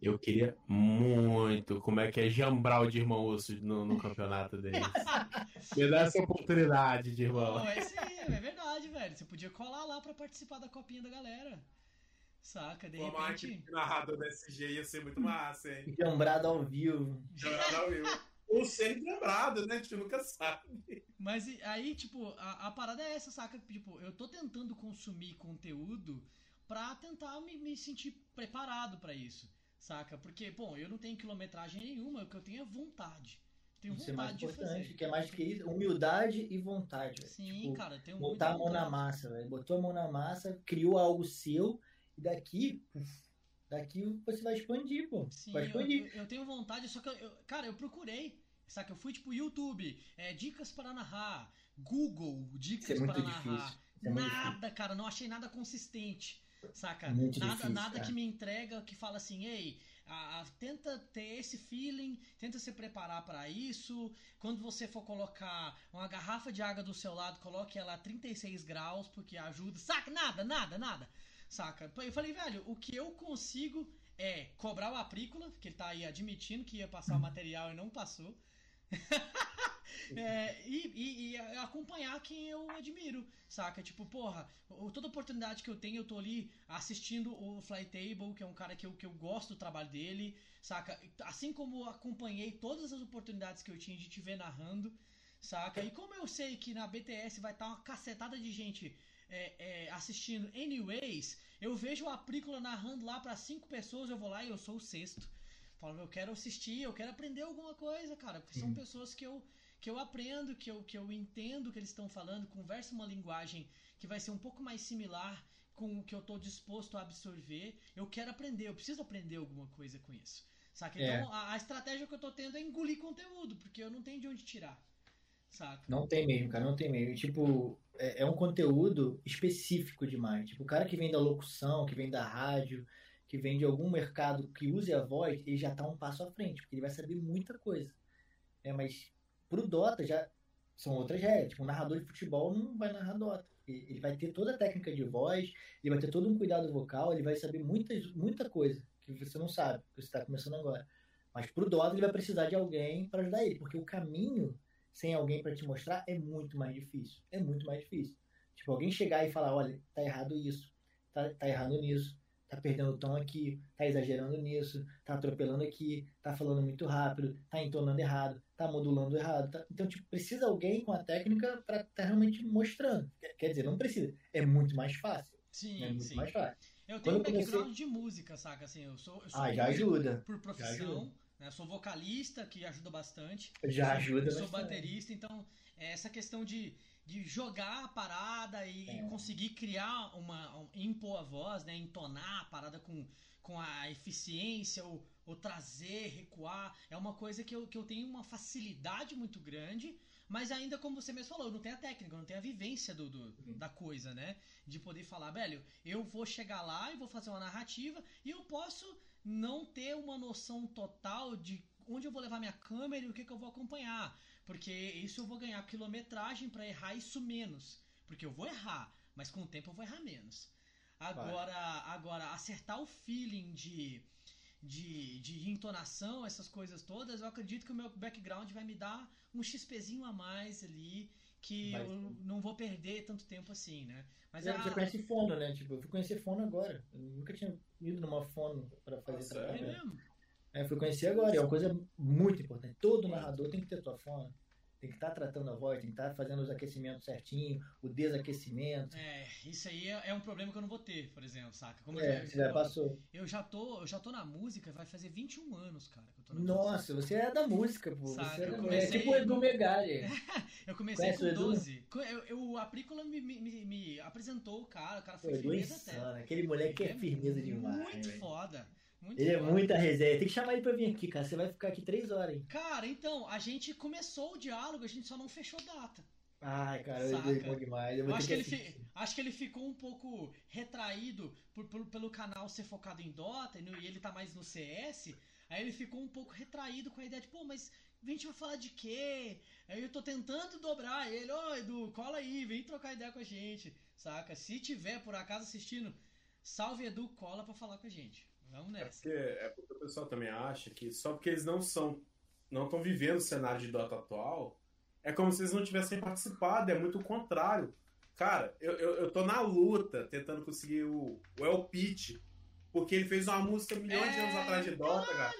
Eu queria muito como é que é jambrar o de irmão Urso no, no campeonato deles. Me dá essa oportunidade de irmão. Não, é é verdade, velho. Você podia colar lá pra participar da copinha da galera. Saca? De repente. narrador da SG ia ser muito massa, hein? Jambrado ao vivo. Ou ser lembrado, né? A gente nunca sabe. Mas aí, tipo, a, a parada é essa, saca? Tipo, eu tô tentando consumir conteúdo pra tentar me, me sentir preparado pra isso, saca? Porque, bom, eu não tenho quilometragem nenhuma, o que eu tenho é vontade. Tenho Isso é mais vontade de importante, fazer. que é mais que isso, humildade e vontade. Sim, Tipo, cara, eu tenho botar a mão na vontade. massa, velho. Botou a mão na massa, criou algo seu, e daqui, daqui você vai expandir, pô. Sim, vai eu, expandir. eu- eu tenho vontade, só que eu, eu- cara, eu procurei Saca? Eu fui tipo YouTube, é, dicas para narrar, Google, dicas é para narrar. difícil. Isso é nada, cara, não achei nada consistente. Saca? Muito nada difícil, nada cara. que me entrega que fala assim, ei, a- a- tenta ter esse feeling, tenta se preparar para isso. Quando você for colocar uma garrafa de água do seu lado, coloque ela a 36 graus, porque ajuda. Saca? Nada, nada, nada. Saca? Eu falei, velho, o que eu consigo é cobrar o aprícola, que ele tá aí admitindo que ia passar o material e não passou. É, e, e- e acompanhar quem eu admiro, saca? Tipo, porra, toda oportunidade que eu tenho, eu tô ali assistindo o Flytable, que é um cara que eu, que eu gosto do trabalho dele, saca? Assim como acompanhei todas as oportunidades que eu tinha de te ver narrando, saca? E como eu sei que na BTS vai estar uma cacetada de gente é, é, assistindo anyways, eu vejo o Aprícola narrando lá pra cinco pessoas, eu vou lá e eu sou o sexto. Falo, eu quero assistir, eu quero aprender alguma coisa, cara, porque são Uhum. pessoas que eu, que eu aprendo, que eu, que eu entendo o que eles estão falando, converso uma linguagem que vai ser um pouco mais similar com o que eu tô disposto a absorver. Eu quero aprender, eu preciso aprender alguma coisa com isso. Saca? É. Então a, a estratégia que eu tô tendo é engolir conteúdo, porque eu não tenho de onde tirar. Saca? Não tem mesmo, cara, não tem mesmo. Tipo, é, é um conteúdo específico demais. Tipo, o cara que vem da locução, que vem da rádio, que vem de algum mercado que use a voz, ele já tá um passo à frente, porque ele vai saber muita coisa. É, mas pro Dota já são outras regras. Tipo, um narrador de futebol não vai narrar Dota. Ele ele vai ter toda a técnica de voz, ele vai ter todo um cuidado vocal, ele vai saber muitas, muita coisa que você não sabe, que você está começando agora. Mas pro Dota ele vai precisar de alguém para ajudar ele, porque o caminho sem alguém para te mostrar é muito mais difícil. É muito mais difícil. Tipo, alguém chegar e falar, olha, tá errado isso, tá, tá errado nisso, tá perdendo o tom aqui, tá exagerando nisso, tá atropelando aqui, tá falando muito rápido, tá entonando errado, tá modulando errado. tá- Então, tipo, precisa alguém com a técnica para tá realmente mostrando. Quer- dizer, não precisa. É muito mais fácil. Sim, É muito sim. mais fácil. Eu Quando tenho um eu comecei- background de música, saca? Assim, eu sou, eu sou Ah, já ajuda. por profissão, né? Sou vocalista, que ajuda bastante. Já ajuda eu Sou bastante. baterista, então é essa questão de, de jogar a parada e, e É. conseguir criar uma. um- impor a voz, né? Entonar a parada com, com a eficiência, ou, ou trazer, recuar. É uma coisa que eu, que eu tenho uma facilidade muito grande. Mas ainda, como você mesmo falou, eu não tenho a técnica, eu não tenho a vivência do, do- Uhum. da coisa, né? De poder falar, velho, eu vou chegar lá e vou fazer uma narrativa e eu posso não ter uma noção total de onde eu vou levar minha câmera e o que, que eu vou acompanhar. Porque isso eu vou ganhar quilometragem pra errar isso menos. Porque eu vou errar, mas com o tempo eu vou errar menos. Agora, agora acertar o feeling de, de, de entonação, essas coisas todas, eu acredito que o meu background vai me dar um XPzinho a mais ali que Vai eu não vou perder tanto tempo assim, né? Mas Você a- você conhece fono, né? Tipo, eu fui conhecer fono agora. Eu nunca tinha ido numa fono para fazer Ah, sério? é trabalho. mesmo? É, fui conhecer agora, é uma coisa muito importante. Todo narrador tem que ter tua fono. Tem que estar tratando a voz, tem que estar fazendo os aquecimentos certinho, o desaquecimento. É, isso aí é, é um problema que eu não vou ter, por exemplo, saca? Como É, eu, você já passou. eu já tô, eu já tô na música, vai fazer 21 anos, cara, que eu tô na Nossa, você é da música, pô. Saca, Você é, da... comecei- é tipo o Edu Megali. Eu comecei Conhece com o Edu? 12. Co- Eu, eu- o Aprícola me, me, me- o cara, o cara foi Edu é firmeza até. insano. Aquele moleque é firmeza demais. Muito velho. foda. Muito Ele é foda. muita resenha. Tem que chamar ele pra vir aqui, cara. Você vai ficar aqui três horas, hein? Cara, então, a gente começou o diálogo, a gente só não fechou data. Ai, cara, Saca. é bom demais. Eu Eu acho que, que ele fi- acho que ele ficou um pouco retraído por- por- pelo canal ser focado em Dota e, ele tá mais no CS. Aí ele ficou um pouco retraído com a ideia de, pô, mas a gente vai falar de quê? Aí eu tô tentando dobrar ele, ô Edu, cola aí, vem trocar ideia com a gente, saca? Se tiver por acaso assistindo, salve Edu, cola pra falar com a gente. Vamos É nessa. porque, é porque o pessoal também acha que só porque eles não são, não estão vivendo o cenário de Dota atual, é como se eles não tivessem participado, é muito o contrário. Cara, eu, eu, eu tô na luta tentando conseguir o, o El Pitch, porque ele fez uma música milhões de anos É, atrás de Dota, cara.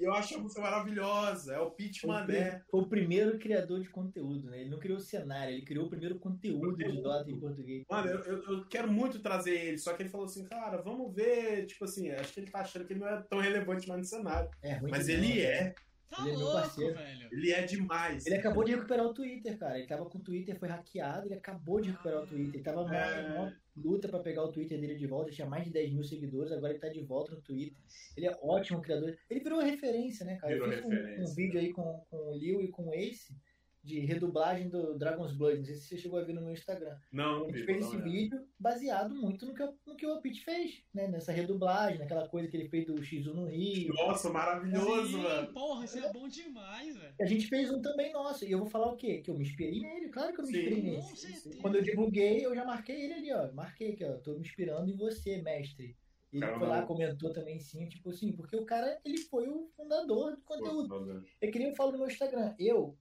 E eu acho a música maravilhosa, é o o Mané. Foi o primeiro criador de conteúdo, né? Ele não criou o cenário, ele criou o primeiro conteúdo de Dota em português. Mano, eu, eu, eu quero muito trazer ele, só que ele falou assim, cara, vamos ver, tipo assim, acho que ele tá achando que ele não é tão relevante mais no cenário. É ruim Mas ele é. Tá Ele é meu louco, parceiro. velho. Ele é demais. Ele acabou de recuperar o Twitter, cara. Ele tava com o Twitter, foi hackeado, ele acabou de recuperar o Twitter. Ele tava É. luta pra pegar o Twitter dele de volta, tinha mais de 10 mil seguidores, agora ele tá de volta no Twitter. Ele é ótimo criador. Ele virou referência, né, cara? Virou Eu fiz um- um, vídeo aí com, com o Liu e com o Ace de redublagem do Dragon's Blood. Não sei se você chegou a ver no meu Instagram. Não, A não gente vi. fez esse vídeo baseado muito no que, o- no que o Pete fez, né? Nessa redublagem, naquela coisa que ele fez do X1 no Rio. Nossa, maravilhoso, Sim, mano. porra, isso é bom demais, velho. A gente fez um também nosso. E eu vou falar o quê? Que eu me inspirei nele. Claro que eu me Sim. inspirei nele. Quando eu divulguei, eu já marquei ele ali, ó. Marquei aqui, ó. Tô me inspirando em você, mestre. E ele Caramba. foi lá, comentou também sim, tipo assim, porque o cara, ele foi o fundador do conteúdo. É que nem eu falo no meu Instagram. Eu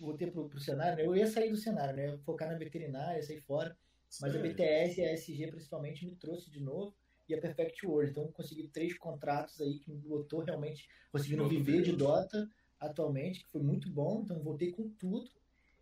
voltei pro, pro cenário, né? Eu ia sair do cenário, né? Eu ia focar na veterinária, sair fora. Mas a. BTS e a SG principalmente me trouxe de novo. E a Perfect World. Então consegui três contratos aí que me botou realmente conseguindo viver de. Dota atualmente, que foi muito bom. Então voltei com tudo.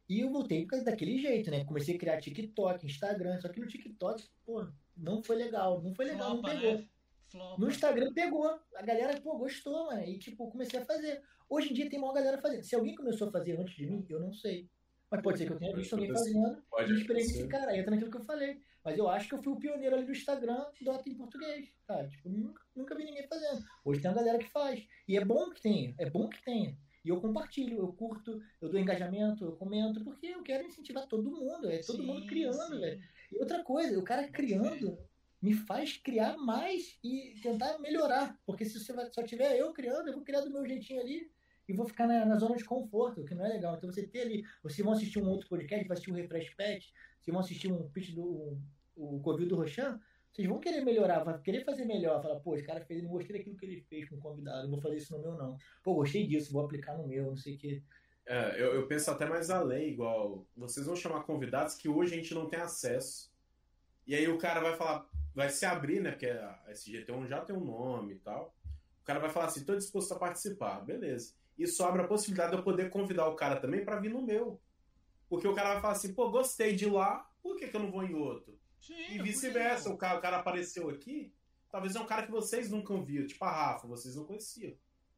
E eu voltei daquele jeito, né? Comecei a criar TikTok, Instagram. Só que no TikTok, pô, não foi legal. Não foi legal, Flopa, não pegou. né? Flopa. No Instagram pegou. A galera, pô, gostou, mano. E, tipo, comecei a fazer. Hoje em dia tem uma galera fazendo. Se alguém começou a fazer antes de mim, eu não sei. Mas pode ser que eu tenha visto alguém fazendo Pode e inspirei acontecer. nesse cara. Entra naquilo que eu falei. Mas eu acho que eu fui o pioneiro ali do Instagram Dota em português. Cara, tipo, nunca, nunca vi ninguém fazendo. Hoje tem uma galera que faz. E é bom que tenha. É bom que tenha. E eu compartilho, eu curto, eu dou engajamento, eu comento, porque eu quero incentivar todo mundo. É todo mundo Sim, criando, sim. velho. E outra coisa, o cara criando me faz criar mais e tentar melhorar. Porque se você só tiver eu criando, eu vou criar do meu jeitinho ali e vou ficar na, na zona de conforto, que não é legal. Então você ter ali, vocês vão assistir um outro podcast, vai assistir um Refresh Pet, vocês vão assistir um pitch do o Covil do Rochan, vocês vão querer melhorar, vai querer fazer melhor. Falar, pô, esse cara fez, não gostei daquilo que ele fez com o convidado, vou fazer isso no meu não. Pô, gostei disso, vou aplicar no meu, não sei o que. É, eu, eu penso até mais além, igual. Vocês vão chamar convidados que hoje a gente não tem acesso. E aí o cara vai falar, vai se abrir, né? Porque a SGT1 já tem um nome e tal. O cara vai falar assim: tô disposto a participar, beleza. Isso abre a possibilidade de eu poder convidar o cara também para vir no meu. Porque o cara vai falar assim: pô, gostei de lá, por que, que eu não vou em outro? Sim, E vice-versa, o cara, o cara apareceu aqui, talvez é um cara que vocês nunca viram, tipo a Rafa, vocês não conheciam.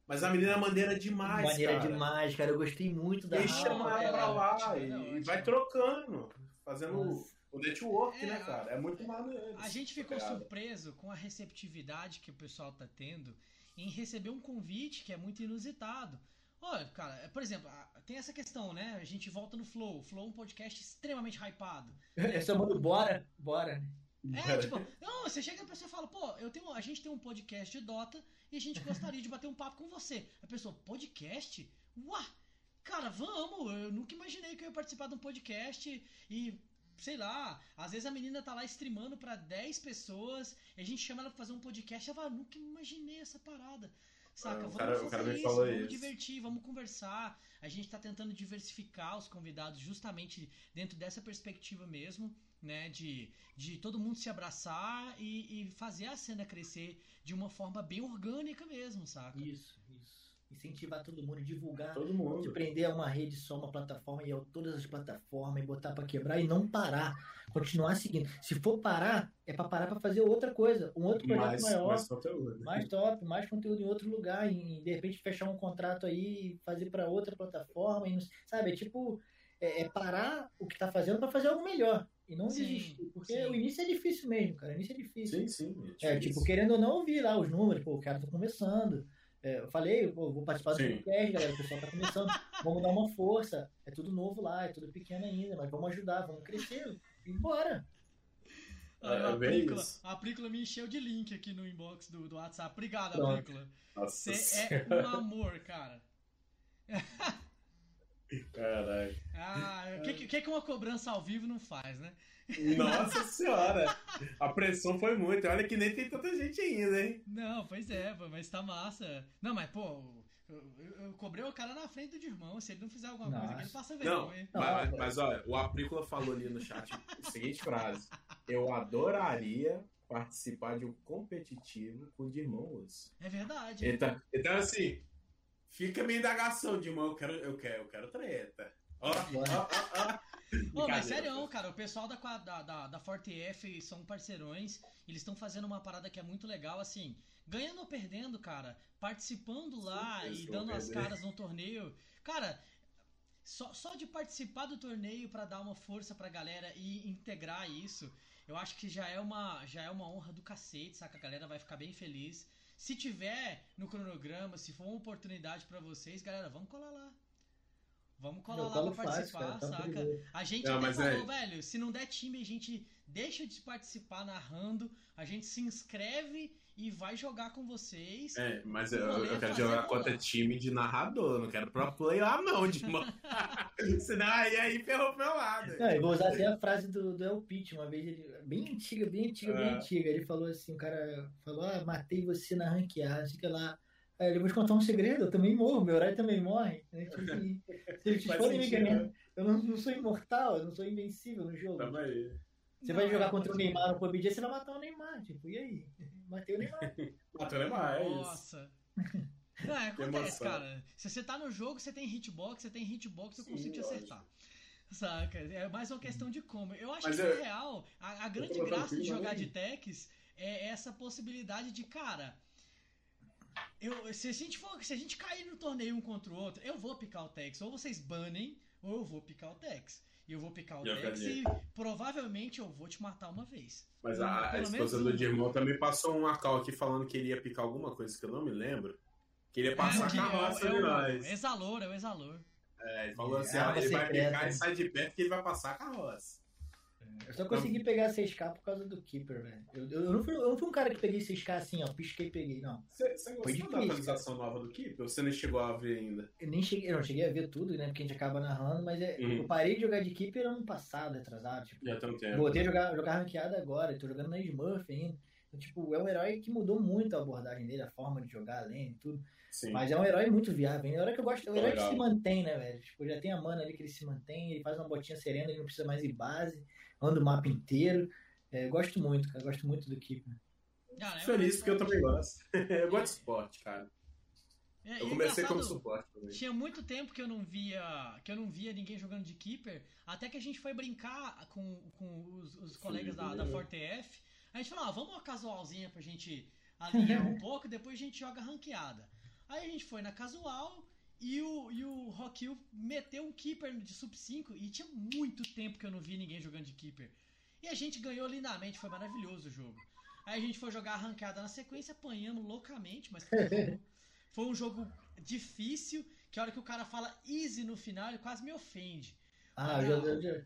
Mas a menina é maneira demais, Maneira cara. demais, cara. Eu gostei muito da E Rafa, chama ela pra lá ótima, e, é e vai trocando, fazendo Nossa. O network, É, né, cara? É muito maneiro. A gente ficou Pegada. surpreso com a receptividade que o pessoal tá tendo em receber um convite que é muito inusitado. Olha, cara, é, por exemplo, a- tem essa questão, né? A gente volta no Flow. O Flow é um podcast extremamente hypado. É chamando bora, bora. É, tipo, não, você chega pra pessoa e fala, pô, eu tenho, a gente tem um podcast de Dota e a gente gostaria de bater um papo com você. A pessoa, podcast? Uá! Cara, vamos! Eu nunca imaginei que eu ia participar de um podcast e, sei lá, às vezes a menina tá lá streamando pra 10 pessoas e a gente chama ela pra fazer um podcast e ela fala, nunca imaginei essa parada. Saca? É, o vamos cara- o fazer isso, vamos isso. divertir, vamos conversar. A gente tá tentando diversificar os convidados justamente dentro dessa perspectiva mesmo, né? De, de todo mundo se abraçar e, e fazer a cena crescer de uma forma bem orgânica mesmo, saca? Isso, isso. Incentivar todo mundo, divulgar. Todo De mundo. prender a uma rede só, uma plataforma e a todas as plataformas e botar pra quebrar e não parar. Continuar seguindo. Se for parar, é pra parar pra fazer outra coisa. Um outro projeto Mais, maior. mais conteúdo. Mais top, mais conteúdo em outro lugar, e de repente fechar um contrato aí e fazer para outra plataforma, e sabe? É tipo, é, é parar o que tá fazendo para fazer algo melhor e não Sim, desistir, porque sim. o início é difícil mesmo, cara. O início é difícil. Sim, sim. É, tipo, querendo ou não ouvir lá os números, pô, o cara tá começando. É, eu falei, pô, vou participar do podcast, galera, o pessoal tá começando, vamos dar uma força. É tudo novo lá, é tudo pequeno ainda, mas vamos ajudar, vamos crescer e bora. É, a, é bem Aprícola, isso. a me encheu de link aqui no inbox do, do WhatsApp. Obrigado, Pronto. Aprícola. Você é um amor, cara. Caralho. Ah, o que, que, que uma cobrança ao vivo não faz, né? Nossa senhora. A pressão foi muito. Olha que nem tem tanta gente ainda, hein? Não, pois é, mas tá massa. Não, mas, pô, eu, eu- eu cobrei o cara na frente do irmão. Se ele não fizer alguma coisa aqui, ele passa vergonha. Não, mas, mas- mas olha, o Aprícola falou ali no chat a seguinte frase: Eu adoraria participar de um competitivo com o de irmão Osso. É verdade. Então, então assim, fica minha indagação de irmão, eu quero, eu quero, eu quero treta. Ó, ó, ó, ó. Ô, mas sério, cara, o pessoal da, da, da, da Forte F são parceirões, eles estão fazendo uma parada que é muito legal, assim, ganhando ou perdendo, cara, participando lá Sim, e dando as caras no torneio. Cara, só, só de participar do torneio para dar uma força pra galera e integrar isso, eu acho que já é uma, já é uma honra do cacete, saca? A galera vai ficar bem feliz. Se tiver no cronograma, se for uma oportunidade para vocês, galera, vamos colar lá. Vamos colar lá pra participar, faz, cara, saca? A gente não, até falou, é... velho, se não der time, a gente deixa de participar narrando, a gente se inscreve e vai jogar com vocês. É, mas eu, eu quero jogar contra time de narrador, não quero pro play lá não, de Senão aí, aí ferrou pro meu lado. Não, eu vou usar até a frase do, do El Pitt, uma vez, ele, bem antiga, bem antiga, é. bem antiga. Ele falou assim, o cara falou, ah, matei você na ranqueada, fica lá. Aí eu vou te contar um segredo, eu também morro, meu horário também morre. Né? Tipo, se eles forem me ganhar, eu não, não, sou imortal, eu não sou invencível no jogo. Tamo aí. Você não, vai jogar contra o Neymar no PUBG, você vai matar o Neymar, tipo, e aí? Matei o Neymar. Matou o Neymar, é isso. Nossa. Não, é, acontece, cara. Se você tá no jogo, você tem hitbox, você tem hitbox, eu Sim, consigo te acertar. Saca? É mais uma questão de como. Eu acho Mas que, na real, a, a grande graça de jogar de techs é essa possibilidade de, cara. Eu, se, a gente for, se a gente cair no torneio um contra o outro, eu vou picar o Tex. Ou vocês banem, ou eu vou picar o Tex. E eu vou picar o Tex e provavelmente eu vou te matar uma vez. Mas a, a esposa do Dirmão também passou um call aqui falando que ele ia picar alguma coisa que eu não me lembro. Queria passar é, a carroça é, de nós. É exalor, é o exalor. É, ele falou assim: ah, ele vai picar e sai de perto que ele vai passar a carroça. Eu só consegui pegar 6K por causa do Keeper, velho. Eu, eu, eu, não fui, eu não fui um cara que peguei 6K assim, ó, pisquei e peguei, não. Você, gostou da atualização nova do Keeper ou você não chegou a ver ainda? Eu nem cheguei, eu não cheguei a ver tudo, né, porque a gente acaba narrando, mas é, uhum. eu parei de jogar de Keeper ano passado, atrasado, tipo. Já tem um tempo. Voltei a jogar, jogar ranqueada agora, tô jogando na Smurf ainda. Então, tipo, é um herói que mudou muito a abordagem dele, a forma de jogar além e tudo. Sim. Mas é um herói muito viável. É um herói que eu gosto. É um herói que se mantém, né, velho? Tipo, já tem a mana ali que ele se mantém, ele faz uma botinha serena, ele não precisa mais ir base ando o mapa inteiro. É, gosto muito, cara. Gosto muito do Keeper. Ah, é Feliz porque eu também gosto. eu gosto de suporte, cara. É, eu comecei como suporte também. Tinha muito tempo que eu não via que eu não via ninguém jogando de keeper, até que a gente foi brincar com, com os, os colegas Sim, da, da Forte F. A gente falou, ah, vamos uma casualzinha pra gente alinhar um pouco, depois a gente joga ranqueada. Aí a gente foi na casual e o, e o Rockhill meteu um keeper de sub 5 e tinha muito tempo que eu não vi ninguém jogando de keeper. E a gente ganhou lindamente, foi maravilhoso o jogo. Aí a gente foi jogar arrancada na sequência, apanhando loucamente, mas foi um jogo difícil, que a hora que o cara fala easy no final, ele quase me ofende. Ah, eu já, já...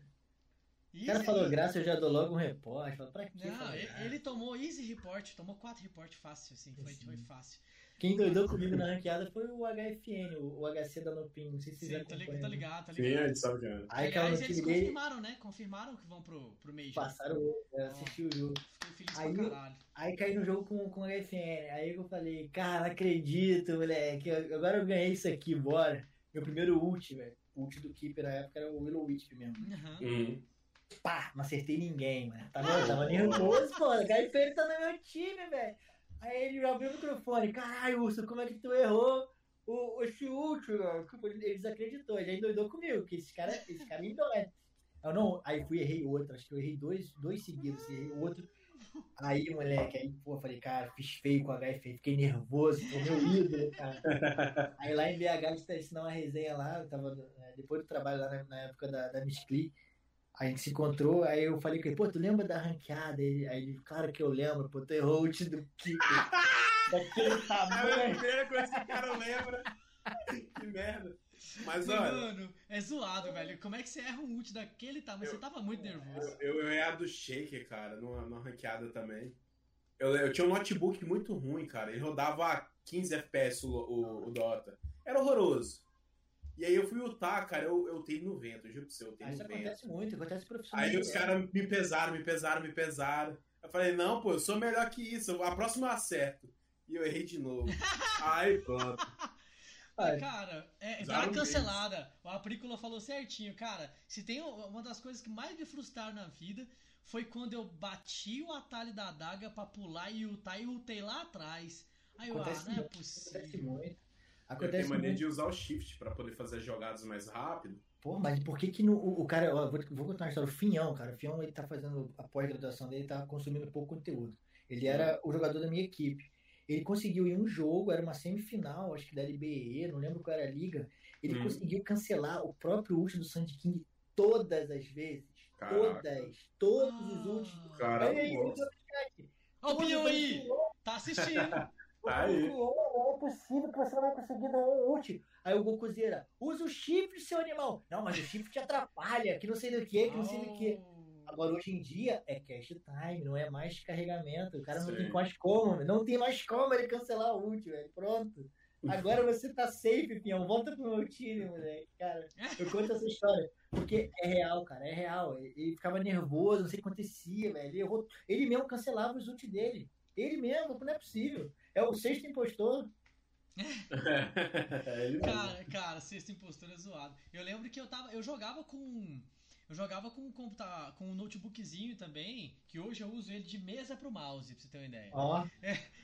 O cara falou graça, eu já dou logo um report. pra quê? Não, ele, ele, tomou easy report, tomou quatro report fácil, assim, foi, foi fácil. Quem doidou comigo na ranqueada foi o HFN, o HC da Nopin. Não sei se vocês Sim, tá ligado, tá ligado, tá ligado. Sim, a gente sabe que é. Aí, cara, Aliás, eles confirmaram, né? Confirmaram que vão pro, pro Major. Passaram, eu assisti o jogo. Fiquei feliz aí, pra caralho. Aí caí no jogo com, com o HFN. Aí eu falei, cara, não acredito, moleque. Agora eu ganhei isso aqui, bora. Meu primeiro ult, velho. O ult do Keeper na época era o Willow Wisp mesmo. Uhum. uhum. Pá, não acertei ninguém, mano. Tá ah, tava nervoso, pô. O HFN tá no meu time, velho. Aí ele abriu o microfone. Caralho, Urso, como é que tu errou o, esse último? Ele desacreditou, ele endoidou comigo, que esse cara, esse cara é Eu não, aí fui errei outro, acho que eu errei dois, dois seguidos, errei outro. Aí, moleque, aí, pô, falei, cara, fiz feio com o HF, fiquei nervoso, foi meu ídolo, cara. Aí lá em BH a gente tá ensinando uma resenha lá, eu tava, né, depois do trabalho lá na, na época da, da Miss Clee, a gente se encontrou, aí eu falei com ele, pô, tu lembra da ranqueada? Aí ele, claro que eu lembro, pô, tu errou o do Kiko. Daquele tamanho. É a primeira coisa que o cara lembra. que merda. Mas olha. Mano, é zoado, velho. Como é que você erra um ult daquele tamanho? Eu, você tava muito nervoso. Eu, eu, eu a do Shake, cara, numa, numa ranqueada também. Eu, eu tinha um notebook muito ruim, cara. Ele rodava 15 FPS o, o, o Dota. Era horroroso. E aí eu fui lutar, cara, eu, eu tenho no vento, juro pra você, eu tenho Isso no vento. acontece muito, acontece profissionalmente. Aí os caras me pesaram, me pesaram, me pesaram. Eu falei, não, pô, eu sou melhor que isso, a próxima eu acerto. E eu errei de novo. aí pronto. Cara, é, tá cancelada. A Aprícola falou certinho, cara. Se tem uma das coisas que mais me frustraram na vida foi quando eu bati o atalho da adaga pra pular e ultar e ultei lá atrás. Aí eu, ah, não é possível. Muito. Acontece tem mania muito. de usar o shift pra poder fazer jogadas mais rápido. Pô, mas por que que no, o, o cara, ó, vou, vou contar uma história, o Finhão, cara, o Finhão, ele tá fazendo a pós-graduação dele, tá consumindo pouco conteúdo. Ele era o jogador da minha equipe. Ele conseguiu em um jogo, era uma semifinal, acho que da LBE, não lembro qual era a liga, ele Hum. conseguiu cancelar o próprio ult do Sand King todas as vezes. Caraca. Todas. Todos os ults. Cara, Aí, aí, aí, Tá assistindo. Aí. Não é possível que você não vai conseguir dar um ult. Aí o Gokuzeira, usa o chifre, seu animal. Não, mas o chifre te atrapalha, que não sei do que, que não sei do que. Agora, hoje em dia, é cash time, não é mais carregamento. O cara não Sim. tem mais como, não tem mais como ele cancelar o ult, velho. Pronto. Agora você tá safe, Pinhão. Volta pro meu time, moleque. Cara, eu conto essa história. Porque é real, cara, é real. Ele ele ficava nervoso, não sei o que acontecia, velho. Ele, errou- ele mesmo cancelava os ult dele. Ele mesmo, não é possível. É o sexto impostor. É. Cara, cara, sexta impostura é zoado. Eu lembro que eu tava. Eu jogava com. Eu jogava com um computa, com um notebookzinho também, que hoje eu uso ele de mesa pro mouse, pra você ter uma ideia. Ó,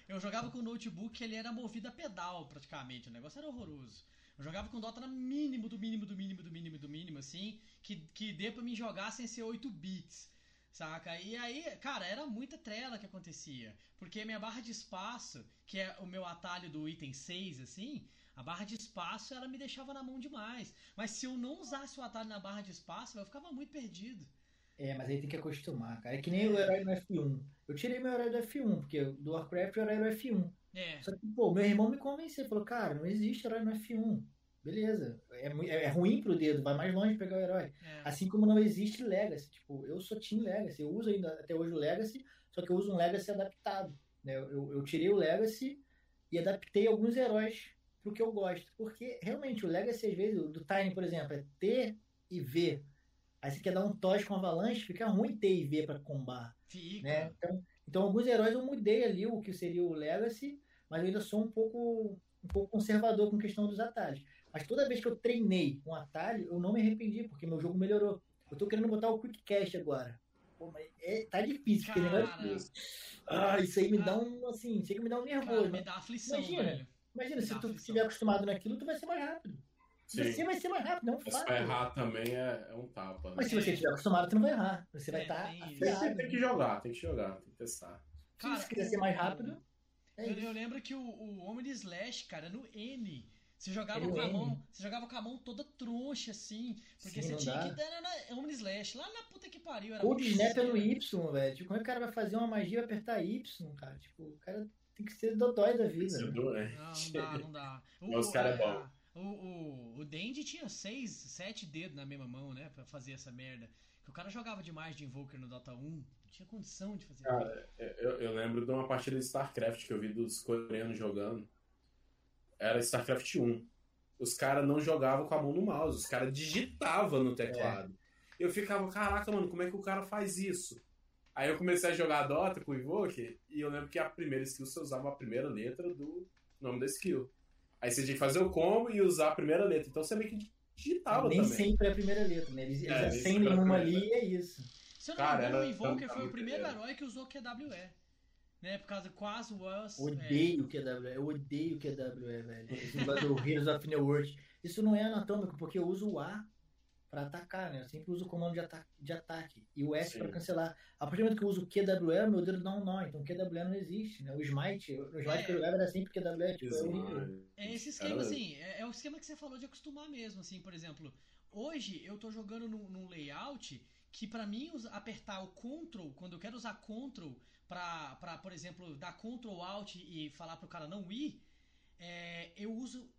Eu jogava com um notebook que ele era movido a pedal praticamente, o negócio era horroroso. Eu jogava com Dota na mínimo, do mínimo, do mínimo, do mínimo, do mínimo, assim, que, que dê pra mim jogar sem ser 8 bits, saca? E aí, cara, era muita trela que acontecia, porque minha barra de espaço, que é o meu atalho do item 6, assim, a barra de espaço ela me deixava na mão demais. Mas se eu não usasse o atalho na barra de espaço, eu ficava muito perdido. É, mas aí tem que acostumar, cara. É que nem o herói no F1. Eu tirei meu herói do F1, porque do Warcraft o herói era o F1. É, Só que, pô, meu irmão me convenceu. Falou, cara, não existe herói no F1. Beleza. É, mui- é ruim pro dedo, vai mais longe pegar o herói. é. Assim como não existe Legacy. Tipo, eu sou Team Legacy. Eu uso ainda até hoje o Legacy, só que eu uso um Legacy adaptado. né? Eu, eu, tirei o Legacy e adaptei alguns heróis pro que eu gosto. Porque, realmente, o Legacy, às vezes, do Tiny, por exemplo, é T e V. Aí você quer dar um tosse com avalanche, fica ruim T e V pra combar Fica. né? Então, então alguns heróis eu mudei ali o que seria o Legacy, mas eu ainda sou um pouco um pouco conservador com questão dos atalhos. Mas toda vez que eu treinei um atalho, eu não me arrependi, porque meu jogo melhorou. Eu tô querendo botar o Quick Cast agora. Pô, mas é, tá difícil, porque Cara. negócio de- Ah, isso aí me dá um, assim, chega me dar um Cara, nervoso. me né? dá aflição, Imagina. velho. Imagina, se dá tu aflição. estiver acostumado naquilo, tu vai ser mais rápido. Sim. Você vai ser mais rápido, não pra errar também é, é um tapa. Né? Mas se você estiver acostumado, tu não vai errar. Você vai É, estar tem isso. Tem, tem que jogar, tem que jogar, tem que testar. Se você quiser ser mais rápido, é eu, isso. eu lembro que o, o Omni Slash, cara, no N. Você jogava com a mão. Você jogava com a mão toda troncha, assim. Porque Sim, você tinha dá. que dar na Omni Slash. Lá na puta que pariu. Era Ou snap é no. Y, velho. Tipo, como é que o cara vai fazer uma magia e apertar Y, cara? Tipo, o cara tem que ser dodói da vida. Né? Não, não dá, não dá. O, os cara é bom. O, o, o Dandy tinha seis, sete dedos na mesma mão, né? Pra fazer essa merda. Que o cara jogava demais de Invoker no Dota 1. Não tinha condição de fazer. Cara, eu, eu lembro de uma partida de StarCraft que eu vi dos coreanos jogando. Era StarCraft 1. Os caras não jogavam com a mão no mouse, os caras digitavam no teclado. Eu ficava, caraca, mano, como é que o cara faz isso? Aí eu comecei a jogar Dota com o Invoker e eu lembro que a primeira skill você usava a primeira letra do nome da skill. Aí você tinha que fazer o combo e usar a primeira letra. Então você meio que digitava Nem também. sempre é a primeira letra, né? Eles, eles É, nem acendem é a uma ali e é isso. Se eu não Cara, me engano, o Invoker foi o primeiro é. herói que usou QWE. Né? Por causa do quase was. é, Odeio o QWE, eu odeio o QWE, velho. Esse Heroes of New World. Isso não é anatômico, porque eu uso o A pra atacar, né? Eu sempre uso o comando de, ata de ataque. E o S Sim. pra cancelar. A partir do momento que eu uso o QWE, meu dedo dá um nó. Então o QWE não existe, né? O Smite, o Smite É. que eu era sempre QWE, tipo, é horrível. É esse esquema, assim, é, é o esquema que você falou de acostumar mesmo, assim, por exemplo, hoje eu tô jogando num, num layout que pra mim apertar o Ctrl, quando eu quero usar Ctrl pra, pra por exemplo, dar Ctrl Alt e falar pro cara não ir, é, eu uso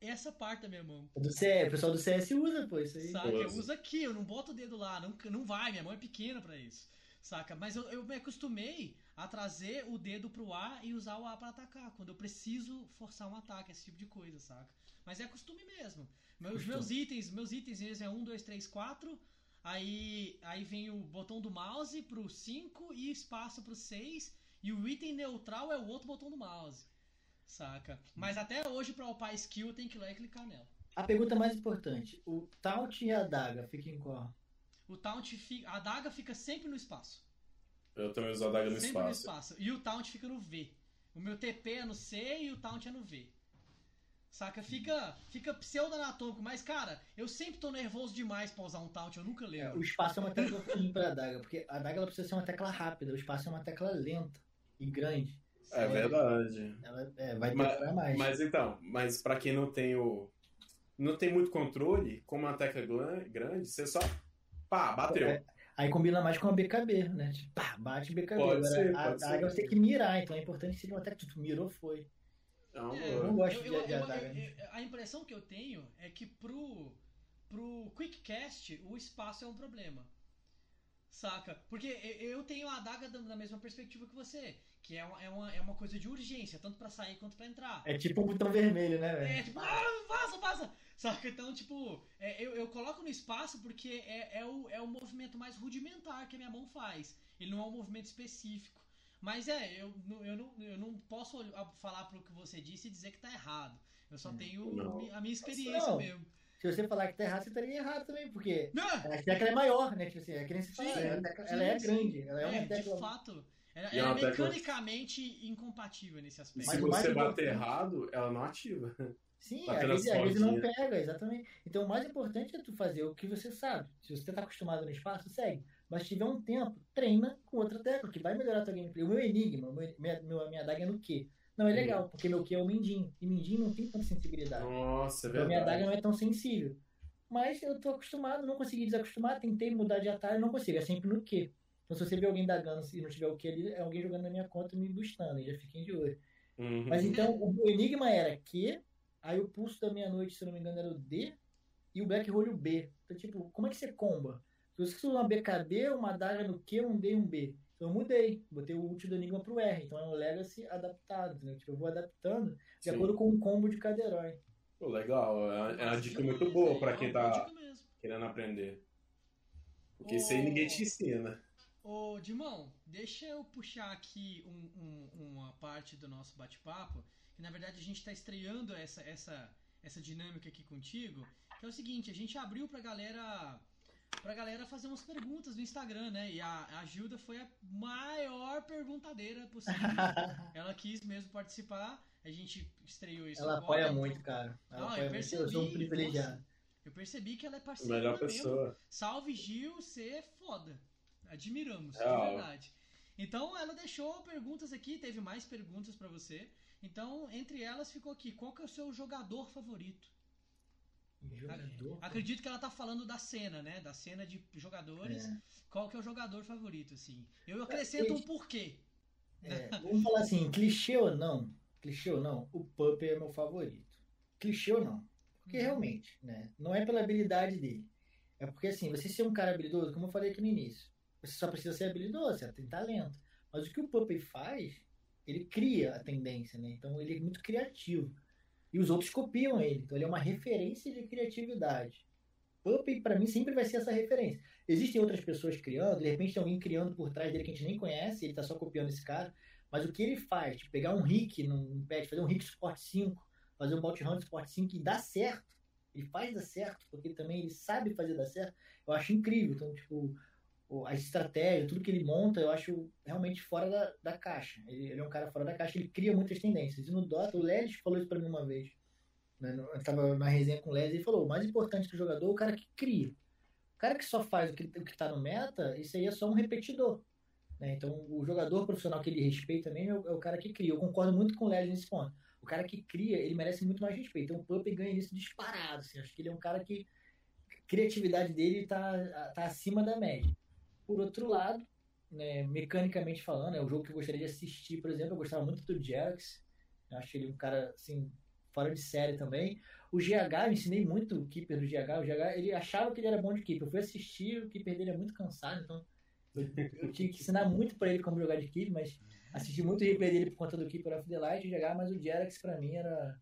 essa parte da minha mão. O do CS, o pessoal do CS usa, pô, isso aí. Saca? Eu uso aqui, eu não boto o dedo lá, não, não vai, minha mão é pequena pra isso. Saca? Mas eu, eu me acostumei a trazer o dedo pro A e usar o A pra atacar, quando eu preciso forçar um ataque, esse tipo de coisa, saca? Mas é costume mesmo. Meus, meus itens, meus itens eles é 1, 2, 3, 4. Aí, aí vem o botão do mouse pro 5 e espaço pro 6. E o item neutral é o outro botão do mouse. Saca? Mas até hoje, pra upar skill, tenho que ir lá e clicar nela. A pergunta mais importante: o Taunt e a adaga ficam em qual? O taunt fica. A adaga fica sempre no espaço. Eu também uso a daga no sempre no espaço. espaço. E o taunt fica no V. O meu TP é no C e o taunt é no V. Saca? Fica, fica pseudo-anatômico. Mas, cara, eu sempre tô nervoso demais pra usar um taunt, eu nunca É, lembro. o espaço é uma tecla ruim pra adaga, porque a adaga ela precisa ser uma tecla rápida, o espaço é uma tecla lenta e grande. É verdade. Ela é, vai Mas- demorar mais. Mas então, mas pra quem não tem o. Não tem muito controle, como uma tecla grande, você só. Pá, bateu. É, Aí combina mais com a BKB, né? Tipo, pá, bate BKB. Pode Agora, ser, a, pode a ser. você tem que mirar, então é importante que seja uma tecla que tu mirou, foi. É uma É, Eu não gosto eu- de, eu- de eu- adaga. eu- a impressão que eu tenho é que pro, pro Quickcast o espaço é um problema. Saca? Porque eu tenho a adaga da da mesma perspectiva que você. Que é uma, é uma, é uma coisa de urgência, tanto pra sair quanto pra entrar. É tipo um botão vermelho, né, É, velho? tipo, ah, vaza, vaza! Saca? Então, tipo, é, eu, eu coloco no espaço porque é, é, o, é o movimento mais rudimentar que a minha mão faz. Ele não é um movimento específico. Mas é, eu, não- eu, não, eu não posso falar pro que você disse e dizer que tá errado. Eu só Hum, tenho não. a minha experiência Não. mesmo. Se você falar que tá errado, você estaria errado também, porque Ah, a tecla é maior, né? Tipo assim, é que nem se fala, ela, é sim. grande, ela é uma é, tecla. de fato. Ela, é ela é uma tecla- mecanicamente incompatível nesse aspecto. Mas se você bater errado, ela não ativa. Sim, às vezes, às vezes não sordinha. pega, exatamente. Então o mais importante é tu fazer o que você sabe. Se você tá acostumado no espaço, segue. Mas se tiver um tempo, treina com outra tecla, que vai melhorar a tua gameplay. O meu enigma, meu, minha, minha adaga é no Q. Não, é legal, porque meu Q é o Mindinho. E Mindinho não tem tanta sensibilidade. Nossa, é Então a minha adaga verdade. não é tão sensível. Mas eu tô acostumado, não consegui desacostumar, tentei mudar de atalho, não consigo. É sempre no Q. Então se você vê alguém dagando e não tiver o Q ali, é alguém jogando na minha conta me boostando. E já fiquem de olho. Uhum. Mas então, o o enigma era Q, aí o pulso da meia-noite, se eu não me engano, era o D, e o Black Hole o B. Então, tipo, como é que você comba? Se você usa uma BKB, uma adaga no Q, um D e um B. Então eu mudei, botei o ult do enigma pro R. Então é um Legacy adaptado, entendeu? Tipo, eu vou adaptando de Sim. acordo com o combo de cada herói. Pô, legal. É uma, é uma dica muito boa é, pra é quem tá mesmo. querendo aprender. Porque isso aí ninguém te ensina. Ô, Dimão, deixa eu puxar aqui um- um- uma parte do nosso bate-papo, que na verdade a gente está estreando essa, essa, essa dinâmica aqui contigo, que é o seguinte, a gente abriu pra galera pra galera fazer umas perguntas no Instagram, né? E a, a Gilda foi a maior perguntadeira possível. Ela quis mesmo participar, a gente estreou isso Ela agora, apoia então muito, cara. Ela Ah, eu apoia muito. Eu sou um percebi. Eu percebi que ela é parceira Melhor mesmo. pessoa. Salve Gil, você é foda. Admiramos, Real. de verdade. Então ela deixou perguntas aqui, teve mais perguntas pra você. Então, entre elas ficou aqui, qual que é o seu jogador favorito? Jogador. Acredito que ela tá falando da cena, né? Da cena de jogadores. É. Qual que é o jogador favorito, assim? Eu acrescento um porquê. É, vamos falar assim, clichê ou não, clichê ou não, o Pup é meu favorito. Clichê ou não. Porque Uhum. realmente, né? Não é pela habilidade dele. É porque assim, você ser um cara habilidoso, como eu falei aqui no início, você só precisa ser habilidoso, você tem talento. Mas o que o Puppy faz, ele cria a tendência, né? Então ele é muito criativo. E os outros copiam ele. Então ele é uma referência de criatividade. Puppy, pra mim, sempre vai ser essa referência. Existem outras pessoas criando, de repente tem alguém criando por trás dele que a gente nem conhece, ele tá só copiando esse cara. Mas o que ele faz, tipo, pegar um Rick num patch, fazer um Rick Sport 5, fazer um Bounty Hunter Sport 5 e dar certo. Ele faz dar certo, porque ele também ele sabe fazer dar certo. Eu acho incrível. Então, tipo, a estratégia, tudo que ele monta, eu acho realmente fora da, da caixa. Ele, ele é um cara fora da caixa, ele cria muitas tendências. E no Dota, o Lelis falou isso pra mim uma vez. Né? Eu tava na resenha com o Lelis e ele falou: o mais importante do jogador é o cara que cria. O cara que só faz o que, o que tá no meta, isso aí é só um repetidor. né? Então, o jogador profissional que ele respeita mesmo é o, é o cara que cria. Eu concordo muito com o Lelis nesse ponto. O cara que cria, ele merece muito mais respeito. Então, o Puppy ganha isso disparado. Assim. Acho que ele é um cara que. A criatividade dele tá, tá acima da média. Por outro lado, né, mecanicamente falando, é um jogo que eu gostaria de assistir, por exemplo. Eu gostava muito do Jax. Acho ele um cara, assim, fora de série também. O GH, eu ensinei muito o keeper do GH. O GH, ele achava que ele era bom de keeper. Eu fui assistir, o keeper dele é muito cansado, então eu, tinha que ensinar muito pra ele como jogar de keeper, mas assisti muito o replay dele por conta do Keeper of the Light, o GH, mas o Jerax pra mim era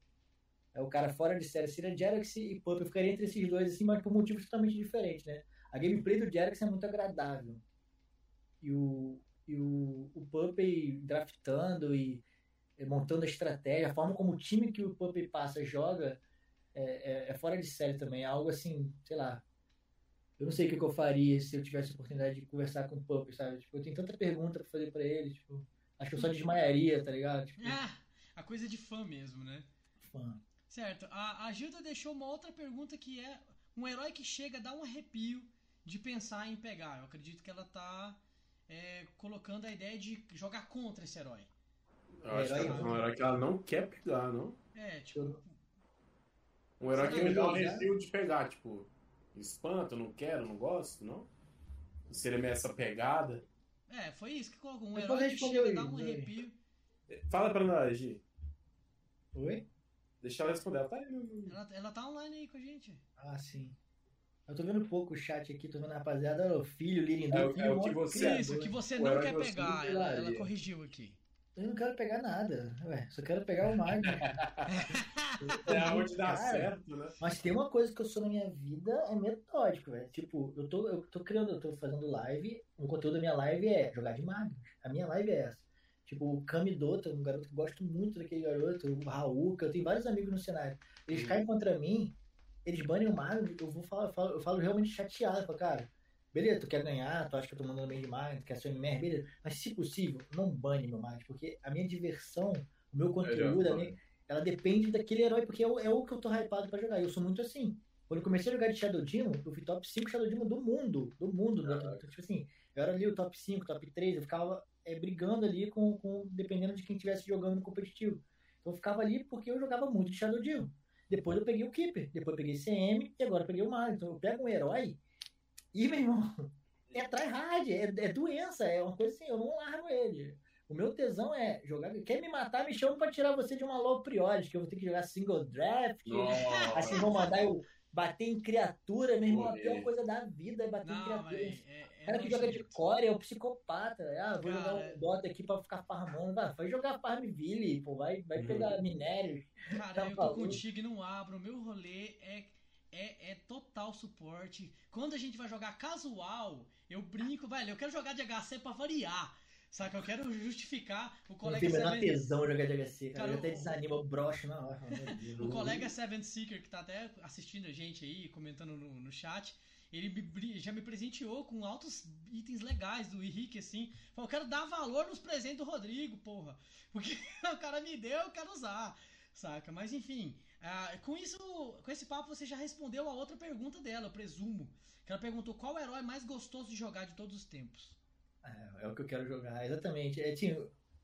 é o cara fora de série. Seria Jerax e Pup. Eu ficaria entre esses dois, assim, mas por motivos totalmente diferentes, né? A gameplay do Jerax é muito agradável. E o, e o, o Pup draftando e e montando a estratégia, a forma como o time que o Pup passa joga é, é, é fora de série também. É algo assim, sei lá. Eu não sei o que, eu faria se eu tivesse a oportunidade de conversar com o Pup, sabe? Tipo, eu tenho tanta pergunta pra fazer pra ele, tipo, acho que eu só desmaiaria, tá ligado? Tipo, Ah, a coisa de fã mesmo, né? fã. Certo. A, a Gilda deixou uma outra pergunta que é um herói que chega dar um arrepio de pensar em pegar. Eu acredito que ela tá é, colocando a ideia de jogar contra esse herói. Eu acho que Herói é um herói que ela não quer pegar, não. É, tipo, Um herói que dá um ele já- receio de pegar, tipo, espanto, não quero, não gosto, não? Seria meio essa pegada. é, foi isso que colocou. Um herói que chega dar um Zé. arrepio. Fala pra nós, Gi. Oi? Deixa ela responder. Ela tá aí Ela, ela tá online aí com a gente. Ah, sim. Eu tô vendo pouco o chat aqui, tô vendo a rapaziada, o filho, Lirindu, É o- filho é o que você-. Isso, que você não quer pegar. Ela, ela corrigiu aqui. Eu não quero pegar nada, ué, só quero pegar o Mago. É onde dá Cara, certo, né? Mas tem uma coisa que eu sou na minha vida, é metódico, velho. Tipo, eu tô, eu tô criando, eu tô fazendo live, o conteúdo da minha live é jogar de Magnus. A minha live é essa. Tipo, o Kamidota, um garoto que eu gosto muito daquele garoto, o Raul, que eu tenho vários amigos no cenário. Eles caem contra mim, eles banem o Magnus, eu vou falar, eu falo, eu falo realmente chateado. Eu falo, cara, beleza, tu quer ganhar, tu acha que eu tô mandando bem demais, tu quer ser MR, beleza. Mas se possível, não bane meu Magnus, porque a minha diversão, o meu conteúdo, a minha, ela depende daquele herói, porque é o, é o que eu tô hypado pra jogar. Eu sou muito assim. Quando eu comecei a jogar de Shadow Demon, eu fui top 5 Shadow Demon do mundo. Do mundo. Caraca. Tipo assim, eu era ali o top 5, top 3, eu ficava é, brigando ali com, com. dependendo de quem estivesse jogando no competitivo. Então eu ficava ali porque eu jogava muito de Shadow Demon. Depois eu peguei o Keeper, depois eu peguei CM e agora eu peguei o Mario. Então eu pego um herói e, meu irmão, é tryhard, é, é doença, é uma coisa assim, eu não largo ele. O meu tesão é jogar. Quer me matar, me chama pra tirar você de uma low priority, que eu vou ter que jogar single draft. Assim vão mandar eu bater em criatura, meu irmão. A Morrer. pior coisa da vida é bater em Não, criatura. velho. É, O é cara que joga de core é o psicopata. Ah, vou Cara, jogar um Dota aqui pra ficar farmando. Vai, vai jogar Farmville, pô. Vai, vai Uhum. pegar minérios. Cara, Tá eu tô contigo e não abro. O meu rolê é, é, é total suporte. Quando a gente vai jogar casual, eu brinco, velho. Eu quero jogar de HC pra variar. Saca? Eu quero justificar o Não colega tem o menor Seven, tesão jogar de HC, cara. Cara, eu até o- desanima, eu broxo na hora. Meu Deus. o colega Seven Seeker, que tá até assistindo a gente aí, comentando no, no chat. Ele já me presenteou com altos itens legais do Henrique, assim. Falou, eu quero dar valor nos presentes do Rodrigo, porra. Porque o cara me deu, eu quero usar. Saca? Mas enfim, ah, com isso, com esse papo você já respondeu a outra pergunta dela, eu presumo. Que ela perguntou qual herói mais gostoso de jogar de todos os tempos. É, é o que eu quero jogar, exatamente. É, assim,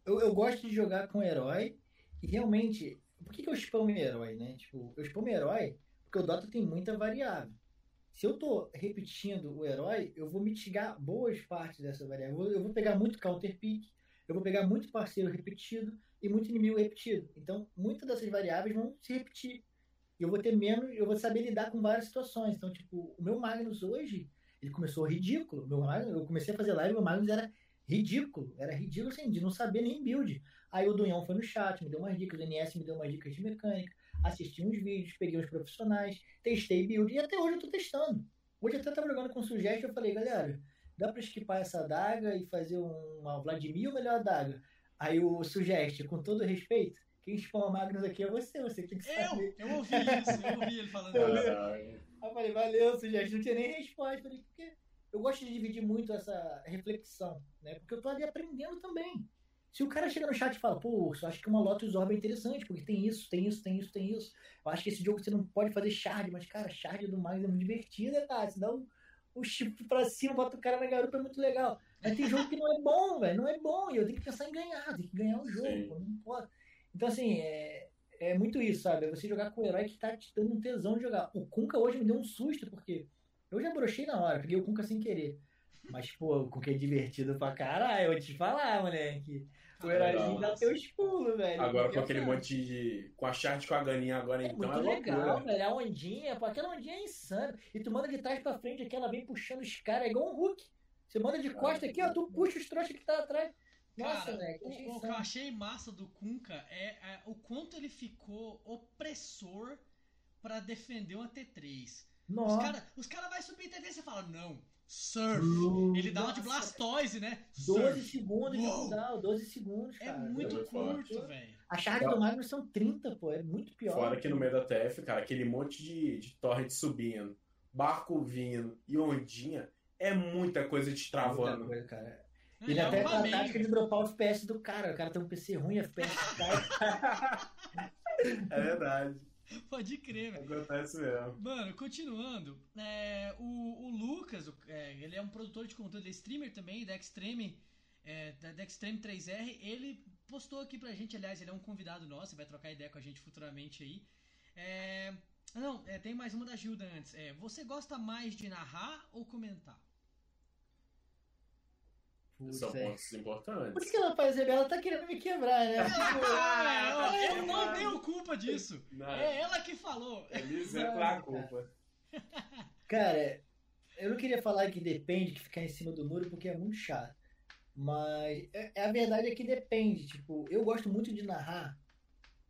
eu, eu gosto de jogar com herói e realmente. Por que, que eu spamo herói, né? Tipo, eu spamo herói porque o Dota tem muita variável. Se eu tô repetindo o herói, eu vou mitigar boas partes dessa variável. Eu vou, pegar muito counter pick, eu vou pegar muito parceiro repetido e muito inimigo repetido. Então, muitas dessas variáveis vão se repetir. Eu vou ter menos, eu vou saber lidar com várias situações. Então, tipo, o meu Magnus hoje, ele começou ridículo. Meu Magnus, eu comecei a fazer live, meu Magnus era ridículo. Era ridículo assim, de não saber nem build. Aí o Dunhão foi no chat, me deu umas dicas, o NS me deu umas dicas de mecânica, assisti uns vídeos, peguei uns profissionais, testei build e até hoje eu tô testando. Hoje eu até tava jogando com Sugest eu falei, galera, dá pra esquipar essa adaga e fazer uma Vladimir ou melhor adaga? Aí o Sugest, com todo respeito, quem spama Magnus aqui é você, você tem que saber. Eu! Eu ouvi isso, eu ouvi ele falando Eu isso. Eu falei, valeu, Sugest, não tinha nem resposta. Falei, porque eu gosto de dividir muito essa reflexão, né? Porque eu tô ali aprendendo também. Se o cara chega no chat e fala, pô, eu acho que uma Lotus Orb é interessante, porque tem isso, tem isso, tem isso, tem isso. Eu acho que esse jogo você não pode fazer shard, mas, cara, shard do Magnus é muito divertida, cara. Você dá um, um chip pra cima, bota o cara na garupa, é muito legal. Mas tem jogo que não é bom, velho, não é bom. E eu tenho que pensar em ganhar, tenho que ganhar o jogo, pô, não pode. Então, assim, é, é muito isso, sabe? É você jogar com o herói que tá te dando um tesão de jogar. O Kunka hoje me deu um susto, porque eu já brochei na hora, peguei o Kunka sem querer. Mas, pô, o Kunka é divertido pra caralho, eu vou te falar, moleque. O heróizinho dá teus pulos, velho. Agora com aquele monte de. Com a chart com a ganinha agora, É então muito é legal, loucura. velho. A ondinha, pô, aquela ondinha é insana. E tu manda de trás pra frente aqui, ela vem puxando os caras, é igual um Hulk. Você manda de costa aqui, ó, tu puxa os trouxas que tá atrás. Nossa, velho. o, que eu achei massa do Kunka é, é o quanto ele ficou opressor pra defender uma T3. Os Nossa. caras os cara vai subir T3 e você fala, não, surf. Ele dá uma de Blastoise, né? 12 Surf. segundos de Uou. cooldown, 12 segundos, É cara. muito muito curto, velho. A charge do Magnus são 30, pô, é muito pior. Fora que no meio da TF, cara, aquele monte de, de torrent subindo, barco vindo e ondinha, é muita coisa te Muita travando. coisa, cara. É, Ele até uma tem a tática de dropar o FPS do cara. O cara tem um PC ruim, FPS cai. É verdade. Pode crer, velho. Acontece mesmo. Mano, continuando, é, o, o Lucas, é, ele é um produtor de conteúdo, ele é streamer também, da Extreme, é, da, da Extreme 3R. Ele postou aqui pra gente, aliás, ele é um convidado nosso, vai trocar ideia com a gente futuramente aí. É, não, é, tem mais uma da Gilda antes. É, você gosta mais de narrar ou comentar? Putz, São é. pontos Por importantes. isso que ela faz ela tá querendo me quebrar, né? Ah, Ah, eu não tenho culpa disso. Não, É ela que falou. é miséria a culpa. Cara, eu não queria falar que depende, que ficar em cima do muro, porque é muito chato. Mas é- é a verdade é que depende. Tipo, eu gosto muito de narrar,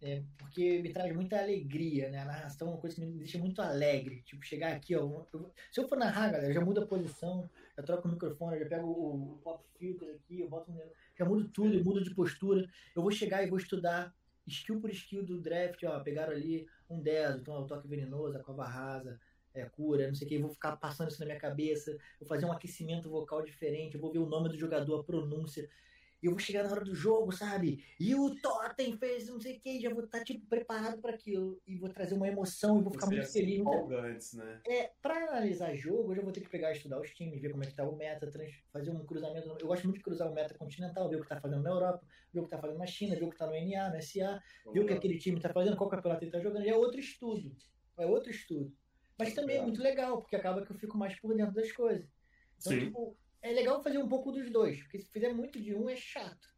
é, porque me traz muita alegria, né? A narração é uma coisa que me deixa muito alegre. Tipo, chegar aqui, ó. eu- se eu for narrar, galera, já mudo a posição, eu troco o microfone, eu já pego o, o pop filter aqui, eu boto, no- já mudo tudo, eu mudo de postura. Eu vou chegar e vou estudar skill por skill do draft, ó. Pegaram ali um 10, então é o toque venenoso, a cova rasa, é, cura, não sei o que, eu vou ficar passando isso na minha cabeça, vou fazer um aquecimento vocal diferente, eu vou ver o nome do jogador, a pronúncia, eu vou chegar na hora do jogo, sabe? E o Totem fez não sei o que, já vou estar tipo preparado para aquilo, e vou trazer uma emoção, e vou ficar Você muito feliz. empolgantes, né? É, pra analisar jogo, eu já vou ter que pegar e estudar os times, ver como é que tá o meta, fazer um cruzamento. Eu gosto muito de cruzar o meta continental, ver o que tá fazendo na Europa, ver o que tá fazendo na China, ver o que tá no NA, no SA, ver o que aquele time tá fazendo, qual campeonato ele tá jogando, e é outro estudo. É outro estudo. Mas também é muito legal, porque acaba que eu fico mais por dentro das coisas. Então, Sim. tipo, é legal fazer um pouco dos dois, porque se fizer muito de um é chato.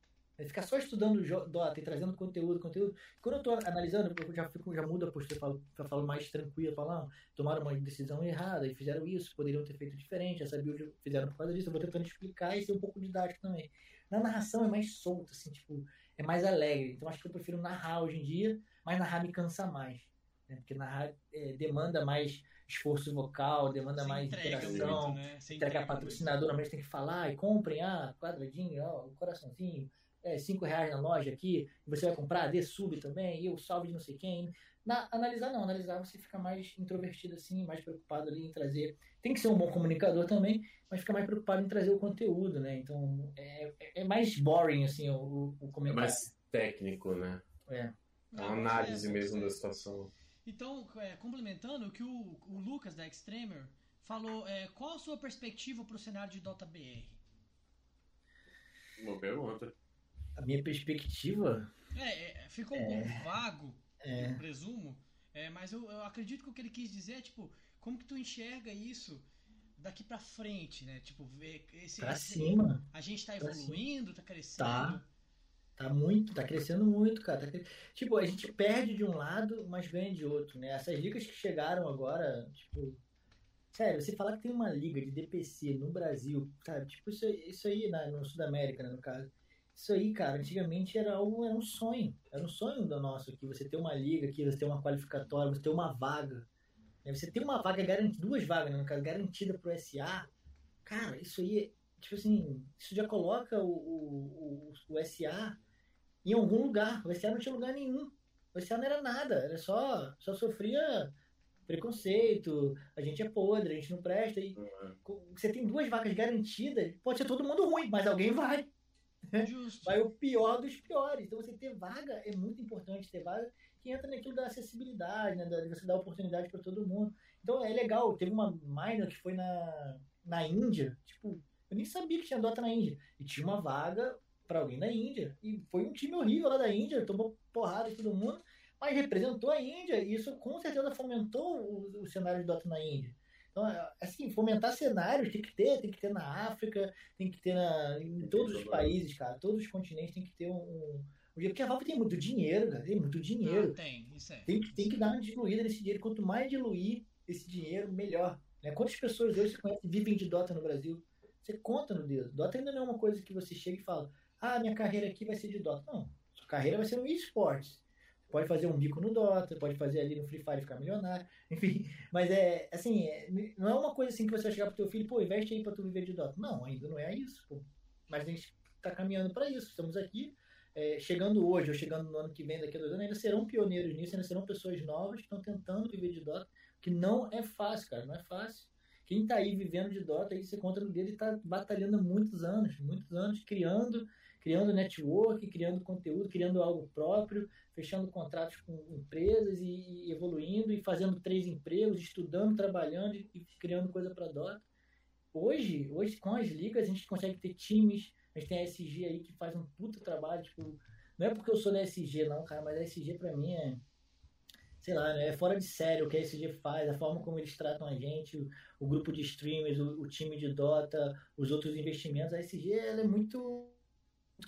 É Ficar só estudando Dota e trazendo conteúdo, conteúdo. Quando eu tô analisando, eu já fico, já mudo a postura, falo, falo mais tranquilo, falo, não, tomaram uma decisão errada e fizeram isso, poderiam ter feito diferente, essa build fizeram por causa disso, eu vou tentando explicar e ser um pouco didático também. Na narração é mais solto, assim, tipo, é mais alegre. Então acho que eu prefiro narrar hoje em dia, mas narrar me cansa mais. Né? Porque narrar é, demanda mais esforço vocal, demanda Você mais entrega interação muito, né? Você entrega muito. patrocinador, normalmente tem que falar e comprem, ah, quadradinho, ó, o coraçãozinho, é, cinco reais na loja aqui, você vai comprar, dê sub também, e eu salve de não sei quem. Na, analisar não, analisar você fica mais introvertido assim, mais preocupado ali em trazer. Tem que ser um bom comunicador também, mas fica mais preocupado em trazer o conteúdo, né? Então é, é- é mais boring assim o, o- o É comentário. mais técnico, né? É. É uma análise é, mesmo é. da situação. Então, é, complementando o que o, o Lucas da Extremer falou, é, qual a sua perspectiva pro cenário de Dota BR? Uma pergunta. A minha perspectiva É, é, ficou um pouco vago, é eu presumo, é, mas eu, eu acredito que o que ele quis dizer é, tipo, como que tu enxerga isso daqui pra frente, né? Tipo, ver esse, pra esse- cima. a gente tá evoluindo, tá crescendo. Tá. Tá muito, tá crescendo muito, cara. Tá cre- Tipo, a gente perde de um lado, mas ganha de outro, né? Essas ligas que chegaram agora, tipo. Sério, você falar que tem uma liga de DPC no Brasil, sabe? Tipo, isso isso aí na, no Sudamérica, né, no caso. Isso aí, cara, antigamente era, algo, era um sonho. Era um sonho da nosso aqui. Você ter uma liga aqui, você ter uma qualificatória, você ter uma vaga. né? Você ter uma vaga garantida, duas vagas, né, no caso, garantida pro SA. Cara, isso aí, tipo assim, isso já coloca o, o, o, o SA em algum lugar. O SA não tinha lugar nenhum. O SA não era nada, era só, só sofria preconceito, a gente é podre, a gente não presta. E você tem duas vagas garantidas, pode ser todo mundo ruim, mas alguém vai. Justo. Vai o pior dos piores. Então você ter vaga é muito importante, ter vaga que entra naquilo da acessibilidade, né? da- de você dar oportunidade para todo mundo. Então é legal, teve uma minor que foi na, na Índia, tipo, eu nem sabia que tinha Dota na Índia. E tinha uma vaga para alguém da Índia. E foi um time horrível lá da Índia, tomou porrada de todo mundo, mas representou a Índia. E isso com certeza fomentou o, o cenário de Dota na Índia. Então, é, assim, fomentar cenários tem que ter, tem que ter na África, tem que ter na, em todos os países, cara. Todos os continentes tem que ter um. um porque a Valve tem muito dinheiro, cara. Tem muito dinheiro Ah, tem, isso é. tem que, tem que dar uma diluída nesse dinheiro. Quanto mais diluir esse dinheiro, melhor. Né? Quantas pessoas hoje você conhece vivem de Dota no Brasil? Você conta no dedo. Dota ainda não é uma coisa que você chega e fala: ah, minha carreira aqui vai ser de Dota. Não. Sua carreira vai ser no esportes. Pode fazer um bico no Dota, pode fazer ali no Free Fire ficar milionário. Enfim, mas é assim, é, não é uma coisa assim que você vai chegar pro teu filho, pô, investe aí pra tu viver de Dota. Não, ainda não é isso, pô. Mas a gente tá caminhando para isso. Estamos aqui é, chegando hoje ou chegando no ano que vem, daqui a dois anos, ainda serão pioneiros nisso, ainda serão pessoas novas que estão tentando viver de Dota, que não é fácil, cara, não é fácil. Quem tá aí vivendo de Dota, aí você conta no dedo e tá batalhando há muitos anos, muitos anos, criando, criando network, criando conteúdo, criando algo próprio, fechando contratos com empresas e, evoluindo e fazendo três empregos, estudando, trabalhando e, criando coisa para Dota. Hoje, hoje, com as ligas, a gente consegue ter times, a gente tem a SG aí que faz um puta trabalho, tipo, não é porque eu sou da SG, não, cara, mas a SG pra mim é. Sei lá, né? é fora de sério o que a SG faz, a forma como eles tratam a gente, o, o grupo de streamers, o, o, time de Dota, os outros investimentos. A SG ela é muito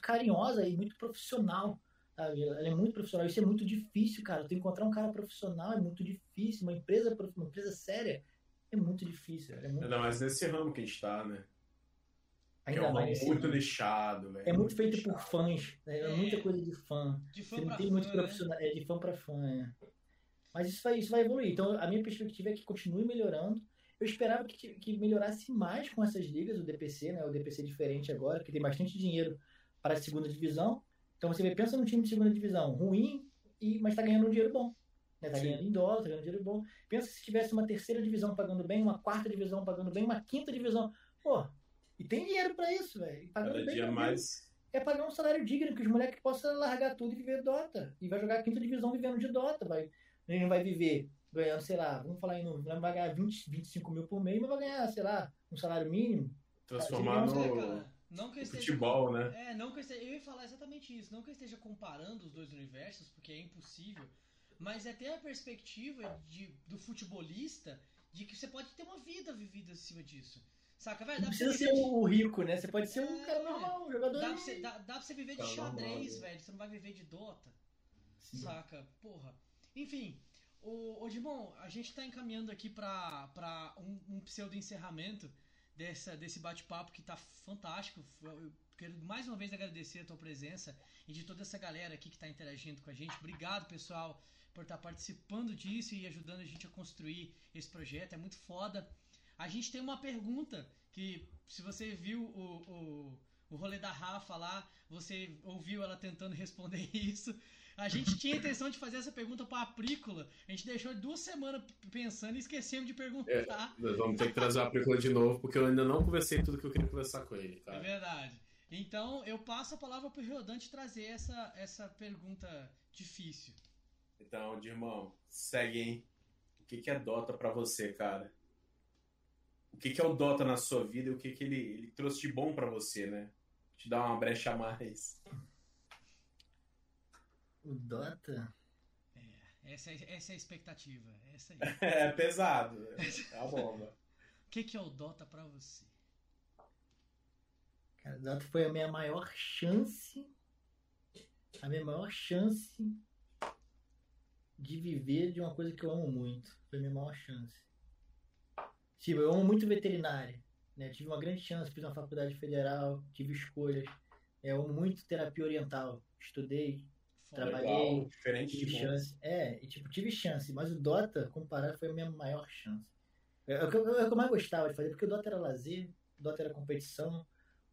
carinhosa e muito profissional. Sabe? Ela é muito profissional. Isso é muito difícil, cara. Tu encontrar um cara profissional é muito difícil. Uma empresa, uma empresa séria é muito difícil. É muito Ainda mais nesse ramo que a gente tá, né? Ainda que é um mais muito lixado, velho. É muito feito lixado. por fãs, né? é, muita coisa de fã. De fã Você não tem fã, muito né? profissional, é de fã para fã. É. Mas isso vai, isso vai evoluir. Então a minha perspectiva é que continue melhorando. Eu esperava que, que melhorasse mais com essas ligas, o DPC, né? O DPC diferente agora, que tem bastante dinheiro para a segunda divisão. Então você pensa num time de segunda divisão ruim, e, mas está ganhando um dinheiro bom. Né? Tá ganhando em dólar, tá ganhando dinheiro bom. Pensa se tivesse uma terceira divisão pagando bem, uma quarta divisão pagando bem, uma quinta divisão. Pô, e tem dinheiro pra isso, velho. Cada dia mais. É pagar um salário digno, que os moleques possam largar tudo e viver Dota. E vai jogar a quinta divisão vivendo de Dota. Vai, ele não vai viver ganhando, sei lá, vamos falar em número, vai ganhar 20, 25 mil por mês, mas vai ganhar, sei lá, um salário mínimo. Transformar no, não que esteja, futebol, né? É, não que eu, esteja, eu ia falar exatamente isso. Não que eu esteja comparando os dois universos, porque é impossível. Mas é ter a perspectiva de, do futebolista de que você pode ter uma vida vivida acima disso. Saca, velho? Não precisa ser o rico, né? Você pode ser um cara normal, um jogador. Dá pra, você, dá, dá pra você viver de xadrez, velho. Você não vai viver de Dota. Sim. Saca? Porra. Enfim, o, o Dimon, a gente tá encaminhando aqui pra, pra um, um pseudo encerramento dessa, desse bate-papo que tá fantástico. Eu quero mais uma vez agradecer a tua presença e de toda essa galera aqui que tá interagindo com a gente. Obrigado, pessoal, por estar tá participando disso e ajudando a gente a construir esse projeto. É muito foda. A gente tem uma pergunta que, se você viu o, o, o rolê da Rafa lá, você ouviu ela tentando responder isso. A gente tinha a intenção de fazer essa pergunta para a Aprícola. A gente deixou duas semanas pensando e esquecemos de perguntar. É, nós vamos ter que trazer a Aprícola de novo, porque eu ainda não conversei tudo que eu queria conversar com ele. Cara. É verdade. Então, eu passo a palavra para o Rodante trazer essa, essa pergunta difícil. Então, Dirmão, segue, hein? O que, que é Dota para você, cara? o que, que é o Dota na sua vida e o que, que ele, ele trouxe de bom para você, né? Te dar uma brecha a mais. O Dota? É, essa, é, essa é a expectativa. Essa é pesado. É a bomba. o que, que é o Dota para você? Cara, o Dota foi a minha maior chance. A minha maior chance de viver de uma coisa que eu amo muito. Foi a minha maior chance. Tipo, eu amo muito veterinária. Né? Tive uma grande chance, fiz uma faculdade federal, tive escolhas. É, eu amo muito terapia oriental. Estudei, trabalhei, Legal, diferente tive chance. É, e tipo, tive chance, mas o Dota, comparado, foi a minha maior chance. É, é, o que eu, é o que eu mais gostava de fazer, porque o Dota era lazer, o Dota era competição,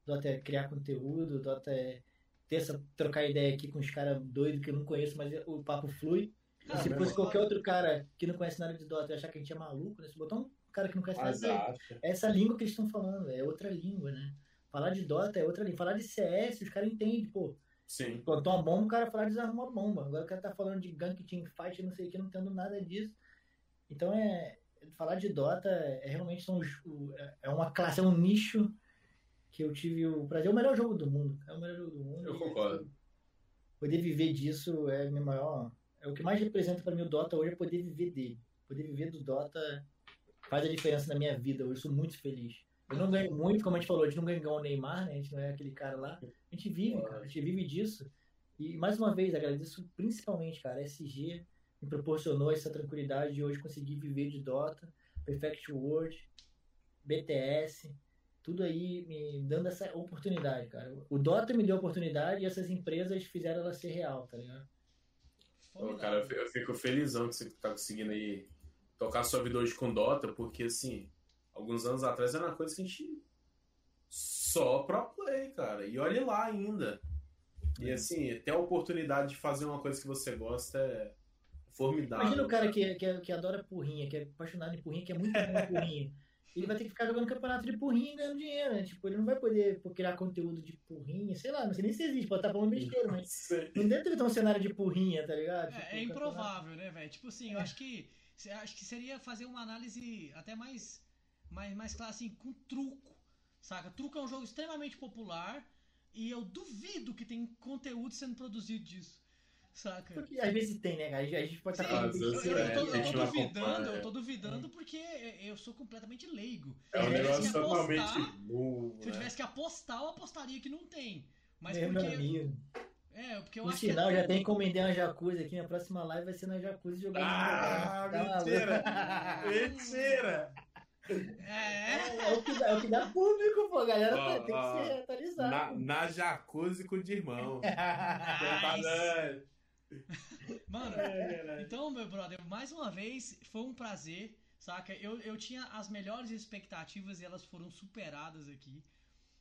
o Dota é criar conteúdo, o Dota é ter essa, trocar ideia aqui com os caras doidos que eu não conheço, mas o papo flui. Ah, se fosse qualquer outro cara que não conhece nada de Dota e achar que a gente é maluco, né? Se botar um cara que não conhece nada. É essa língua que eles estão falando, é outra língua, né? Falar de Dota é outra língua. Falar de CS, os caras entendem, pô. Sim. Plantou uma bomba, o cara falar de desarmar uma bomba. Agora o cara tá falando de gank, teamfight, não sei o que, não entendo nada disso. Então é. Falar de Dota é realmente são os, o, é uma classe, é um nicho que eu tive o prazer. É o melhor jogo do mundo. É o melhor jogo do mundo. Eu concordo. Poder viver disso é meu maior. É o que mais representa para mim o Dota hoje é poder viver dele. Poder viver do Dota faz a diferença na minha vida. Eu sou muito feliz. Eu não ganho muito, como a gente falou, a gente não ganha igual o Neymar, né? A gente não é aquele cara lá. A gente vive, cara, a gente vive disso. E mais uma vez, agradeço principalmente, cara, a SG me proporcionou essa tranquilidade de hoje conseguir viver de Dota, Perfect World, BTS, tudo aí me dando essa oportunidade, cara. O Dota me deu a oportunidade e essas empresas fizeram ela ser real, tá ligado? Pô, cara, eu fico felizão que você tá conseguindo aí tocar sua vida hoje com Dota, porque assim, alguns anos atrás era uma coisa que a gente só pro play, cara. E olhe lá ainda. E assim, ter a oportunidade de fazer uma coisa que você gosta é formidável. Imagina o cara que, que, que adora porrinha, que é apaixonado em porrinha, que é muito bom em porrinha. ele vai ter que ficar jogando campeonato de porrinha e ganhando dinheiro, né? Tipo, ele não vai poder pô, criar conteúdo de porrinha, sei lá, não sei nem se existe, pode estar falando besteira, mas não deve ter um cenário de porrinha, tá ligado? Tipo, É, é campeonato- improvável, né, velho? Tipo assim, eu acho que acho que seria fazer uma análise até mais mais mais clara assim, com truco. Saca? Truco é um jogo extremamente popular e eu duvido que tem conteúdo sendo produzido disso. Saca? Porque às vezes tem, né, cara? A gente pode estar Sim, falando às eu, eu- eu tô, é, eu a gente tô duvidando, eu tô duvidando porque eu sou completamente leigo. É um Se eu tivesse negócio que totalmente apostar, burro, se eu né? tivesse que apostar, eu apostaria que não tem. Mas Meu porque amigo. é, porque eu No acho que é final, já tão- tem encomendei uma jacuzzi aqui. Na próxima live vai ser na jacuzzi jogando. Ah, Tá maluco? mentira! Mentira! É, É, é o que dá, é o que dá público, pô. A galera tá- Ó, tem que ser atualizado. Na, na jacuzzi com o de irmão. Nice. Nice. Mano, então, meu brother, mais uma vez foi um prazer, saca? Eu, eu tinha as melhores expectativas e elas foram superadas aqui.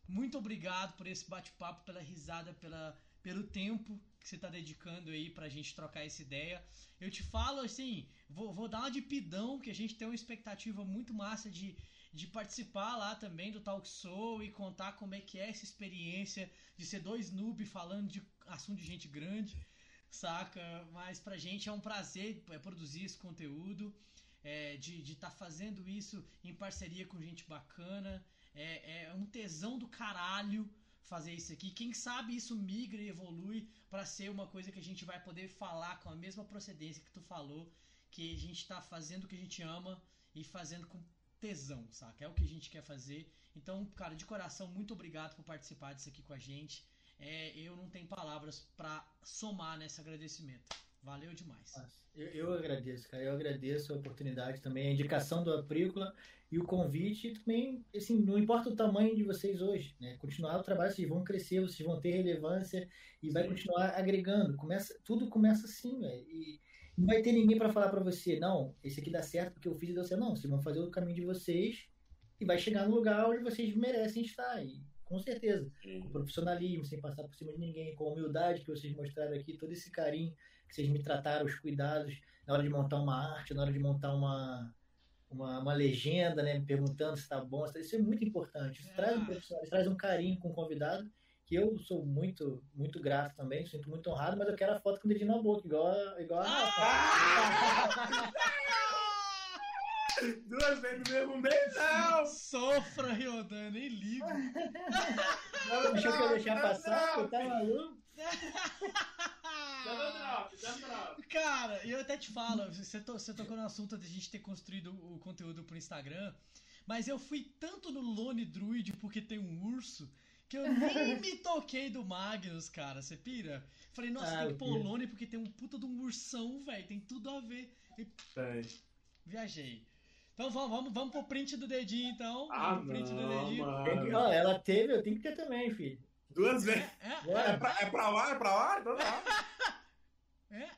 Muito obrigado por esse bate-papo, pela risada, pela, pelo tempo que você tá dedicando aí pra gente trocar essa ideia. Eu te falo assim, vou, vou dar uma de pidão, que a gente tem uma expectativa muito massa de, de participar lá também do Talk Show e contar como é que é essa experiência de ser dois noob falando de assunto de gente grande saca? Mas pra gente é um prazer é, produzir esse conteúdo, é, de estar fazendo isso em parceria com gente bacana. É, é um tesão do caralho fazer isso aqui. Quem sabe isso migra e evolui pra ser uma coisa que a gente vai poder falar com a mesma procedência que tu falou, que a gente tá fazendo o que a gente ama e fazendo com tesão, saca? É o que a gente quer fazer. Então, cara, de coração, muito obrigado por participar disso aqui com a gente. É, eu não tenho palavras pra somar nesse agradecimento. Valeu demais. Eu, eu agradeço, cara. Eu agradeço a oportunidade também, a indicação do Aprícola e o convite. E também, assim, não importa o tamanho de vocês hoje, né? Continuar o trabalho, vocês vão crescer, vocês vão ter relevância e vai Sim. continuar agregando. Começa, tudo começa assim, velho. E não vai ter ninguém pra falar pra você, não, esse aqui dá certo porque eu fiz e deu certo. Não, vocês vão fazer o caminho de vocês e vai chegar no lugar onde vocês merecem estar. E com certeza com profissionalismo, sem passar por cima de ninguém, com a humildade que vocês mostraram aqui, todo esse carinho que vocês me trataram, os cuidados na hora de montar uma arte, na hora de montar uma, uma, uma legenda, né? Me perguntando se tá bom. Isso é muito importante. Isso É. traz um profissional, isso traz um carinho com o convidado, que eu sou muito, muito grato também, sinto muito honrado, mas eu quero a foto com o dedinho na boca, igual a, igual a Rafa. Duas vezes no mesmo mês, não! Sofra, Ryodan, nem ligo. Não, Achou que eu deixar não, passar? não. Tá maluco? Cara, eu até te falo, você, to- você tocou no assunto de a gente ter construído o conteúdo pro Instagram, mas eu fui tanto no Lone Druid porque tem um urso, que eu nem me toquei do Magnus, cara. Você pira? Falei, nossa, Ah, tem. Lone porque tem um puta de um ursão, velho. Tem tudo a ver. E Tem. viajei. Então vamos, vamos, vamos pro print do dedinho, então. Ah, vamos pro print do não, dedinho. Tem que- ó, ela teve, eu tenho que ter também, filho. Duas vezes. É, é, Bora. É pra, é pra lá, é pra lá? Então tá. é.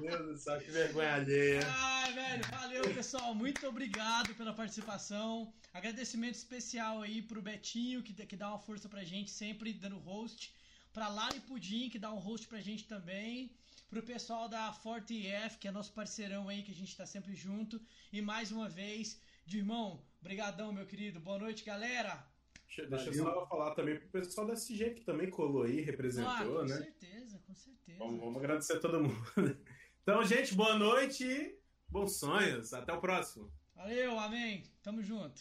Meu Deus do céu, que vergonha alheia. Ai, velho, valeu, pessoal. Muito obrigado pela participação. Agradecimento especial aí pro Betinho, que, que dá uma força pra gente, sempre dando host. Pra Lari Pudim, que dá um host pra gente também. Pro pessoal da Forte EF, que é nosso parceirão aí, que a gente tá sempre junto. E mais uma vez, de irmão, brigadão, meu querido. Boa noite, galera. Deixa, deixa eu só falar também pro pessoal da SG que também colou aí, ah, representou, com né? certeza, com certeza. Vamos, vamos agradecer a todo mundo. Então, gente, boa noite e bons sonhos. Até o próximo. Valeu, amém. Tamo junto.